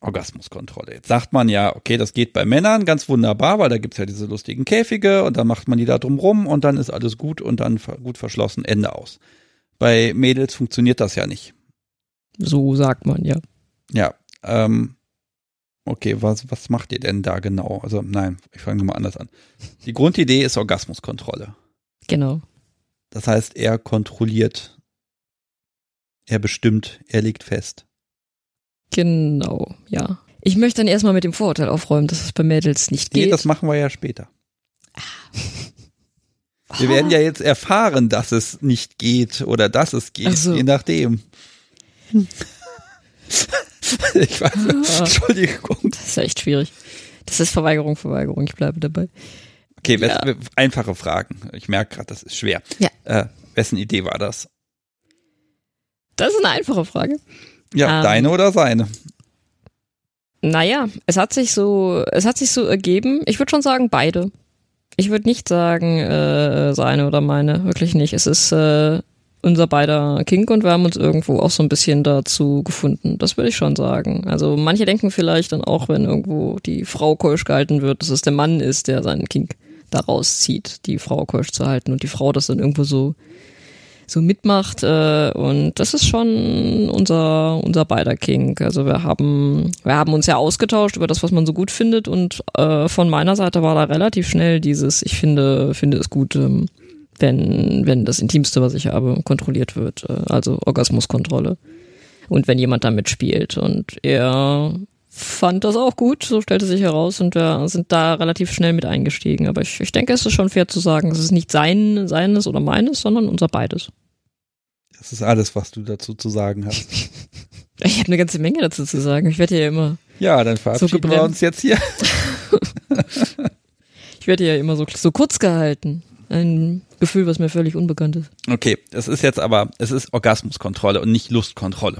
Orgasmuskontrolle. Jetzt sagt man ja, okay, das geht bei Männern ganz wunderbar, weil da gibt's ja diese lustigen Käfige und dann macht man die da drum rum und dann ist alles gut und dann gut verschlossen, Ende aus. Bei Mädels funktioniert das ja nicht. So sagt man, ja. Ja, ähm, okay, was, was macht ihr denn da genau? Also nein, ich fange mal anders an. Die Grundidee ist Orgasmuskontrolle. Genau. Das heißt, er kontrolliert, er bestimmt, er legt fest. Genau, ja. Ich möchte dann erstmal mit dem Vorurteil aufräumen, dass es bei Mädels nicht Nee, geht. das machen wir ja später. Wir werden ja jetzt erfahren, dass es nicht geht oder dass es geht, Ach so. je nachdem. *laughs* ich weiß, Ah. Entschuldigung. Das ist echt schwierig. Das ist Verweigerung, Verweigerung. Ich bleibe dabei. Okay, Ja. einfache Fragen. Ich merke gerade, das ist schwer. Ja. Äh, wessen Idee war das? Das ist eine einfache Frage. Ja, Ähm. deine oder seine? Naja, es hat sich so, es hat sich so ergeben. Ich würde schon sagen, beide. Ich würde nicht sagen, äh, seine oder meine, wirklich nicht. Es ist äh, unser beider Kink und wir haben uns irgendwo auch so ein bisschen dazu gefunden. Das würde ich schon sagen. Also manche denken vielleicht dann auch, wenn irgendwo die Frau keusch gehalten wird, dass es der Mann ist, der seinen Kink daraus zieht, die Frau keusch zu halten und die Frau das dann irgendwo so so mitmacht äh, und das ist schon unser unser beider Kink. Also wir haben wir haben uns ja ausgetauscht über das, was man so gut findet und äh, von meiner Seite war da relativ schnell dieses ich finde finde es gut, ähm, wenn wenn das Intimste, was ich habe, kontrolliert wird, äh, also Orgasmuskontrolle und wenn jemand damit spielt und er fand das auch gut, so stellte sich heraus und wir sind da relativ schnell mit eingestiegen. Aber ich, ich denke, es ist schon fair zu sagen, es ist nicht sein, seines oder meines, sondern unser beides. Das ist alles, was du dazu zu sagen hast. *laughs* Ich habe eine ganze Menge dazu zu sagen. Ich werde ja immer, Ja, dann verabschieden wir gebremst. uns jetzt hier. *laughs* ich werde ja immer so, so kurz gehalten. Ein Gefühl, was mir völlig unbekannt ist. Okay, es ist jetzt aber, es ist Orgasmuskontrolle und nicht Lustkontrolle.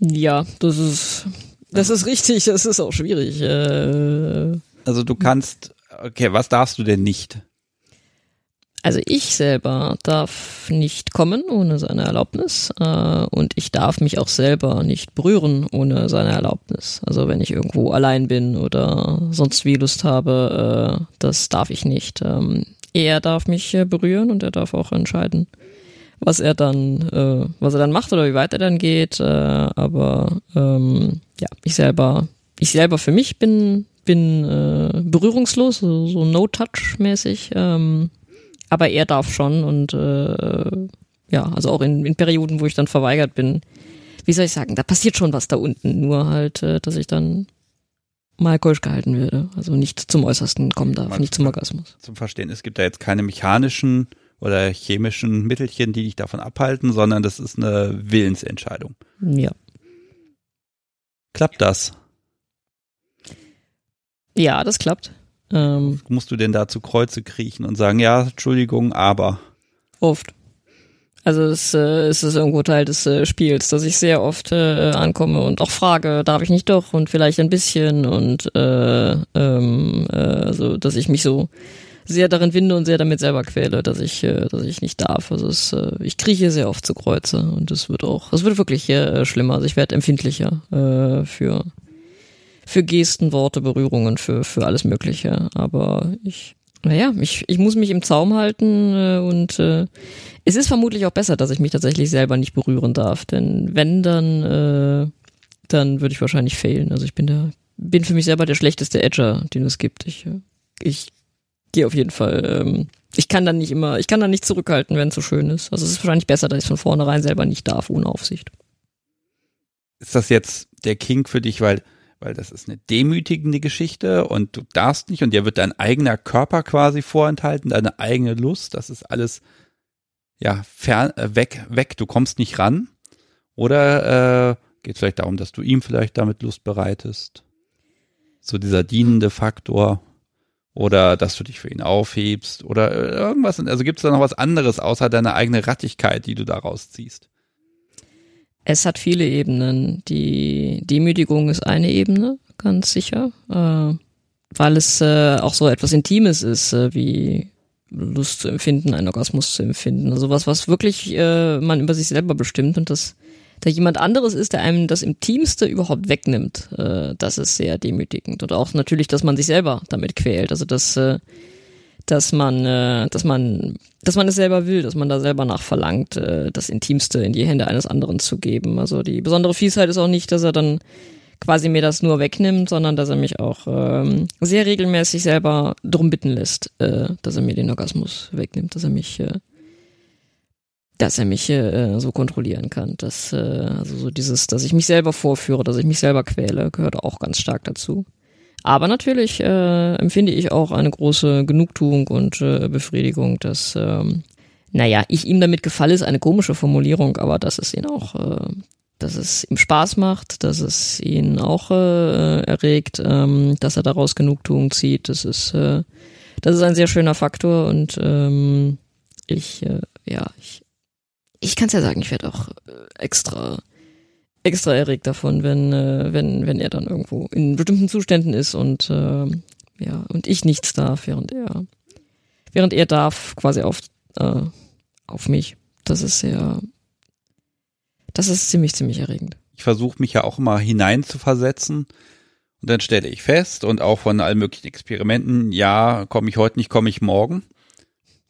Ja, das ist, das ist richtig. Das ist auch schwierig. Äh, Also du kannst, okay, was darfst du denn nicht? Also ich selber darf nicht kommen ohne seine Erlaubnis äh, und ich darf mich auch selber nicht berühren ohne seine Erlaubnis. Also wenn ich irgendwo allein bin oder sonst wie Lust habe, äh, das darf ich nicht. Ähm, er darf mich äh, berühren und er darf auch entscheiden, was er dann, äh, was er dann macht oder wie weit er dann geht. Äh, aber ähm, ja, ich selber, ich selber für mich bin bin äh, berührungslos, so, so No-Touch-mäßig. Ähm, aber er darf schon und äh, ja, also auch in, in Perioden, wo ich dann verweigert bin, wie soll ich sagen, da passiert schon was da unten, nur halt, äh, dass ich dann mal keusch gehalten werde, also nicht zum Äußersten kommen darf, nicht zum Orgasmus. Zum Verstehen, es gibt da jetzt keine mechanischen oder chemischen Mittelchen, die dich davon abhalten, sondern das ist eine Willensentscheidung. Ja. Klappt das? Ja, das klappt. Ähm, Musst du denn da zu Kreuze kriechen und sagen, ja, Entschuldigung, aber. oft. Also es, äh, es ist irgendwo Teil des äh, Spiels, dass ich sehr oft äh, ankomme und auch frage, darf ich nicht doch und vielleicht ein bisschen und äh, ähm, äh, also dass ich mich so sehr darin winde und sehr damit selber quäle, dass ich, äh, dass ich nicht darf. Also es, äh, ich krieche sehr oft zu Kreuze und es wird auch, es wird wirklich äh, schlimmer. Also ich werde empfindlicher äh, für für Gesten, Worte, Berührungen, für für alles Mögliche. Aber ich naja, ich, ich muss mich im Zaum halten und es ist vermutlich auch besser, dass ich mich tatsächlich selber nicht berühren darf, denn wenn dann, dann würde ich wahrscheinlich fehlen. Also ich bin da, bin für mich selber der schlechteste Edger, den es gibt. Ich, ich gehe auf jeden Fall. Ähm, ich kann dann nicht immer, ich kann dann nicht zurückhalten, wenn es so schön ist. Also es ist wahrscheinlich besser, dass ich von vornherein selber nicht darf, ohne Aufsicht. Ist das jetzt der Kink für dich, weil weil das ist eine demütigende Geschichte und du darfst nicht und dir wird dein eigener Körper quasi vorenthalten, deine eigene Lust, das ist alles ja fern äh, weg weg, du kommst nicht ran oder äh, geht es vielleicht darum, dass du ihm vielleicht damit Lust bereitest, so dieser dienende Faktor oder dass du dich für ihn aufhebst oder äh, irgendwas, also gibt es da noch was anderes außer deine eigene Rattigkeit, die du daraus ziehst? Es hat viele Ebenen. Die Demütigung ist eine Ebene, ganz sicher, äh, weil es äh, auch so etwas Intimes ist, äh, wie Lust zu empfinden, einen Orgasmus zu empfinden. Also was, was wirklich äh, man über sich selber bestimmt und das da jemand anderes ist, der einem das Intimste überhaupt wegnimmt, äh, das ist sehr demütigend. Und auch natürlich, dass man sich selber damit quält. Also dass äh, dass man, äh, dass man, dass man es selber will, dass man da selber nachverlangt, äh, das Intimste in die Hände eines anderen zu geben. Also die besondere Fiesheit ist auch nicht, dass er dann quasi mir das nur wegnimmt, sondern dass er mich auch ähm, sehr regelmäßig selber drum bitten lässt, äh, dass er mir den Orgasmus wegnimmt, dass er mich, äh, dass er mich äh, so kontrollieren kann. Dass, äh, also so dieses, dass ich mich selber vorführe, dass ich mich selber quäle, gehört auch ganz stark dazu. Aber natürlich äh, empfinde ich auch eine große Genugtuung und äh, Befriedigung, dass, ähm, naja, ich ihm damit gefalle, ist eine komische Formulierung, aber dass es ihn auch, äh, dass es ihm Spaß macht, dass es ihn auch äh, erregt, ähm, dass er daraus Genugtuung zieht. Das ist, äh, das ist ein sehr schöner Faktor und ähm, ich, äh, ja, ich, ich kann es ja sagen, ich werde auch äh, extra extra erregt davon, wenn, äh, wenn, wenn er dann irgendwo in bestimmten Zuständen ist und äh, ja, und ich nichts darf, während er während er darf, quasi auf, äh, auf mich. Das ist sehr, das ist ziemlich, ziemlich erregend. Ich versuche mich ja auch immer hinein zu versetzen. Und dann stelle ich fest, und auch von allen möglichen Experimenten, ja, komme ich heute nicht, komme ich morgen.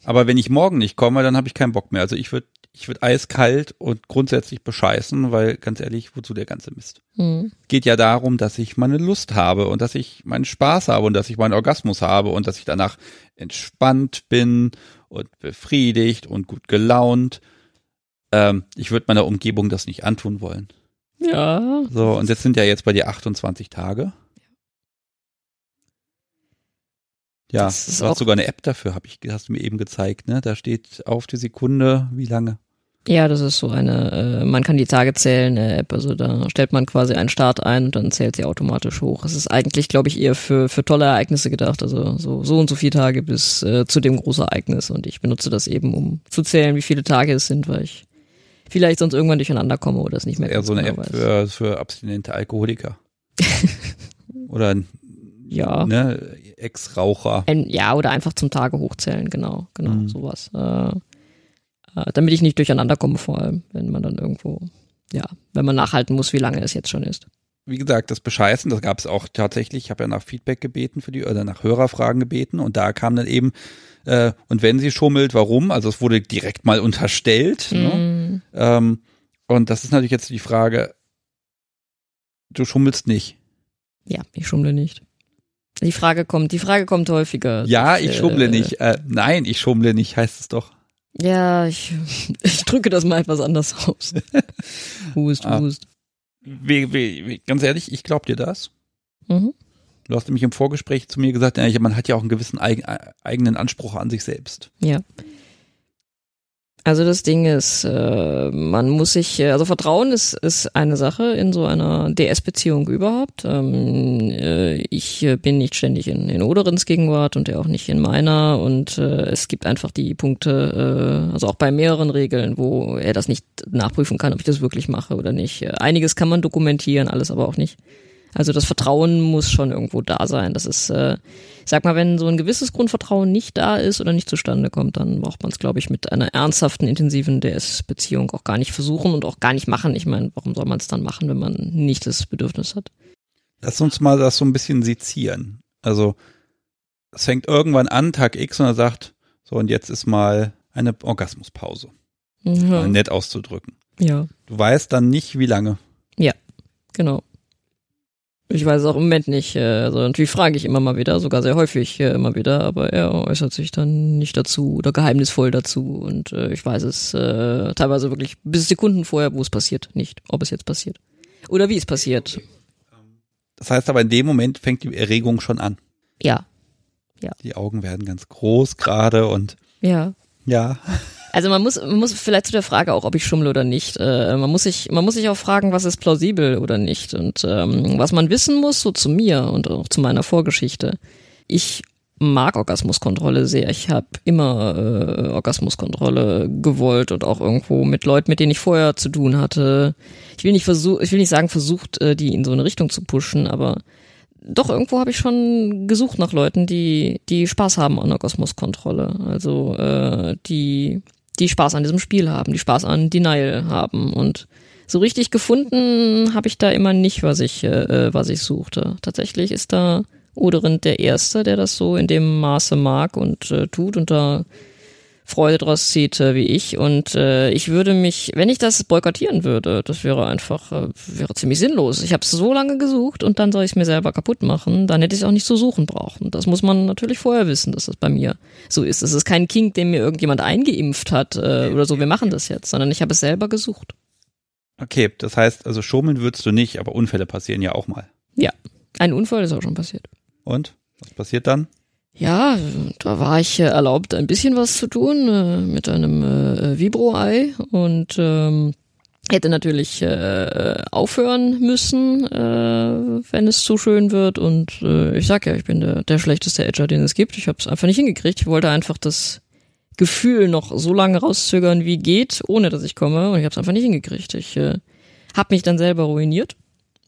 Aber wenn ich morgen nicht komme, dann habe ich keinen Bock mehr. Also ich würde ich würde eiskalt und grundsätzlich bescheißen, weil ganz ehrlich, wozu der ganze Mist? Mhm. Geht ja darum, dass ich meine Lust habe und dass ich meinen Spaß habe und dass ich meinen Orgasmus habe und dass ich danach entspannt bin und befriedigt und gut gelaunt. Ähm, ich würde meiner Umgebung das nicht antun wollen. Ja. So, und jetzt sind ja jetzt bei dir 28 Tage. Ja, du hast sogar eine App dafür, hab ich, hast du mir eben gezeigt, ne? Da steht auf die Sekunde, wie lange. Ja, das ist so eine, äh, man kann die Tage zählen, eine App. Also da stellt man quasi einen Start ein und dann zählt sie automatisch hoch. Es ist eigentlich, glaube ich, eher für, für tolle Ereignisse gedacht. Also so, so und so viele Tage bis äh, zu dem großen Ereignis. Und ich benutze das eben, um zu zählen, wie viele Tage es sind, weil ich vielleicht sonst irgendwann durcheinander komme oder es nicht mehr Eher so eine genau App für, für abstinente Alkoholiker. *laughs* oder ja. Ne, Ex-Raucher. Ja, oder einfach zum Tage hochzählen, genau, genau, mhm. sowas. Äh, äh, damit ich nicht durcheinander komme, vor allem, wenn man dann irgendwo, ja, wenn man nachhalten muss, wie lange es jetzt schon ist. Wie gesagt, das Bescheißen, das gab es auch tatsächlich. Ich habe ja nach Feedback gebeten für die, oder nach Hörerfragen gebeten und da kam dann eben, äh, und wenn sie schummelt, warum? Also es wurde direkt mal unterstellt. Ne? Mhm. Ne? Ähm, und das ist natürlich jetzt die Frage, du schummelst nicht. Ja, ich schummle nicht. Die Frage kommt, die Frage kommt häufiger. Ja, ich schummle äh, nicht. Äh, nein, ich schummle nicht, heißt es doch. Ja, ich, *laughs* ich drücke das mal etwas anders aus. *laughs* hust, ah. hust. Wie, wie, wie, ganz ehrlich, ich glaube dir das. Mhm. Du hast nämlich im Vorgespräch zu mir gesagt, man hat ja auch einen gewissen eigen, eigenen Anspruch an sich selbst. Ja. Also das Ding ist, äh, man muss sich, äh, also Vertrauen ist, ist eine Sache in so einer DS-Beziehung überhaupt. Ähm, äh, ich bin nicht ständig in, in Oderins Gegenwart und er auch nicht in meiner und es gibt einfach die Punkte, also auch bei mehreren Regeln, wo er das nicht nachprüfen kann, ob ich das wirklich mache oder nicht. Einiges kann man dokumentieren, alles aber auch nicht. Also das Vertrauen muss schon irgendwo da sein. Das ist, äh, ich sag mal, wenn so ein gewisses Grundvertrauen nicht da ist oder nicht zustande kommt, dann braucht man es, glaube ich, mit einer ernsthaften, intensiven DS-Beziehung auch gar nicht versuchen und auch gar nicht machen. Ich meine, warum soll man es dann machen, wenn man nicht das Bedürfnis hat? Lass uns mal das so ein bisschen sezieren. Also es fängt irgendwann an, Tag X, und er sagt, so und jetzt ist mal eine Orgasmuspause. Mhm. Mal nett auszudrücken. Ja. Du weißt dann nicht, wie lange. Ja, genau. Ich weiß es auch im Moment nicht. Äh, also natürlich frage ich immer mal wieder, sogar sehr häufig äh, immer wieder, aber er äußert sich dann nicht dazu oder geheimnisvoll dazu. Und äh, ich weiß es äh, teilweise wirklich bis Sekunden vorher, wo es passiert, nicht, ob es jetzt passiert. Oder wie es passiert. Das heißt aber, in dem Moment fängt die Erregung schon an. Ja. Ja. Die Augen werden ganz groß gerade und. Ja. Ja. Also man muss, man muss vielleicht zu der Frage auch, ob ich schummle oder nicht. Äh, man muss sich, man muss sich auch fragen, was ist plausibel oder nicht. Und ähm, was man wissen muss, so zu mir und auch zu meiner Vorgeschichte. Ich mag Orgasmuskontrolle sehr. Ich habe immer äh, Orgasmuskontrolle gewollt und auch irgendwo mit Leuten, mit denen ich vorher zu tun hatte. Ich will nicht versuch, ich will nicht sagen versucht, äh, die in so eine Richtung zu pushen, aber doch irgendwo habe ich schon gesucht nach Leuten, die die Spaß haben an Orgasmuskontrolle. Also äh, die die Spaß an diesem Spiel haben, die Spaß an Denial haben. Und so richtig gefunden habe ich da immer nicht, was ich, äh, was ich suchte. Tatsächlich ist da Oderind der Erste, der das so in dem Maße mag und äh, tut und da Freude draus zieht äh, wie ich. Und äh, ich würde mich, wenn ich das boykottieren würde, das wäre einfach, äh, wäre ziemlich sinnlos. Ich habe es so lange gesucht und dann soll ich es mir selber kaputt machen. Dann hätte ich es auch nicht zu suchen brauchen. Das muss man natürlich vorher wissen, dass das bei mir so ist. Es ist kein Kink, den mir irgendjemand eingeimpft hat äh, oder so, wir machen das jetzt, sondern ich habe es selber gesucht. Okay, das heißt, also schummeln würdest du nicht, aber Unfälle passieren ja auch mal. Ja, ein Unfall ist auch schon passiert. Und? Was passiert dann? Ja, da war ich äh, erlaubt, ein bisschen was zu tun äh, mit einem äh, Vibro-Ei und ähm, hätte natürlich äh, aufhören müssen, äh, wenn es zu schön wird. Und äh, ich sag ja, ich bin der, der schlechteste Edger, den es gibt. Ich habe es einfach nicht hingekriegt. Ich wollte einfach das Gefühl noch so lange rauszögern, wie geht, ohne dass ich komme. Und ich habe es einfach nicht hingekriegt. Ich äh, habe mich dann selber ruiniert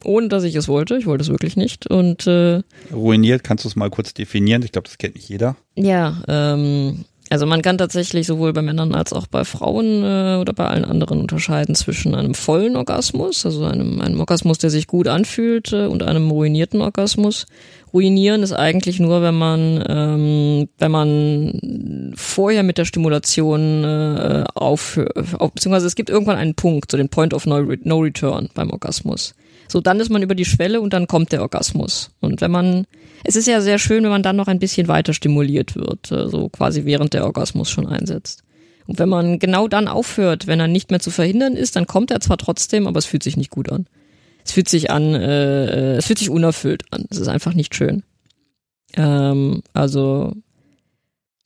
ohne dass ich es wollte. Ich wollte es wirklich nicht. Und äh, ruiniert, kannst du es mal kurz definieren? Ich glaube, das kennt nicht jeder. Ja, ähm, also man kann tatsächlich sowohl bei Männern als auch bei Frauen äh, oder bei allen anderen unterscheiden zwischen einem vollen Orgasmus, also einem, einem Orgasmus, der sich gut anfühlt, äh, und einem ruinierten Orgasmus. Ruinieren ist eigentlich nur, wenn man, ähm, wenn man vorher mit der Stimulation äh, aufhört, auf, beziehungsweise es gibt irgendwann einen Punkt, so den Point of No, no Return beim Orgasmus. So, dann ist man über die Schwelle und dann kommt der Orgasmus. Und wenn man, es ist ja sehr schön, wenn man dann noch ein bisschen weiter stimuliert wird, äh, so quasi während der Orgasmus schon einsetzt. Und wenn man genau dann aufhört, wenn er nicht mehr zu verhindern ist, dann kommt er zwar trotzdem, aber es fühlt sich nicht gut an. Es fühlt sich an, äh, es fühlt sich unerfüllt an. Es ist einfach nicht schön. Ähm, also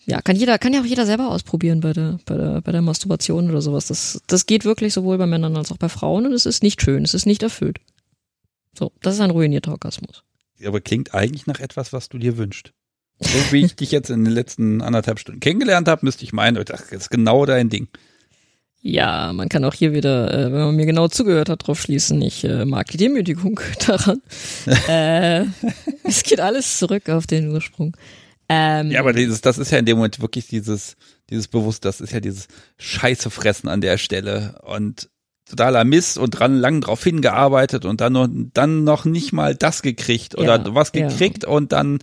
ja, kann jeder, kann ja auch jeder selber ausprobieren bei der, bei der, bei der Masturbation oder sowas. Das, das geht wirklich sowohl bei Männern als auch bei Frauen und es ist nicht schön, es ist nicht erfüllt. So, das ist ein ruinierter Orgasmus. Aber klingt eigentlich nach etwas, was du dir wünschst. So *laughs* wie ich dich jetzt in den letzten anderthalb Stunden kennengelernt habe, müsste ich meinen, das ist genau dein Ding. Ja, man kann auch hier wieder, äh, wenn man mir genau zugehört hat, drauf schließen, ich äh, mag die Demütigung *laughs* daran. *laughs* äh, es geht alles zurück auf den Ursprung. Ähm, ja, aber dieses, das ist ja in dem Moment wirklich dieses, dieses Bewusst, das ist ja dieses Scheiße fressen an der Stelle und totaler Mist und dran lang drauf hingearbeitet und dann noch, dann noch nicht mal das gekriegt oder ja, was gekriegt ja. und dann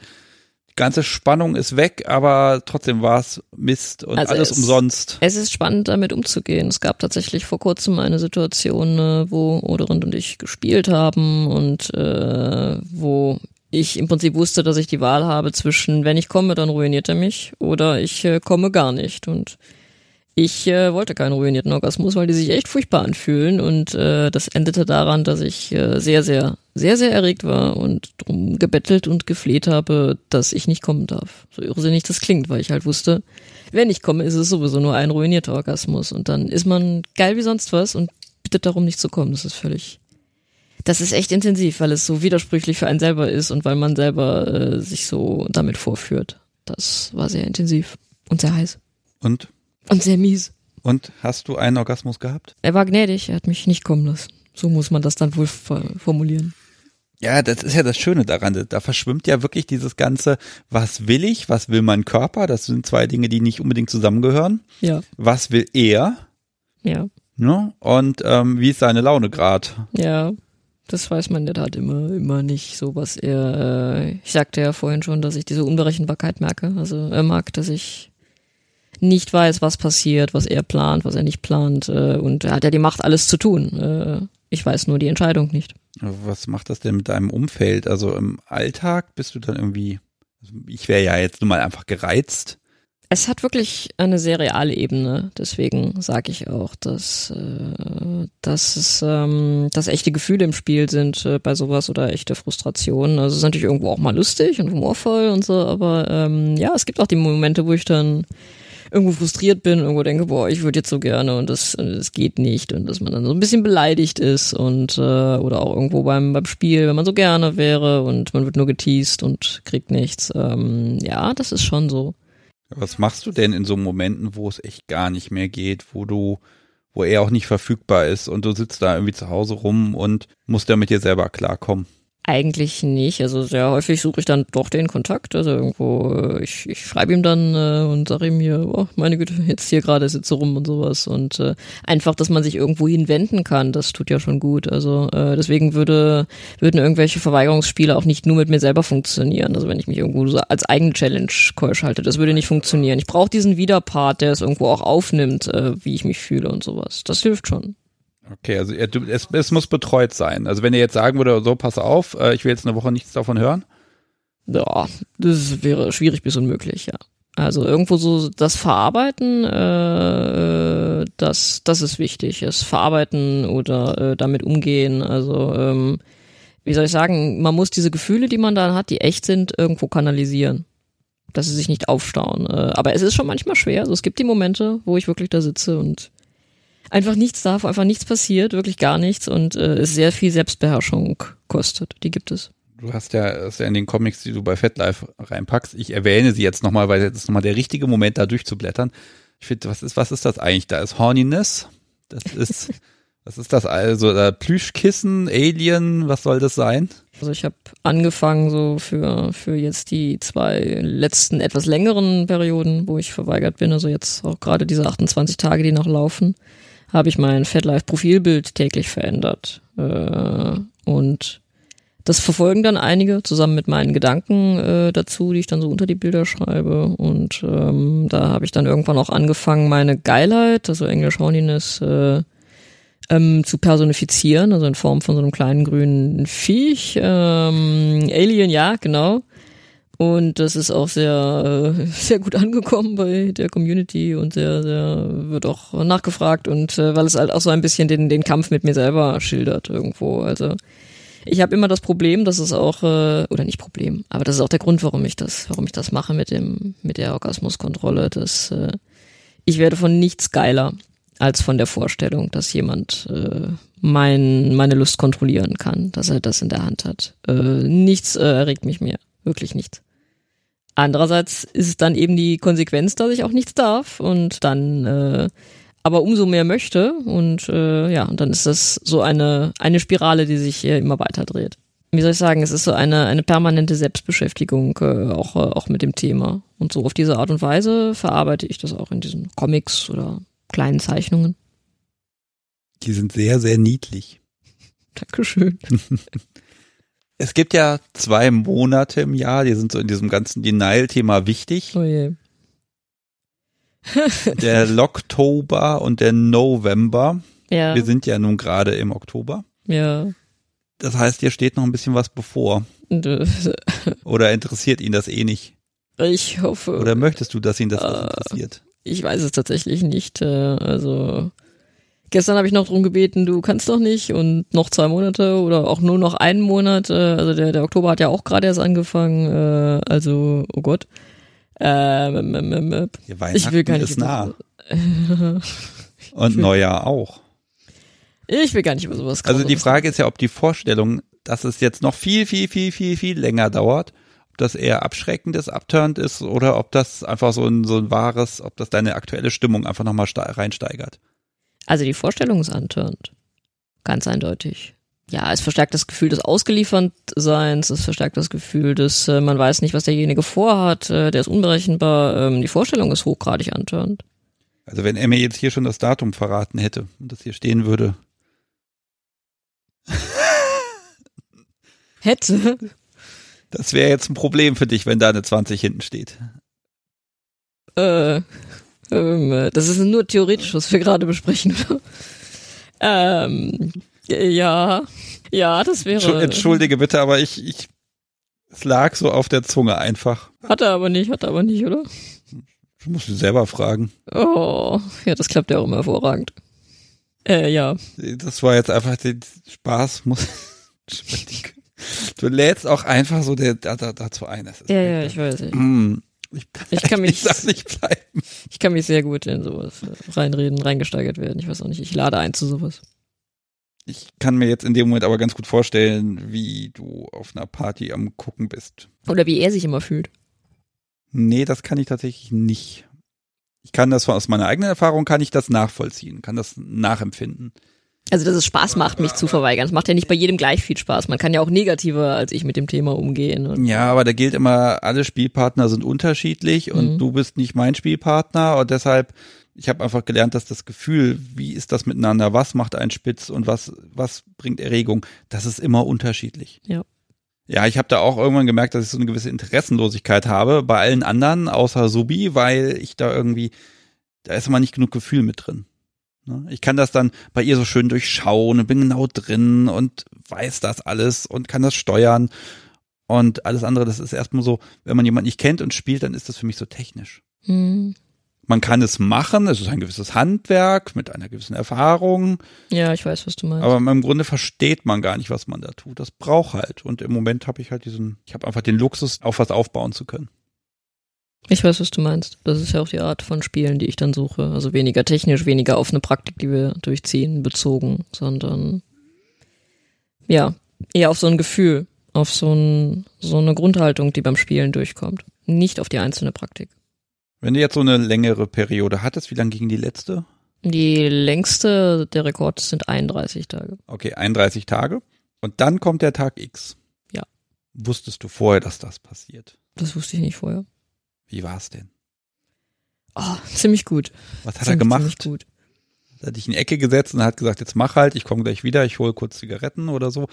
die ganze Spannung ist weg, aber trotzdem war es Mist und also alles es, umsonst. Es ist spannend, damit umzugehen. Es gab tatsächlich vor kurzem eine Situation, äh, wo Oderind und ich gespielt haben und äh, wo ich im Prinzip wusste, dass ich die Wahl habe zwischen, wenn ich komme, dann ruiniert er mich oder ich äh, komme gar nicht und Ich äh, wollte keinen ruinierten Orgasmus, weil die sich echt furchtbar anfühlen und äh, das endete daran, dass ich äh, sehr, sehr, sehr, sehr erregt war und drum gebettelt und gefleht habe, dass ich nicht kommen darf. So irrsinnig das klingt, weil ich halt wusste, wenn ich komme, ist es sowieso nur ein ruinierter Orgasmus und dann ist man geil wie sonst was und bittet darum nicht zu kommen. Das ist völlig, das ist echt intensiv, weil es so widersprüchlich für einen selber ist und weil man selber äh, sich so damit vorführt. Das war sehr intensiv und sehr heiß. Und? Und sehr mies. Und hast du einen Orgasmus gehabt? Er war gnädig, er hat mich nicht kommen lassen. So muss man das dann wohl formulieren. Ja, das ist ja das Schöne daran. Da verschwimmt ja wirklich dieses ganze, was will ich, was will mein Körper? Das sind zwei Dinge, die nicht unbedingt zusammengehören. Ja. Was will er? Ja. Ne? Und ähm, wie ist seine Laune gerade? Ja. Das weiß man in der Tat immer, immer nicht, so was er, äh, ich sagte ja vorhin schon, dass ich diese Unberechenbarkeit merke. Also er mag, dass ich nicht weiß, was passiert, was er plant, was er nicht plant. Äh, und er hat ja die Macht, alles zu tun. Äh, ich weiß nur die Entscheidung nicht. Was macht das denn mit deinem Umfeld? Also im Alltag bist du dann irgendwie, also ich wäre ja jetzt nur mal einfach gereizt. Es hat wirklich eine sehr reale Ebene. Deswegen sage ich auch, dass, äh, dass es ähm, dass echte Gefühle im Spiel sind äh, bei sowas oder echte Frustrationen. Also es ist natürlich irgendwo auch mal lustig und humorvoll und so, aber ähm, ja, es gibt auch die Momente, wo ich dann irgendwo frustriert bin, irgendwo denke, boah, ich würde jetzt so gerne und das, das geht nicht und dass man dann so ein bisschen beleidigt ist und äh, oder auch irgendwo beim beim Spiel, wenn man so gerne wäre und man wird nur geteased und kriegt nichts. Ähm, ja, das ist schon so. Was machst du denn in so Momenten, wo es echt gar nicht mehr geht, wo du, wo er auch nicht verfügbar ist und du sitzt da irgendwie zu Hause rum und musst ja mit dir selber klarkommen? Eigentlich nicht. Also sehr häufig suche ich dann doch den Kontakt. Also irgendwo, äh, ich, ich schreibe ihm dann äh, und sage ihm hier, oh, meine Güte, jetzt hier gerade sitze rum und sowas. Und äh, einfach, dass man sich irgendwo hinwenden kann, das tut ja schon gut. Also äh, deswegen würde, würden irgendwelche Verweigerungsspiele auch nicht nur mit mir selber funktionieren. Also wenn ich mich irgendwo so als eigene Challenge keusch halte, das würde nicht funktionieren. Ich brauche diesen Widerpart, der es irgendwo auch aufnimmt, äh, wie ich mich fühle und sowas. Das hilft schon. Okay, also es, es muss betreut sein. Also wenn ihr jetzt sagen würde, so pass auf, äh, ich will jetzt eine Woche nichts davon hören. Ja, das wäre schwierig bis unmöglich, ja. Also irgendwo so das Verarbeiten, äh, das, das ist wichtig. Das Verarbeiten oder äh, damit umgehen. Also ähm, wie soll ich sagen, man muss diese Gefühle, die man dann hat, die echt sind, irgendwo kanalisieren. Dass sie sich nicht aufstauen. Äh, aber es ist schon manchmal schwer. Also es gibt die Momente, wo ich wirklich da sitze und einfach nichts darf, einfach nichts passiert, wirklich gar nichts und äh, es sehr viel Selbstbeherrschung kostet. Die gibt es. Du hast ja, das ja in den Comics, die du bei FetLife reinpackst. Ich erwähne sie jetzt nochmal, weil jetzt ist nochmal der richtige Moment, da durchzublättern. Ich finde, was ist, was ist das eigentlich? Da ist Horniness. Das ist, *laughs* was ist das also? Da Plüschkissen, Alien, was soll das sein? Also ich habe angefangen so für, für jetzt die zwei letzten etwas längeren Perioden, wo ich verweigert bin, also jetzt auch gerade diese 28 Tage, die noch laufen habe ich mein FatLife-Profilbild täglich verändert. Äh, und das verfolgen dann einige zusammen mit meinen Gedanken äh, dazu, die ich dann so unter die Bilder schreibe. Und ähm, da habe ich dann irgendwann auch angefangen, meine Geilheit, also Englisch Horniness, äh, ähm, zu personifizieren, also in Form von so einem kleinen grünen Viech. Ähm, Alien, ja, genau. Und das ist auch sehr, äh, *laughs* sehr gut angekommen bei der Community und sehr, sehr wird auch nachgefragt und äh, weil es halt auch so ein bisschen den, den Kampf mit mir selber schildert irgendwo. Also ich habe immer das Problem, dass es auch, äh, oder nicht Problem, aber das ist auch der Grund, warum ich das, warum ich das mache mit dem, mit der Orgasmuskontrolle, dass ich werde von nichts geiler als von der Vorstellung, dass jemand äh, mein, meine Lust kontrollieren kann, dass er das in der Hand hat. Äh, nichts äh, erregt mich mehr. Wirklich nichts. Andererseits ist es dann eben die Konsequenz, dass ich auch nichts darf und dann äh, aber umso mehr möchte und äh, ja, und dann ist das so eine eine Spirale, die sich äh, immer weiter dreht. Wie soll ich sagen, es ist so eine eine permanente Selbstbeschäftigung äh, auch äh, auch mit dem Thema und so auf diese Art und Weise verarbeite ich das auch in diesen Comics oder kleinen Zeichnungen. Die sind sehr sehr niedlich. *laughs* Dankeschön. *laughs* Es gibt ja zwei Monate im Jahr, die sind so in diesem ganzen Denial-Thema wichtig. Oh je. *laughs* der Locktober und der November. Ja. Wir sind ja nun gerade im Oktober. Ja. Das heißt, hier steht noch ein bisschen was bevor. *laughs* Oder interessiert ihn das eh nicht? Ich hoffe. Oder möchtest du, dass ihn das äh, interessiert? Ich weiß es tatsächlich nicht. Äh, also gestern habe ich noch drum gebeten, du kannst doch nicht und noch zwei Monate oder auch nur noch einen Monat. Äh, also der, der Oktober hat ja auch gerade erst angefangen. Äh, also, oh Gott. Ähm, ähm, ähm, ich will gar nicht. Ist nah. *laughs* und Neujahr auch. Ich will gar nicht über sowas Also die Frage ist ja, ob die Vorstellung, dass es jetzt noch viel, viel, viel, viel, viel länger dauert, ob das eher abschreckendes abturnt ist oder ob das einfach so ein, so ein wahres, ob das deine aktuelle Stimmung einfach nochmal reinsteigert. Also die Vorstellung ist antörnt. Ganz eindeutig. Ja, es verstärkt das Gefühl des Ausgeliefertseins, es verstärkt das Gefühl, dass äh, man weiß nicht, was derjenige vorhat, äh, der ist unberechenbar. Ähm, die Vorstellung ist hochgradig antörnt. Also wenn er mir jetzt hier schon das Datum verraten hätte und das hier stehen würde, *laughs* Hätte. Das wäre jetzt ein Problem für dich, wenn da eine 20 hinten steht. Äh, das ist nur theoretisch, was wir gerade besprechen. *laughs* ähm, ja, ja, das wäre. Entschuldige bitte, aber ich, ich, es lag so auf der Zunge einfach. Hat er aber nicht, hat er aber nicht, oder? Du musst du selber fragen. Oh, ja, das klappt ja auch immer hervorragend. Äh, ja. Das war jetzt einfach den Spaß, muss. *laughs* Du lädst auch einfach so der, da, da, dazu ein. ja, ja, ich weiß nicht. Mm, ich, ich, kann mich nicht bleiben. Ich kann mich sehr gut in sowas reinreden, reingesteigert werden. Ich weiß auch nicht, ich lade ein zu sowas. Ich kann mir jetzt in dem Moment aber ganz gut vorstellen, wie du auf einer Party am gucken bist. Oder wie er sich immer fühlt. Nee, das kann ich tatsächlich nicht. Ich kann das aus meiner eigenen Erfahrung kann ich das nachvollziehen, kann das nachempfinden. Also, dass es Spaß macht, mich zu verweigern. Es macht ja nicht bei jedem gleich viel Spaß. Man kann ja auch negativer als ich mit dem Thema umgehen. Ja, aber da gilt immer, alle Spielpartner sind unterschiedlich und mhm. du bist nicht mein Spielpartner und deshalb, ich habe einfach gelernt, dass das Gefühl, wie ist das miteinander, was macht ein Spitz und was, was bringt Erregung, das ist immer unterschiedlich. Ja. Ja, ich habe da auch irgendwann gemerkt, dass ich so eine gewisse Interessenlosigkeit habe bei allen anderen, außer Subi, weil ich da irgendwie, da ist immer nicht genug Gefühl mit drin. Ne? Ich kann das dann bei ihr so schön durchschauen und bin genau drin und weiß das alles und kann das steuern. Und alles andere, das ist erstmal so, wenn man jemanden nicht kennt und spielt, dann ist das für mich so technisch. Mhm. Man kann es machen, es ist ein gewisses Handwerk mit einer gewissen Erfahrung. Ja, ich weiß, was du meinst. Aber im Grunde versteht man gar nicht, was man da tut. Das braucht halt. Und im Moment habe ich halt diesen, ich habe einfach den Luxus, auf was aufbauen zu können. Ich weiß, was du meinst. Das ist ja auch die Art von Spielen, die ich dann suche. Also weniger technisch, weniger auf eine Praktik, die wir durchziehen, bezogen, sondern ja, eher auf so ein Gefühl, auf so, ein, so eine Grundhaltung, die beim Spielen durchkommt. Nicht auf die einzelne Praktik. Wenn du jetzt so eine längere Periode hattest, wie lange ging die letzte? Die längste der Rekord sind 31 Tage. Okay, 31 Tage. Und dann kommt der Tag X. Ja. Wusstest du vorher, dass das passiert? Das wusste ich nicht vorher. Wie war es denn? Oh, ziemlich gut. Was hat ziemlich, er gemacht? Ziemlich gut. Hat dich in die Ecke gesetzt und hat gesagt, jetzt mach halt, ich komme gleich wieder, ich hole kurz Zigaretten oder so.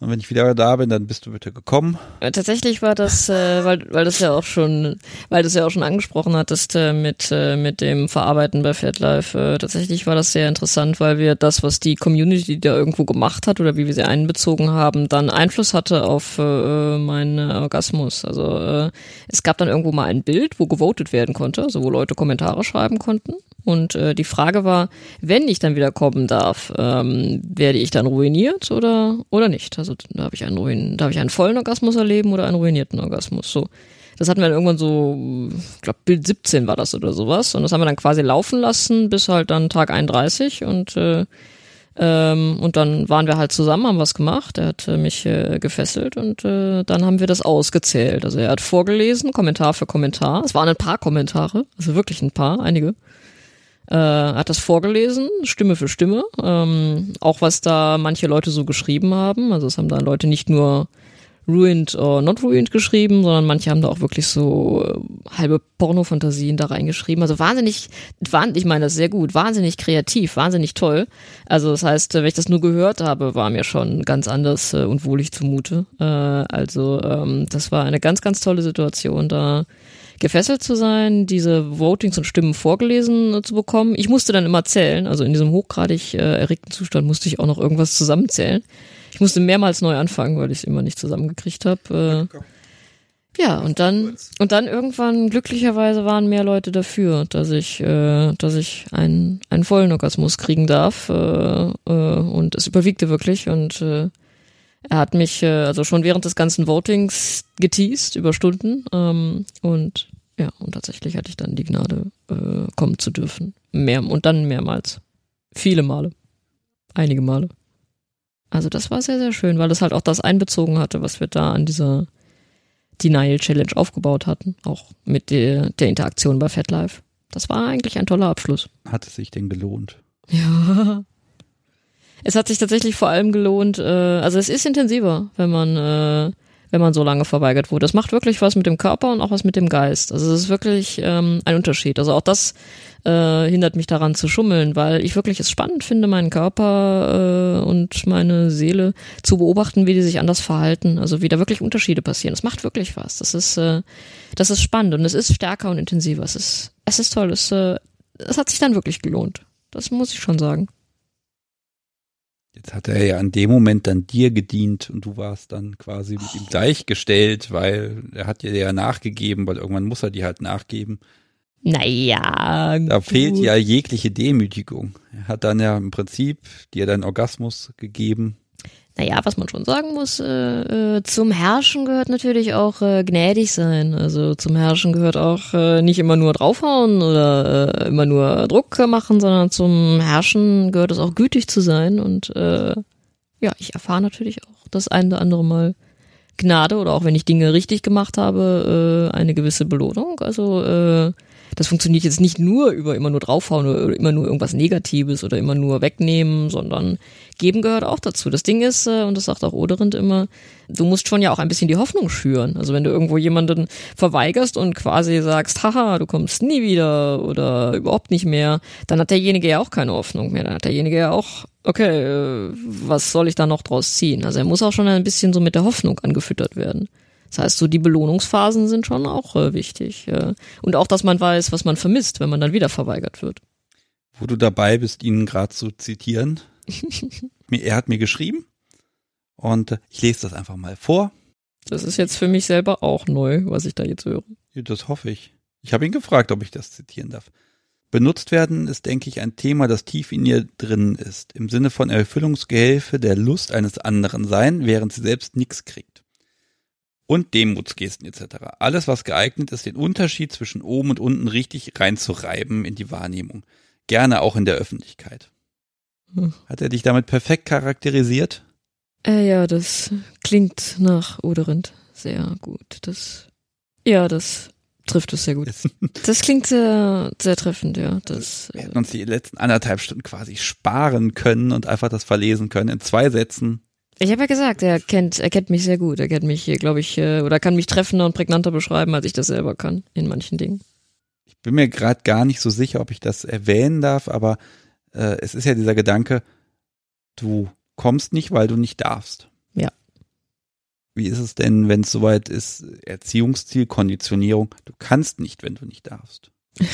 Und wenn ich wieder da bin, dann bist du bitte gekommen. Äh, tatsächlich war das, äh, weil, weil das ja auch schon, weil das ja auch schon angesprochen hattest äh, mit, äh, mit dem Verarbeiten bei FatLife. Äh, tatsächlich war das sehr interessant, weil wir das, was die Community da irgendwo gemacht hat oder wie wir sie einbezogen haben, dann Einfluss hatte auf äh, meinen Orgasmus. Also äh, es gab dann irgendwo mal ein Bild, wo gewotet werden konnte, also wo Leute Kommentare schreiben konnten. Und äh, die Frage war, wenn ich dann wieder kommen darf, ähm, werde ich dann ruiniert oder oder nicht? Also da habe ich einen ruin, darf ich einen vollen Orgasmus erleben oder einen ruinierten Orgasmus? So, das hatten wir dann irgendwann so, ich glaube Bild 17 war das oder sowas. Und das haben wir dann quasi laufen lassen bis halt dann Tag 31 und äh, ähm, und dann waren wir halt zusammen, haben was gemacht. Er hat äh, mich äh, gefesselt und äh, dann haben wir das ausgezählt. Also er hat vorgelesen, Kommentar für Kommentar. Es waren ein paar Kommentare, also wirklich ein paar, einige äh, hat das vorgelesen, Stimme für Stimme, ähm, auch was da manche Leute so geschrieben haben. Also es haben da Leute nicht nur ruined or not ruined geschrieben, sondern manche haben da auch wirklich so äh, halbe Pornofantasien da reingeschrieben. Also wahnsinnig, wahnsinnig, ich meine das sehr gut, wahnsinnig kreativ, wahnsinnig toll. Also das heißt, wenn ich das nur gehört habe, war mir schon ganz anders äh, und wohlig zumute. Äh, also ähm, das war eine ganz, ganz tolle Situation da gefesselt zu sein, diese Votings und Stimmen vorgelesen zu bekommen. Ich musste dann immer zählen, also in diesem hochgradig äh, erregten Zustand musste ich auch noch irgendwas zusammenzählen. Ich musste mehrmals neu anfangen, weil ich es immer nicht zusammengekriegt habe. Äh, Ja, und dann und dann irgendwann glücklicherweise waren mehr Leute dafür, dass ich äh, dass ich einen einen vollen Orgasmus kriegen darf äh, äh, und es überwiegte wirklich und äh, er hat mich äh, also schon während des ganzen Votings geteased über Stunden ähm, und ja und tatsächlich hatte ich dann die Gnade äh, kommen zu dürfen mehr und dann mehrmals viele Male einige Male also das war sehr sehr schön weil es halt auch das einbezogen hatte was wir da an dieser Denial Challenge aufgebaut hatten, auch mit der, der Interaktion bei FatLife. Das war eigentlich ein toller Abschluss. Hat es sich denn gelohnt? Ja. *laughs* *laughs* Es hat sich tatsächlich vor allem gelohnt, äh, also es ist intensiver, wenn man, äh, wenn man so lange verweigert wurde. Es macht wirklich was mit dem Körper und auch was mit dem Geist. Also es ist wirklich ähm, ein Unterschied. Also auch das äh, hindert mich daran zu schummeln, weil ich wirklich es spannend finde, meinen Körper äh, und meine Seele zu beobachten, wie die sich anders verhalten, also wie da wirklich Unterschiede passieren. Das macht wirklich was. Das ist, äh, das ist spannend und es ist stärker und intensiver. Es ist, es ist toll. Es, äh, es hat sich dann wirklich gelohnt. Das muss ich schon sagen. Jetzt hat er ja an dem Moment dann dir gedient und du warst dann quasi mit ihm gleichgestellt, weil er hat dir ja nachgegeben, weil irgendwann muss er dir halt nachgeben. Naja. Da gut. fehlt ja jegliche Demütigung. Er hat dann ja im Prinzip dir deinen Orgasmus gegeben. Naja, was man schon sagen muss, äh, äh, zum Herrschen gehört natürlich auch äh, gnädig sein. Also zum Herrschen gehört auch äh, nicht immer nur draufhauen oder äh, immer nur Druck machen, sondern zum Herrschen gehört es auch gütig zu sein. Und äh, ja, ich erfahre natürlich auch das eine oder andere Mal Gnade oder auch wenn ich Dinge richtig gemacht habe, äh, eine gewisse Belohnung. Also äh, das funktioniert jetzt nicht nur über immer nur draufhauen oder immer nur irgendwas Negatives oder immer nur wegnehmen, sondern geben gehört auch dazu. Das Ding ist, äh, und das sagt auch Oderind immer, du musst schon ja auch ein bisschen die Hoffnung schüren. Also wenn du irgendwo jemanden verweigerst und quasi sagst, haha, du kommst nie wieder oder überhaupt nicht mehr, dann hat derjenige ja auch keine Hoffnung mehr. Dann hat derjenige ja auch, okay, äh, was soll ich da noch draus ziehen? Also er muss auch schon ein bisschen so mit der Hoffnung angefüttert werden. Das heißt, so die Belohnungsphasen sind schon auch äh, wichtig. Äh. Und auch, dass man weiß, was man vermisst, wenn man dann wieder verweigert wird. Wo du dabei bist, ihn gerade zu zitieren. *laughs* er hat mir geschrieben und ich lese das einfach mal vor. Das ist jetzt für mich selber auch neu, was ich da jetzt höre. Ja, das hoffe ich. Ich habe ihn gefragt, ob ich das zitieren darf. Benutzt werden ist, denke ich, ein Thema, das tief in ihr drin ist, im Sinne von Erfüllungsgehilfe der Lust eines anderen sein, während sie selbst nichts kriegt und Demutsgesten etc. Alles, was geeignet ist, den Unterschied zwischen oben und unten richtig reinzureiben in die Wahrnehmung. Gerne auch in der Öffentlichkeit. Hat er dich damit perfekt charakterisiert? Äh, ja, das klingt nach Oderind sehr gut. Das, ja, das trifft es sehr gut. Das *laughs* klingt sehr, sehr treffend, ja. Das, Wir hätten uns die letzten anderthalb Stunden quasi sparen können und einfach das verlesen können in zwei Sätzen. Ich habe ja gesagt, er kennt, er kennt mich sehr gut. Er kennt mich, glaube ich, äh, oder kann mich treffender und prägnanter beschreiben, als ich das selber kann in manchen Dingen. Ich bin mir gerade gar nicht so sicher, ob ich das erwähnen darf, aber äh, es ist ja dieser Gedanke, du kommst nicht, weil du nicht darfst. Ja. Wie ist es denn, wenn es soweit ist, Erziehungsziel, Konditionierung, du kannst nicht, wenn du nicht darfst? *laughs*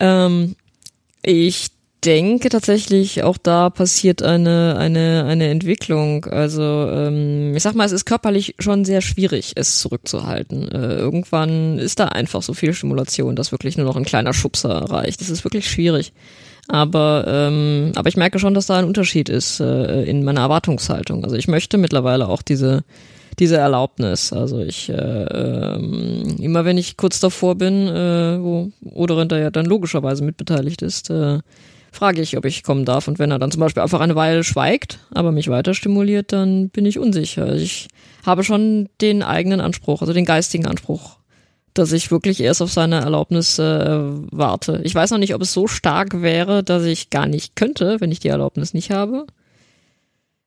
ähm, ich denke tatsächlich, auch da passiert eine, eine, eine Entwicklung. Also ähm, ich sag mal, es ist körperlich schon sehr schwierig, es zurückzuhalten. Äh, irgendwann ist da einfach so viel Stimulation, dass wirklich nur noch ein kleiner Schubser reicht. Das ist wirklich schwierig. Aber, ähm, aber ich merke schon, dass da ein Unterschied ist äh, in meiner Erwartungshaltung. Also ich möchte mittlerweile auch diese diese Erlaubnis. Also ich äh, äh, immer wenn ich kurz davor bin, äh, wo Oderenter ja dann logischerweise mitbeteiligt ist, äh, frage ich, ob ich kommen darf. Und wenn er dann zum Beispiel einfach eine Weile schweigt, aber mich weiter stimuliert, dann bin ich unsicher. Ich habe schon den eigenen Anspruch, also den geistigen Anspruch, dass ich wirklich erst auf seine Erlaubnis äh, warte. Ich weiß noch nicht, ob es so stark wäre, dass ich gar nicht könnte, wenn ich die Erlaubnis nicht habe.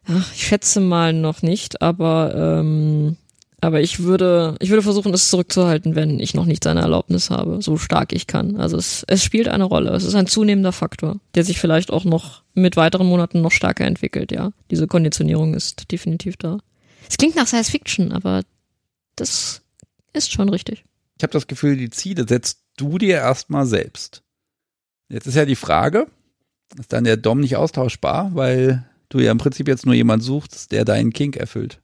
Ach, ich schätze mal noch nicht, aber ähm, aber ich würde, ich würde versuchen, es zurückzuhalten, wenn ich noch nicht seine Erlaubnis habe, so stark ich kann. Also es, es spielt eine Rolle. Es ist ein zunehmender Faktor, der sich vielleicht auch noch mit weiteren Monaten noch stärker entwickelt, ja. Diese Konditionierung ist definitiv da. Es klingt nach Science Fiction, aber das ist schon richtig. Ich habe das Gefühl, die Ziele setzt du dir erstmal selbst. Jetzt ist ja die Frage, ist dann der Dom nicht austauschbar, weil du ja im Prinzip jetzt nur jemand suchst, der deinen Kink erfüllt.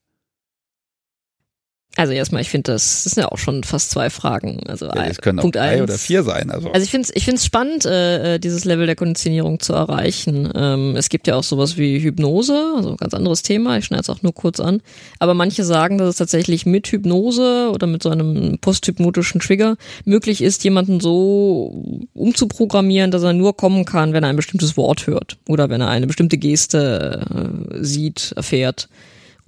Also erstmal, ich finde das, das sind ja auch schon fast zwei Fragen. Also ja, es können Punkt auch drei eins. oder vier sein. Also, also ich finde es ich find's spannend, äh, äh, dieses Level der Konditionierung zu erreichen. Ähm, es gibt ja auch sowas wie Hypnose, also ganz anderes Thema, ich schneide es auch nur kurz an. Aber manche sagen, dass es tatsächlich mit Hypnose oder mit so einem posthypnotischen Trigger möglich ist, jemanden so umzuprogrammieren, dass er nur kommen kann, wenn er ein bestimmtes Wort hört oder wenn er eine bestimmte Geste äh, sieht, erfährt.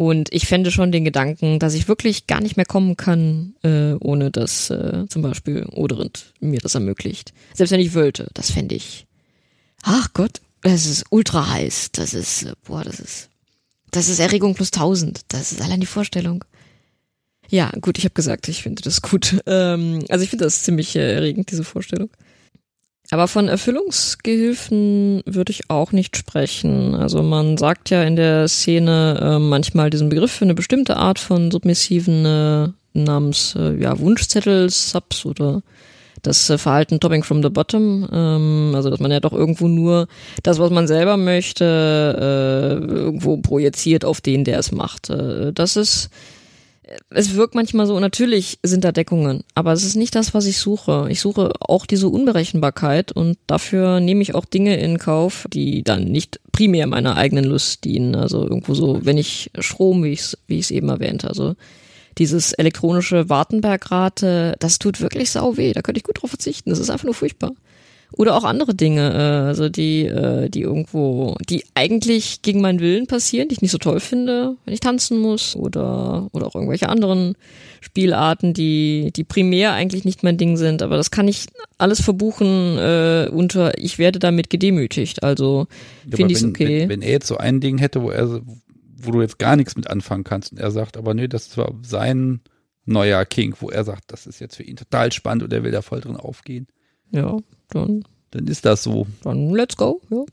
Und ich fände schon den Gedanken, dass ich wirklich gar nicht mehr kommen kann, äh, ohne dass äh, zum Beispiel Oderind mir das ermöglicht. Selbst wenn ich wollte, das fände ich. Ach Gott, das ist ultra heiß. Das ist, äh, boah, das ist, das ist Erregung plus 1000. Das ist allein die Vorstellung. Ja, gut, ich habe gesagt, ich finde das gut. *laughs* Ähm, also ich finde das ziemlich erregend, diese Vorstellung. Aber von Erfüllungsgehilfen würde ich auch nicht sprechen. Also man sagt ja in der Szene äh, manchmal diesen Begriff für eine bestimmte Art von Submissiven äh, namens äh, ja, Wunschzettel-Subs oder das äh, Verhalten Topping from the Bottom. Ähm, also dass man ja doch irgendwo nur das, was man selber möchte, äh, irgendwo projiziert auf den, der es macht. Äh, das ist es wirkt manchmal so, natürlich sind da Deckungen, aber es ist nicht das, was ich suche. Ich suche auch diese Unberechenbarkeit und dafür nehme ich auch Dinge in Kauf, die dann nicht primär meiner eigenen Lust dienen. Also irgendwo so, wenn ich Strom, wie ich es wie eben erwähnt, also dieses elektronische Wartenbergrate, das tut wirklich sau weh. Da könnte ich gut drauf verzichten. Das ist einfach nur furchtbar. Oder auch andere Dinge, äh, also die, äh, die irgendwo, die eigentlich gegen meinen Willen passieren, die ich nicht so toll finde, wenn ich tanzen muss oder, oder auch irgendwelche anderen Spielarten, die, die primär eigentlich nicht mein Ding sind. Aber das kann ich alles verbuchen äh, unter, ich werde damit gedemütigt. Also ja, finde ich es okay. Wenn, wenn er jetzt so ein Ding hätte, wo er, wo du jetzt gar nichts mit anfangen kannst und er sagt, aber nee, das war sein neuer King, wo er sagt, das ist jetzt für ihn total spannend und er will da voll drin aufgehen. Ja, dann. Dann ist das so. Dann let's go, ja.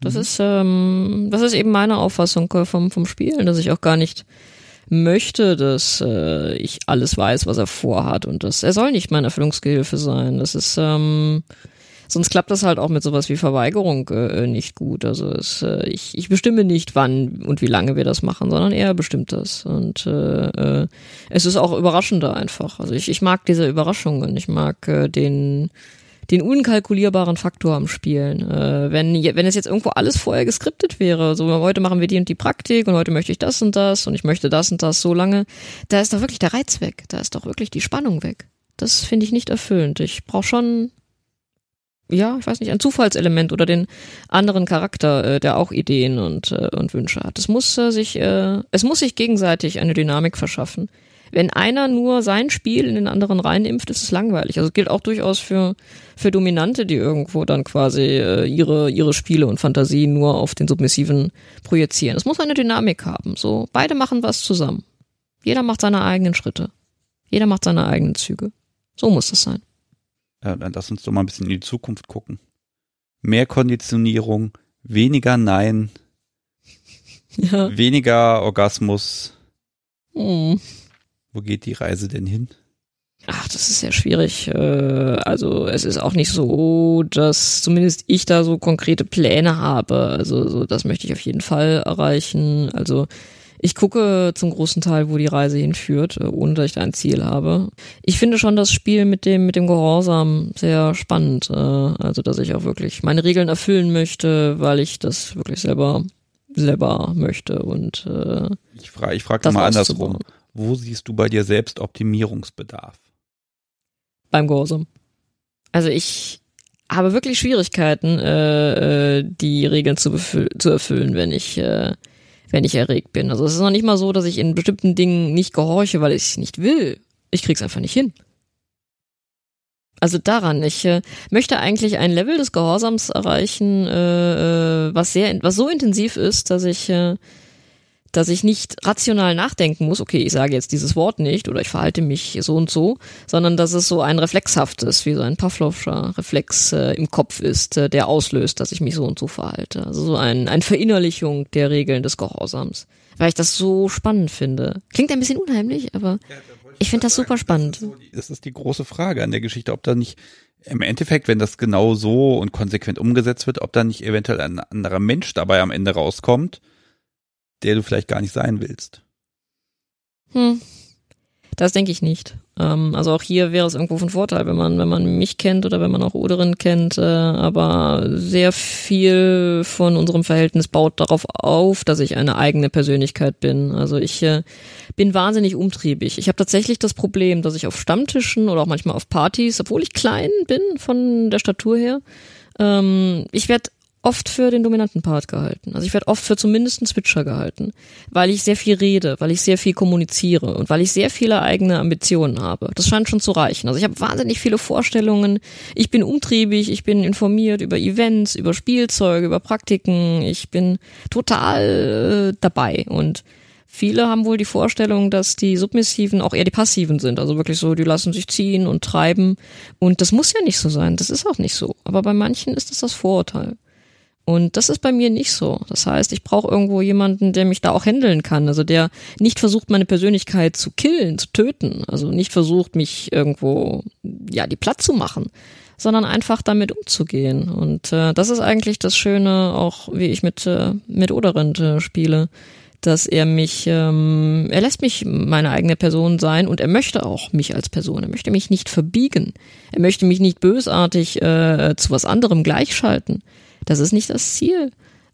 Das mhm. ist, ähm, das ist eben meine Auffassung äh, vom, vom Spielen, dass ich auch gar nicht möchte, dass äh, ich alles weiß, was er vorhat und das, er soll nicht mein Erfüllungsgehilfe sein. Das ist, ähm, sonst klappt das halt auch mit sowas wie Verweigerung äh, nicht gut. Also es, äh, ich, ich bestimme nicht, wann und wie lange wir das machen, sondern er bestimmt das. Und äh, äh, es ist auch überraschender einfach. Also ich, ich mag diese Überraschungen. Ich mag äh, den den unkalkulierbaren Faktor am Spielen. Äh, wenn, wenn es jetzt irgendwo alles vorher geskriptet wäre, so heute machen wir die und die Praktik und heute möchte ich das und das und ich möchte das und das so lange, da ist doch wirklich der Reiz weg, da ist doch wirklich die Spannung weg. Das finde ich nicht erfüllend. Ich brauche schon, ja, ich weiß nicht, ein Zufallselement oder den anderen Charakter, äh, der auch Ideen und, äh, und Wünsche hat. Es muss äh, sich, äh, es muss sich gegenseitig eine Dynamik verschaffen. Wenn einer nur sein Spiel in den anderen reinimpft, ist es langweilig. Also es gilt auch durchaus für, für Dominante, die irgendwo dann quasi äh, ihre, ihre Spiele und Fantasien nur auf den Submissiven projizieren. Es muss eine Dynamik haben. So, beide machen was zusammen. Jeder macht seine eigenen Schritte. Jeder macht seine eigenen Züge. So muss das sein. Ja, dann lass uns doch mal ein bisschen in die Zukunft gucken. Mehr Konditionierung, weniger Nein, *laughs* ja. weniger Orgasmus. Hm. Wo geht die Reise denn hin? Ach, das ist sehr schwierig. Äh, also es ist auch nicht so, dass zumindest ich da so konkrete Pläne habe. Also so, das möchte ich auf jeden Fall erreichen. Also ich gucke zum großen Teil, wo die Reise hinführt, äh, ohne dass ich da ein Ziel habe. Ich finde schon das Spiel mit dem mit dem Gehorsam sehr spannend. Äh, also dass ich auch wirklich meine Regeln erfüllen möchte, weil ich das wirklich selber selber möchte und ich frage ich frage mal andersrum. Wo siehst du bei dir selbst Optimierungsbedarf? Beim Gehorsam. Also ich habe wirklich Schwierigkeiten, äh, äh, die Regeln zu, zu erfüllen, wenn ich, äh, wenn ich erregt bin. Also es ist noch nicht mal so, dass ich in bestimmten Dingen nicht gehorche, weil ich es nicht will. Ich krieg's einfach nicht hin. Also daran, ich äh, möchte eigentlich ein Level des Gehorsams erreichen, äh, äh was sehr, was so intensiv ist, dass ich äh, dass ich nicht rational nachdenken muss, okay, ich sage jetzt dieses Wort nicht oder ich verhalte mich so und so, sondern dass es so ein reflexhaftes, wie so ein Pavlovscher Reflex äh, im Kopf ist, äh, der auslöst, dass ich mich so und so verhalte. Also so ein, ein Verinnerlichung der Regeln des Gehorsams, weil ich das so spannend finde. Klingt ein bisschen unheimlich, aber ja, ich finde das super spannend. Das ist, so die, das ist die große Frage an der Geschichte, ob da nicht im Endeffekt, wenn das genau so und konsequent umgesetzt wird, ob da nicht eventuell ein anderer Mensch dabei am Ende rauskommt, der du vielleicht gar nicht sein willst. Hm. Das denke ich nicht. Ähm, also auch hier wäre es irgendwo von Vorteil, wenn man, wenn man mich kennt oder wenn man auch Oderin kennt. Äh, aber sehr viel von unserem Verhältnis baut darauf auf, dass ich eine eigene Persönlichkeit bin. Also ich äh, bin wahnsinnig umtriebig. Ich habe tatsächlich das Problem, dass ich auf Stammtischen oder auch manchmal auf Partys, obwohl ich klein bin von der Statur her, ähm, ich werde oft für den dominanten Part gehalten. Also ich werde oft für zumindest einen Switcher gehalten, weil ich sehr viel rede, weil ich sehr viel kommuniziere und weil ich sehr viele eigene Ambitionen habe. Das scheint schon zu reichen. Also ich habe wahnsinnig viele Vorstellungen. Ich bin umtriebig, ich bin informiert über Events, über Spielzeuge, über Praktiken. Ich bin total äh, dabei und Viele haben wohl die Vorstellung, dass die Submissiven auch eher die Passiven sind. Also wirklich so, die lassen sich ziehen und treiben. Und das muss ja nicht so sein. Das ist auch nicht so. Aber bei manchen ist das das Vorurteil. Und das ist bei mir nicht so. Das heißt, ich brauche irgendwo jemanden, der mich da auch handeln kann. Also der nicht versucht, meine Persönlichkeit zu killen, zu töten. Also nicht versucht, mich irgendwo, ja, die platt zu machen, sondern einfach damit umzugehen. Und äh, das ist eigentlich das Schöne, auch wie ich mit, äh, mit Oderind äh, spiele, dass er mich, ähm, er lässt mich meine eigene Person sein und er möchte auch mich als Person. Er möchte mich nicht verbiegen. Er möchte mich nicht bösartig äh, zu was anderem gleichschalten das ist nicht das Ziel.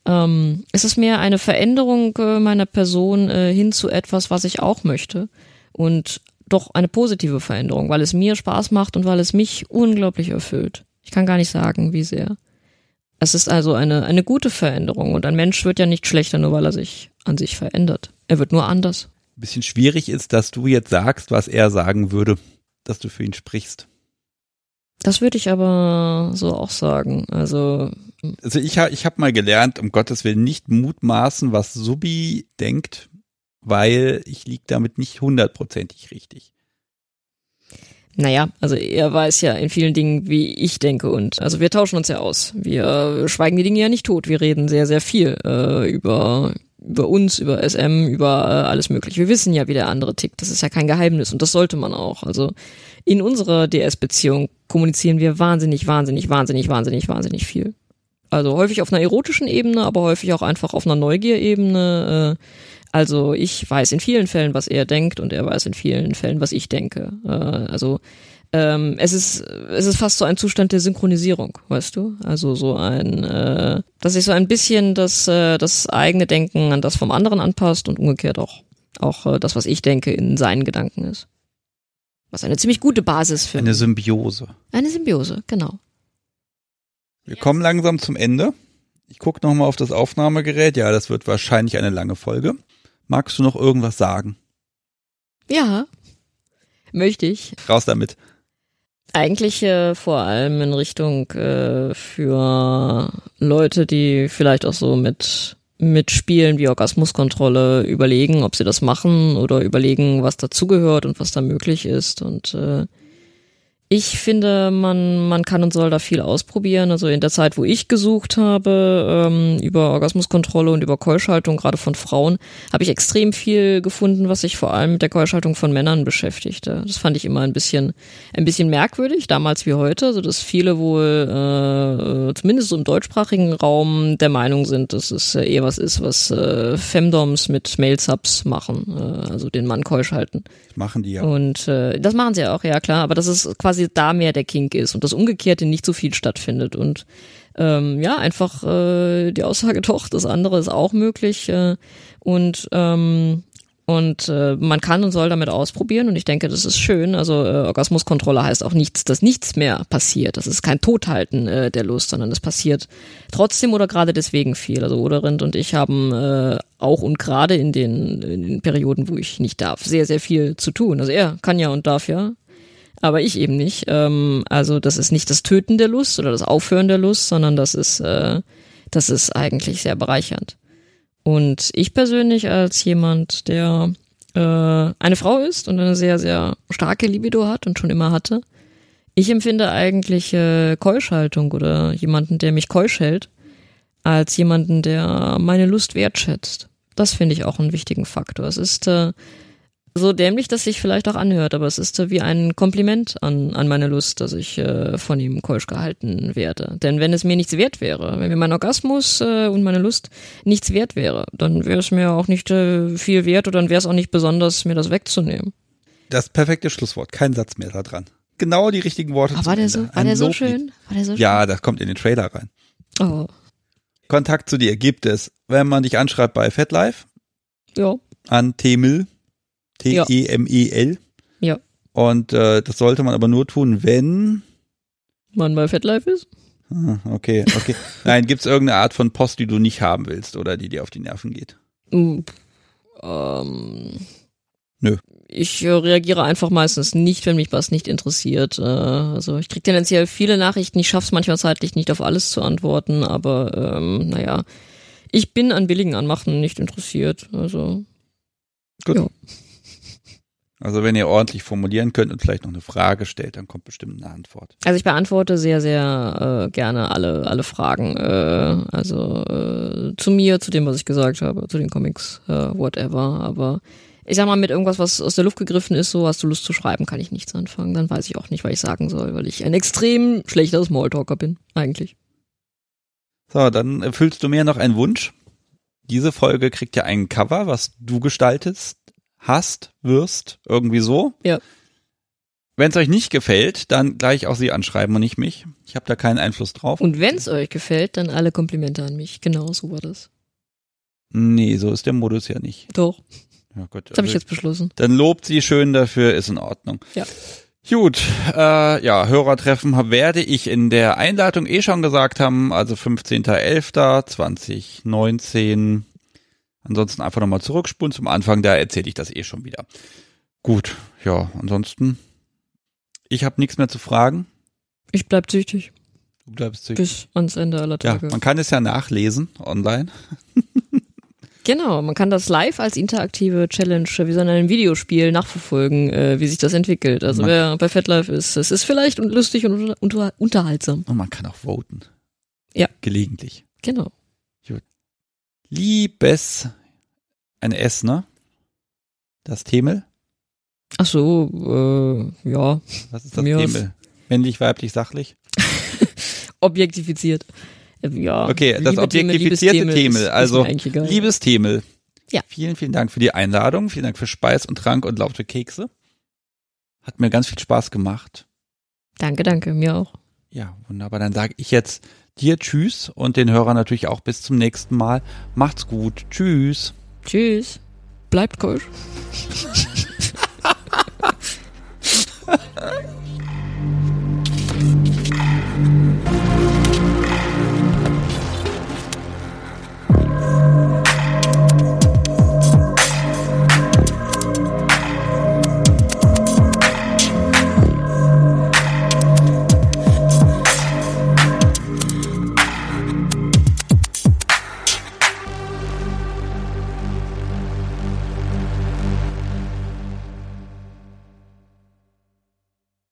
Ähm, es ist mehr eine Veränderung äh, meiner Person äh, hin zu etwas, was ich auch möchte. Und doch eine positive Veränderung, weil es mir Spaß macht und weil es mich unglaublich erfüllt. Ich kann gar nicht sagen, wie sehr. Es ist also eine, eine gute Veränderung und ein Mensch wird ja nicht schlechter, nur weil er sich an sich verändert. Er wird nur anders. Ein bisschen schwierig ist, dass du jetzt sagst, was er sagen würde, dass du für ihn sprichst. Das würde ich aber so auch sagen. Also also ich habe ich hab mal gelernt, um Gottes Willen nicht mutmaßen, was Subi denkt, weil ich lieg damit nicht hundertprozentig richtig. Naja, also er weiß ja in vielen Dingen, wie ich denke und also wir tauschen uns ja aus. Wir schweigen die Dinge ja nicht tot. Wir reden sehr, sehr viel äh, über über uns, über SM, über äh, alles mögliche. Wir wissen ja, wie der andere tickt. Das ist ja kein Geheimnis und das sollte man auch. Also in unserer DS-Beziehung kommunizieren wir wahnsinnig, wahnsinnig, wahnsinnig, wahnsinnig, wahnsinnig viel. Also häufig auf einer erotischen Ebene, aber häufig auch einfach auf einer Neugierebene. Äh, also ich weiß in vielen Fällen, was er denkt und er weiß in vielen Fällen, was ich denke. Äh, also ähm, es ist es ist fast so ein Zustand der Synchronisierung, weißt du? Also so ein, äh, dass sich so ein bisschen das äh, das eigene Denken an das vom anderen anpasst und umgekehrt auch auch äh, das, was ich denke, in seinen Gedanken ist. Was eine ziemlich gute Basis für eine Symbiose. Eine Symbiose, genau. Wir kommen langsam zum Ende. Ich gucke nochmal auf das Aufnahmegerät. Ja, das wird wahrscheinlich eine lange Folge. Magst du noch irgendwas sagen? Ja, möchte ich. Raus damit. Eigentlich äh, vor allem in Richtung äh, für Leute, die vielleicht auch so mit mit Spielen wie Orgasmuskontrolle überlegen, ob sie das machen oder überlegen, was dazugehört und was da möglich ist. Und äh, ich finde, man, man kann und soll da viel ausprobieren. Also in der Zeit, wo ich gesucht habe, ähm, über Orgasmuskontrolle und über Keuschaltung, gerade von Frauen, habe ich extrem viel gefunden, was sich vor allem mit der Keuschaltung von Männern beschäftigte. Das fand ich immer ein bisschen, ein bisschen merkwürdig, damals wie heute. Also dass viele wohl, äh, zumindest so im deutschsprachigen Raum, der Meinung sind, dass es äh, eher was ist, was äh, Femdoms mit Mail-Subs machen, äh, also den Mann keusch halten. Machen die ja. Und äh, das machen sie ja auch, ja klar. Aber das ist quasi quasi da mehr der Kink ist und das Umgekehrte nicht so viel stattfindet. Und ähm, ja, einfach äh, die Aussage *laughs* doch, das andere ist auch möglich. Äh, und ähm, und äh, man kann und soll damit ausprobieren und ich denke, das ist schön. Also äh, Orgasmuskontrolle heißt auch nichts, dass nichts mehr passiert. Das ist kein Tothalten äh, der Lust, sondern es passiert trotzdem oder gerade deswegen viel. Also Oderind und ich haben äh, auch und gerade in den, in den Perioden, wo ich nicht darf, sehr, sehr viel zu tun. Also er kann ja und darf ja aber ich eben nicht. Ähm, also das ist nicht das Töten der Lust oder das Aufhören der Lust, sondern das ist, äh, das ist eigentlich sehr bereichernd. Und ich persönlich als jemand, der äh, eine Frau ist und eine sehr, sehr starke Libido hat und schon immer hatte, ich empfinde eigentlich äh, Keuschhaltung oder jemanden, der mich keusch hält, als jemanden, der meine Lust wertschätzt. Das finde ich auch einen wichtigen Faktor. Es ist äh, so dämlich das sich vielleicht auch anhört, aber es ist wie ein Kompliment an, an meine Lust, dass ich äh, von ihm keusch gehalten werde. Denn wenn es mir nichts wert wäre, wenn mir mein Orgasmus äh, und meine Lust nichts wert wäre, dann wäre es mir auch nicht äh, viel wert oder dann wäre es auch nicht besonders, mir das wegzunehmen. Das perfekte Schlusswort. Kein Satz mehr da dran. Genau die richtigen Worte. Aber war der so, war der so schön? War der so schön? Ja, das kommt in den Trailer rein. Oh. Kontakt zu dir gibt es, wenn man dich anschreibt bei FetLife Ja. an Temil. T-E-M-E-L. Ja. Und äh, das sollte man aber nur tun, wenn. Man bei FetLife ist? Ah, Okay, okay. Nein, gibt es irgendeine Art von Post, die du nicht haben willst oder die dir auf die Nerven geht? Mm, Ähm, Nö. Ich äh, reagiere einfach meistens nicht, wenn mich was nicht interessiert. Äh, also ich kriege tendenziell viele Nachrichten. Ich schaffe es manchmal zeitlich nicht auf alles zu antworten, aber ähm, naja, ich bin an billigen Anmachen nicht interessiert. Also Gut. Ja. Also wenn ihr ordentlich formulieren könnt und vielleicht noch eine Frage stellt, dann kommt bestimmt eine Antwort. Also ich beantworte sehr, sehr äh, gerne alle, alle Fragen. Äh, also äh, zu mir, zu dem, was ich gesagt habe, zu den Comics, äh, whatever. Aber ich sag mal, mit irgendwas, was aus der Luft gegriffen ist, so hast du Lust zu schreiben, kann ich nichts anfangen. Dann weiß ich auch nicht, was ich sagen soll, weil ich ein extrem schlechter Smalltalker bin, eigentlich. So, dann erfüllst du mir noch einen Wunsch. Diese Folge kriegt ja ein Cover, was du gestaltest, hast, wirst, irgendwie so. Ja. Wenn es euch nicht gefällt, dann gleich auch sie anschreiben und nicht mich. Ich habe da keinen Einfluss drauf. Und wenn es euch gefällt, dann alle Komplimente an mich. Genau so war das. Nee, so ist der Modus ja nicht. Doch, Ja, gut, das habe ich also- jetzt beschlossen. Dann lobt sie schön dafür, ist in Ordnung. Ja. Gut, äh, ja, Hörertreffen werde ich in der Einleitung eh schon gesagt haben, also 15.11.2019. Ansonsten einfach nochmal zurückspulen zum Anfang, da erzähle ich das eh schon wieder. Gut, ja, ansonsten, ich habe nichts mehr zu fragen. Ich bleib süchtig Du bleibst zurück. bis ans Ende aller Ja, Tage. man kann es ja nachlesen online. *laughs* Genau, man kann das live als interaktive Challenge wie so in einem Videospiel nachverfolgen, äh, wie sich das entwickelt. Also Man- wer bei FetLife ist, es ist vielleicht lustig und unter, unter, unterhaltsam. Und man kann auch voten. Ja. Gelegentlich. Genau. Liebes, ein S, ne? Das Themel? Ach so, äh, ja, Was ist das mir. Themel? Männlich, weiblich, sachlich? *laughs* objektifiziert. Äh, Ja. Okay, das Themel, objektifizierte Themel, ist also. Liebes Themel. Ja. Vielen, vielen Dank für die Einladung. Vielen Dank für Speis und Trank und laute Kekse. Hat mir ganz viel Spaß gemacht. Danke, danke, mir auch. Ja, wunderbar. Dann sage ich jetzt Dir tschüss und den Hörern natürlich auch bis zum nächsten Mal. Macht's gut. Tschüss. Tschüss. Bleibt cool. *laughs*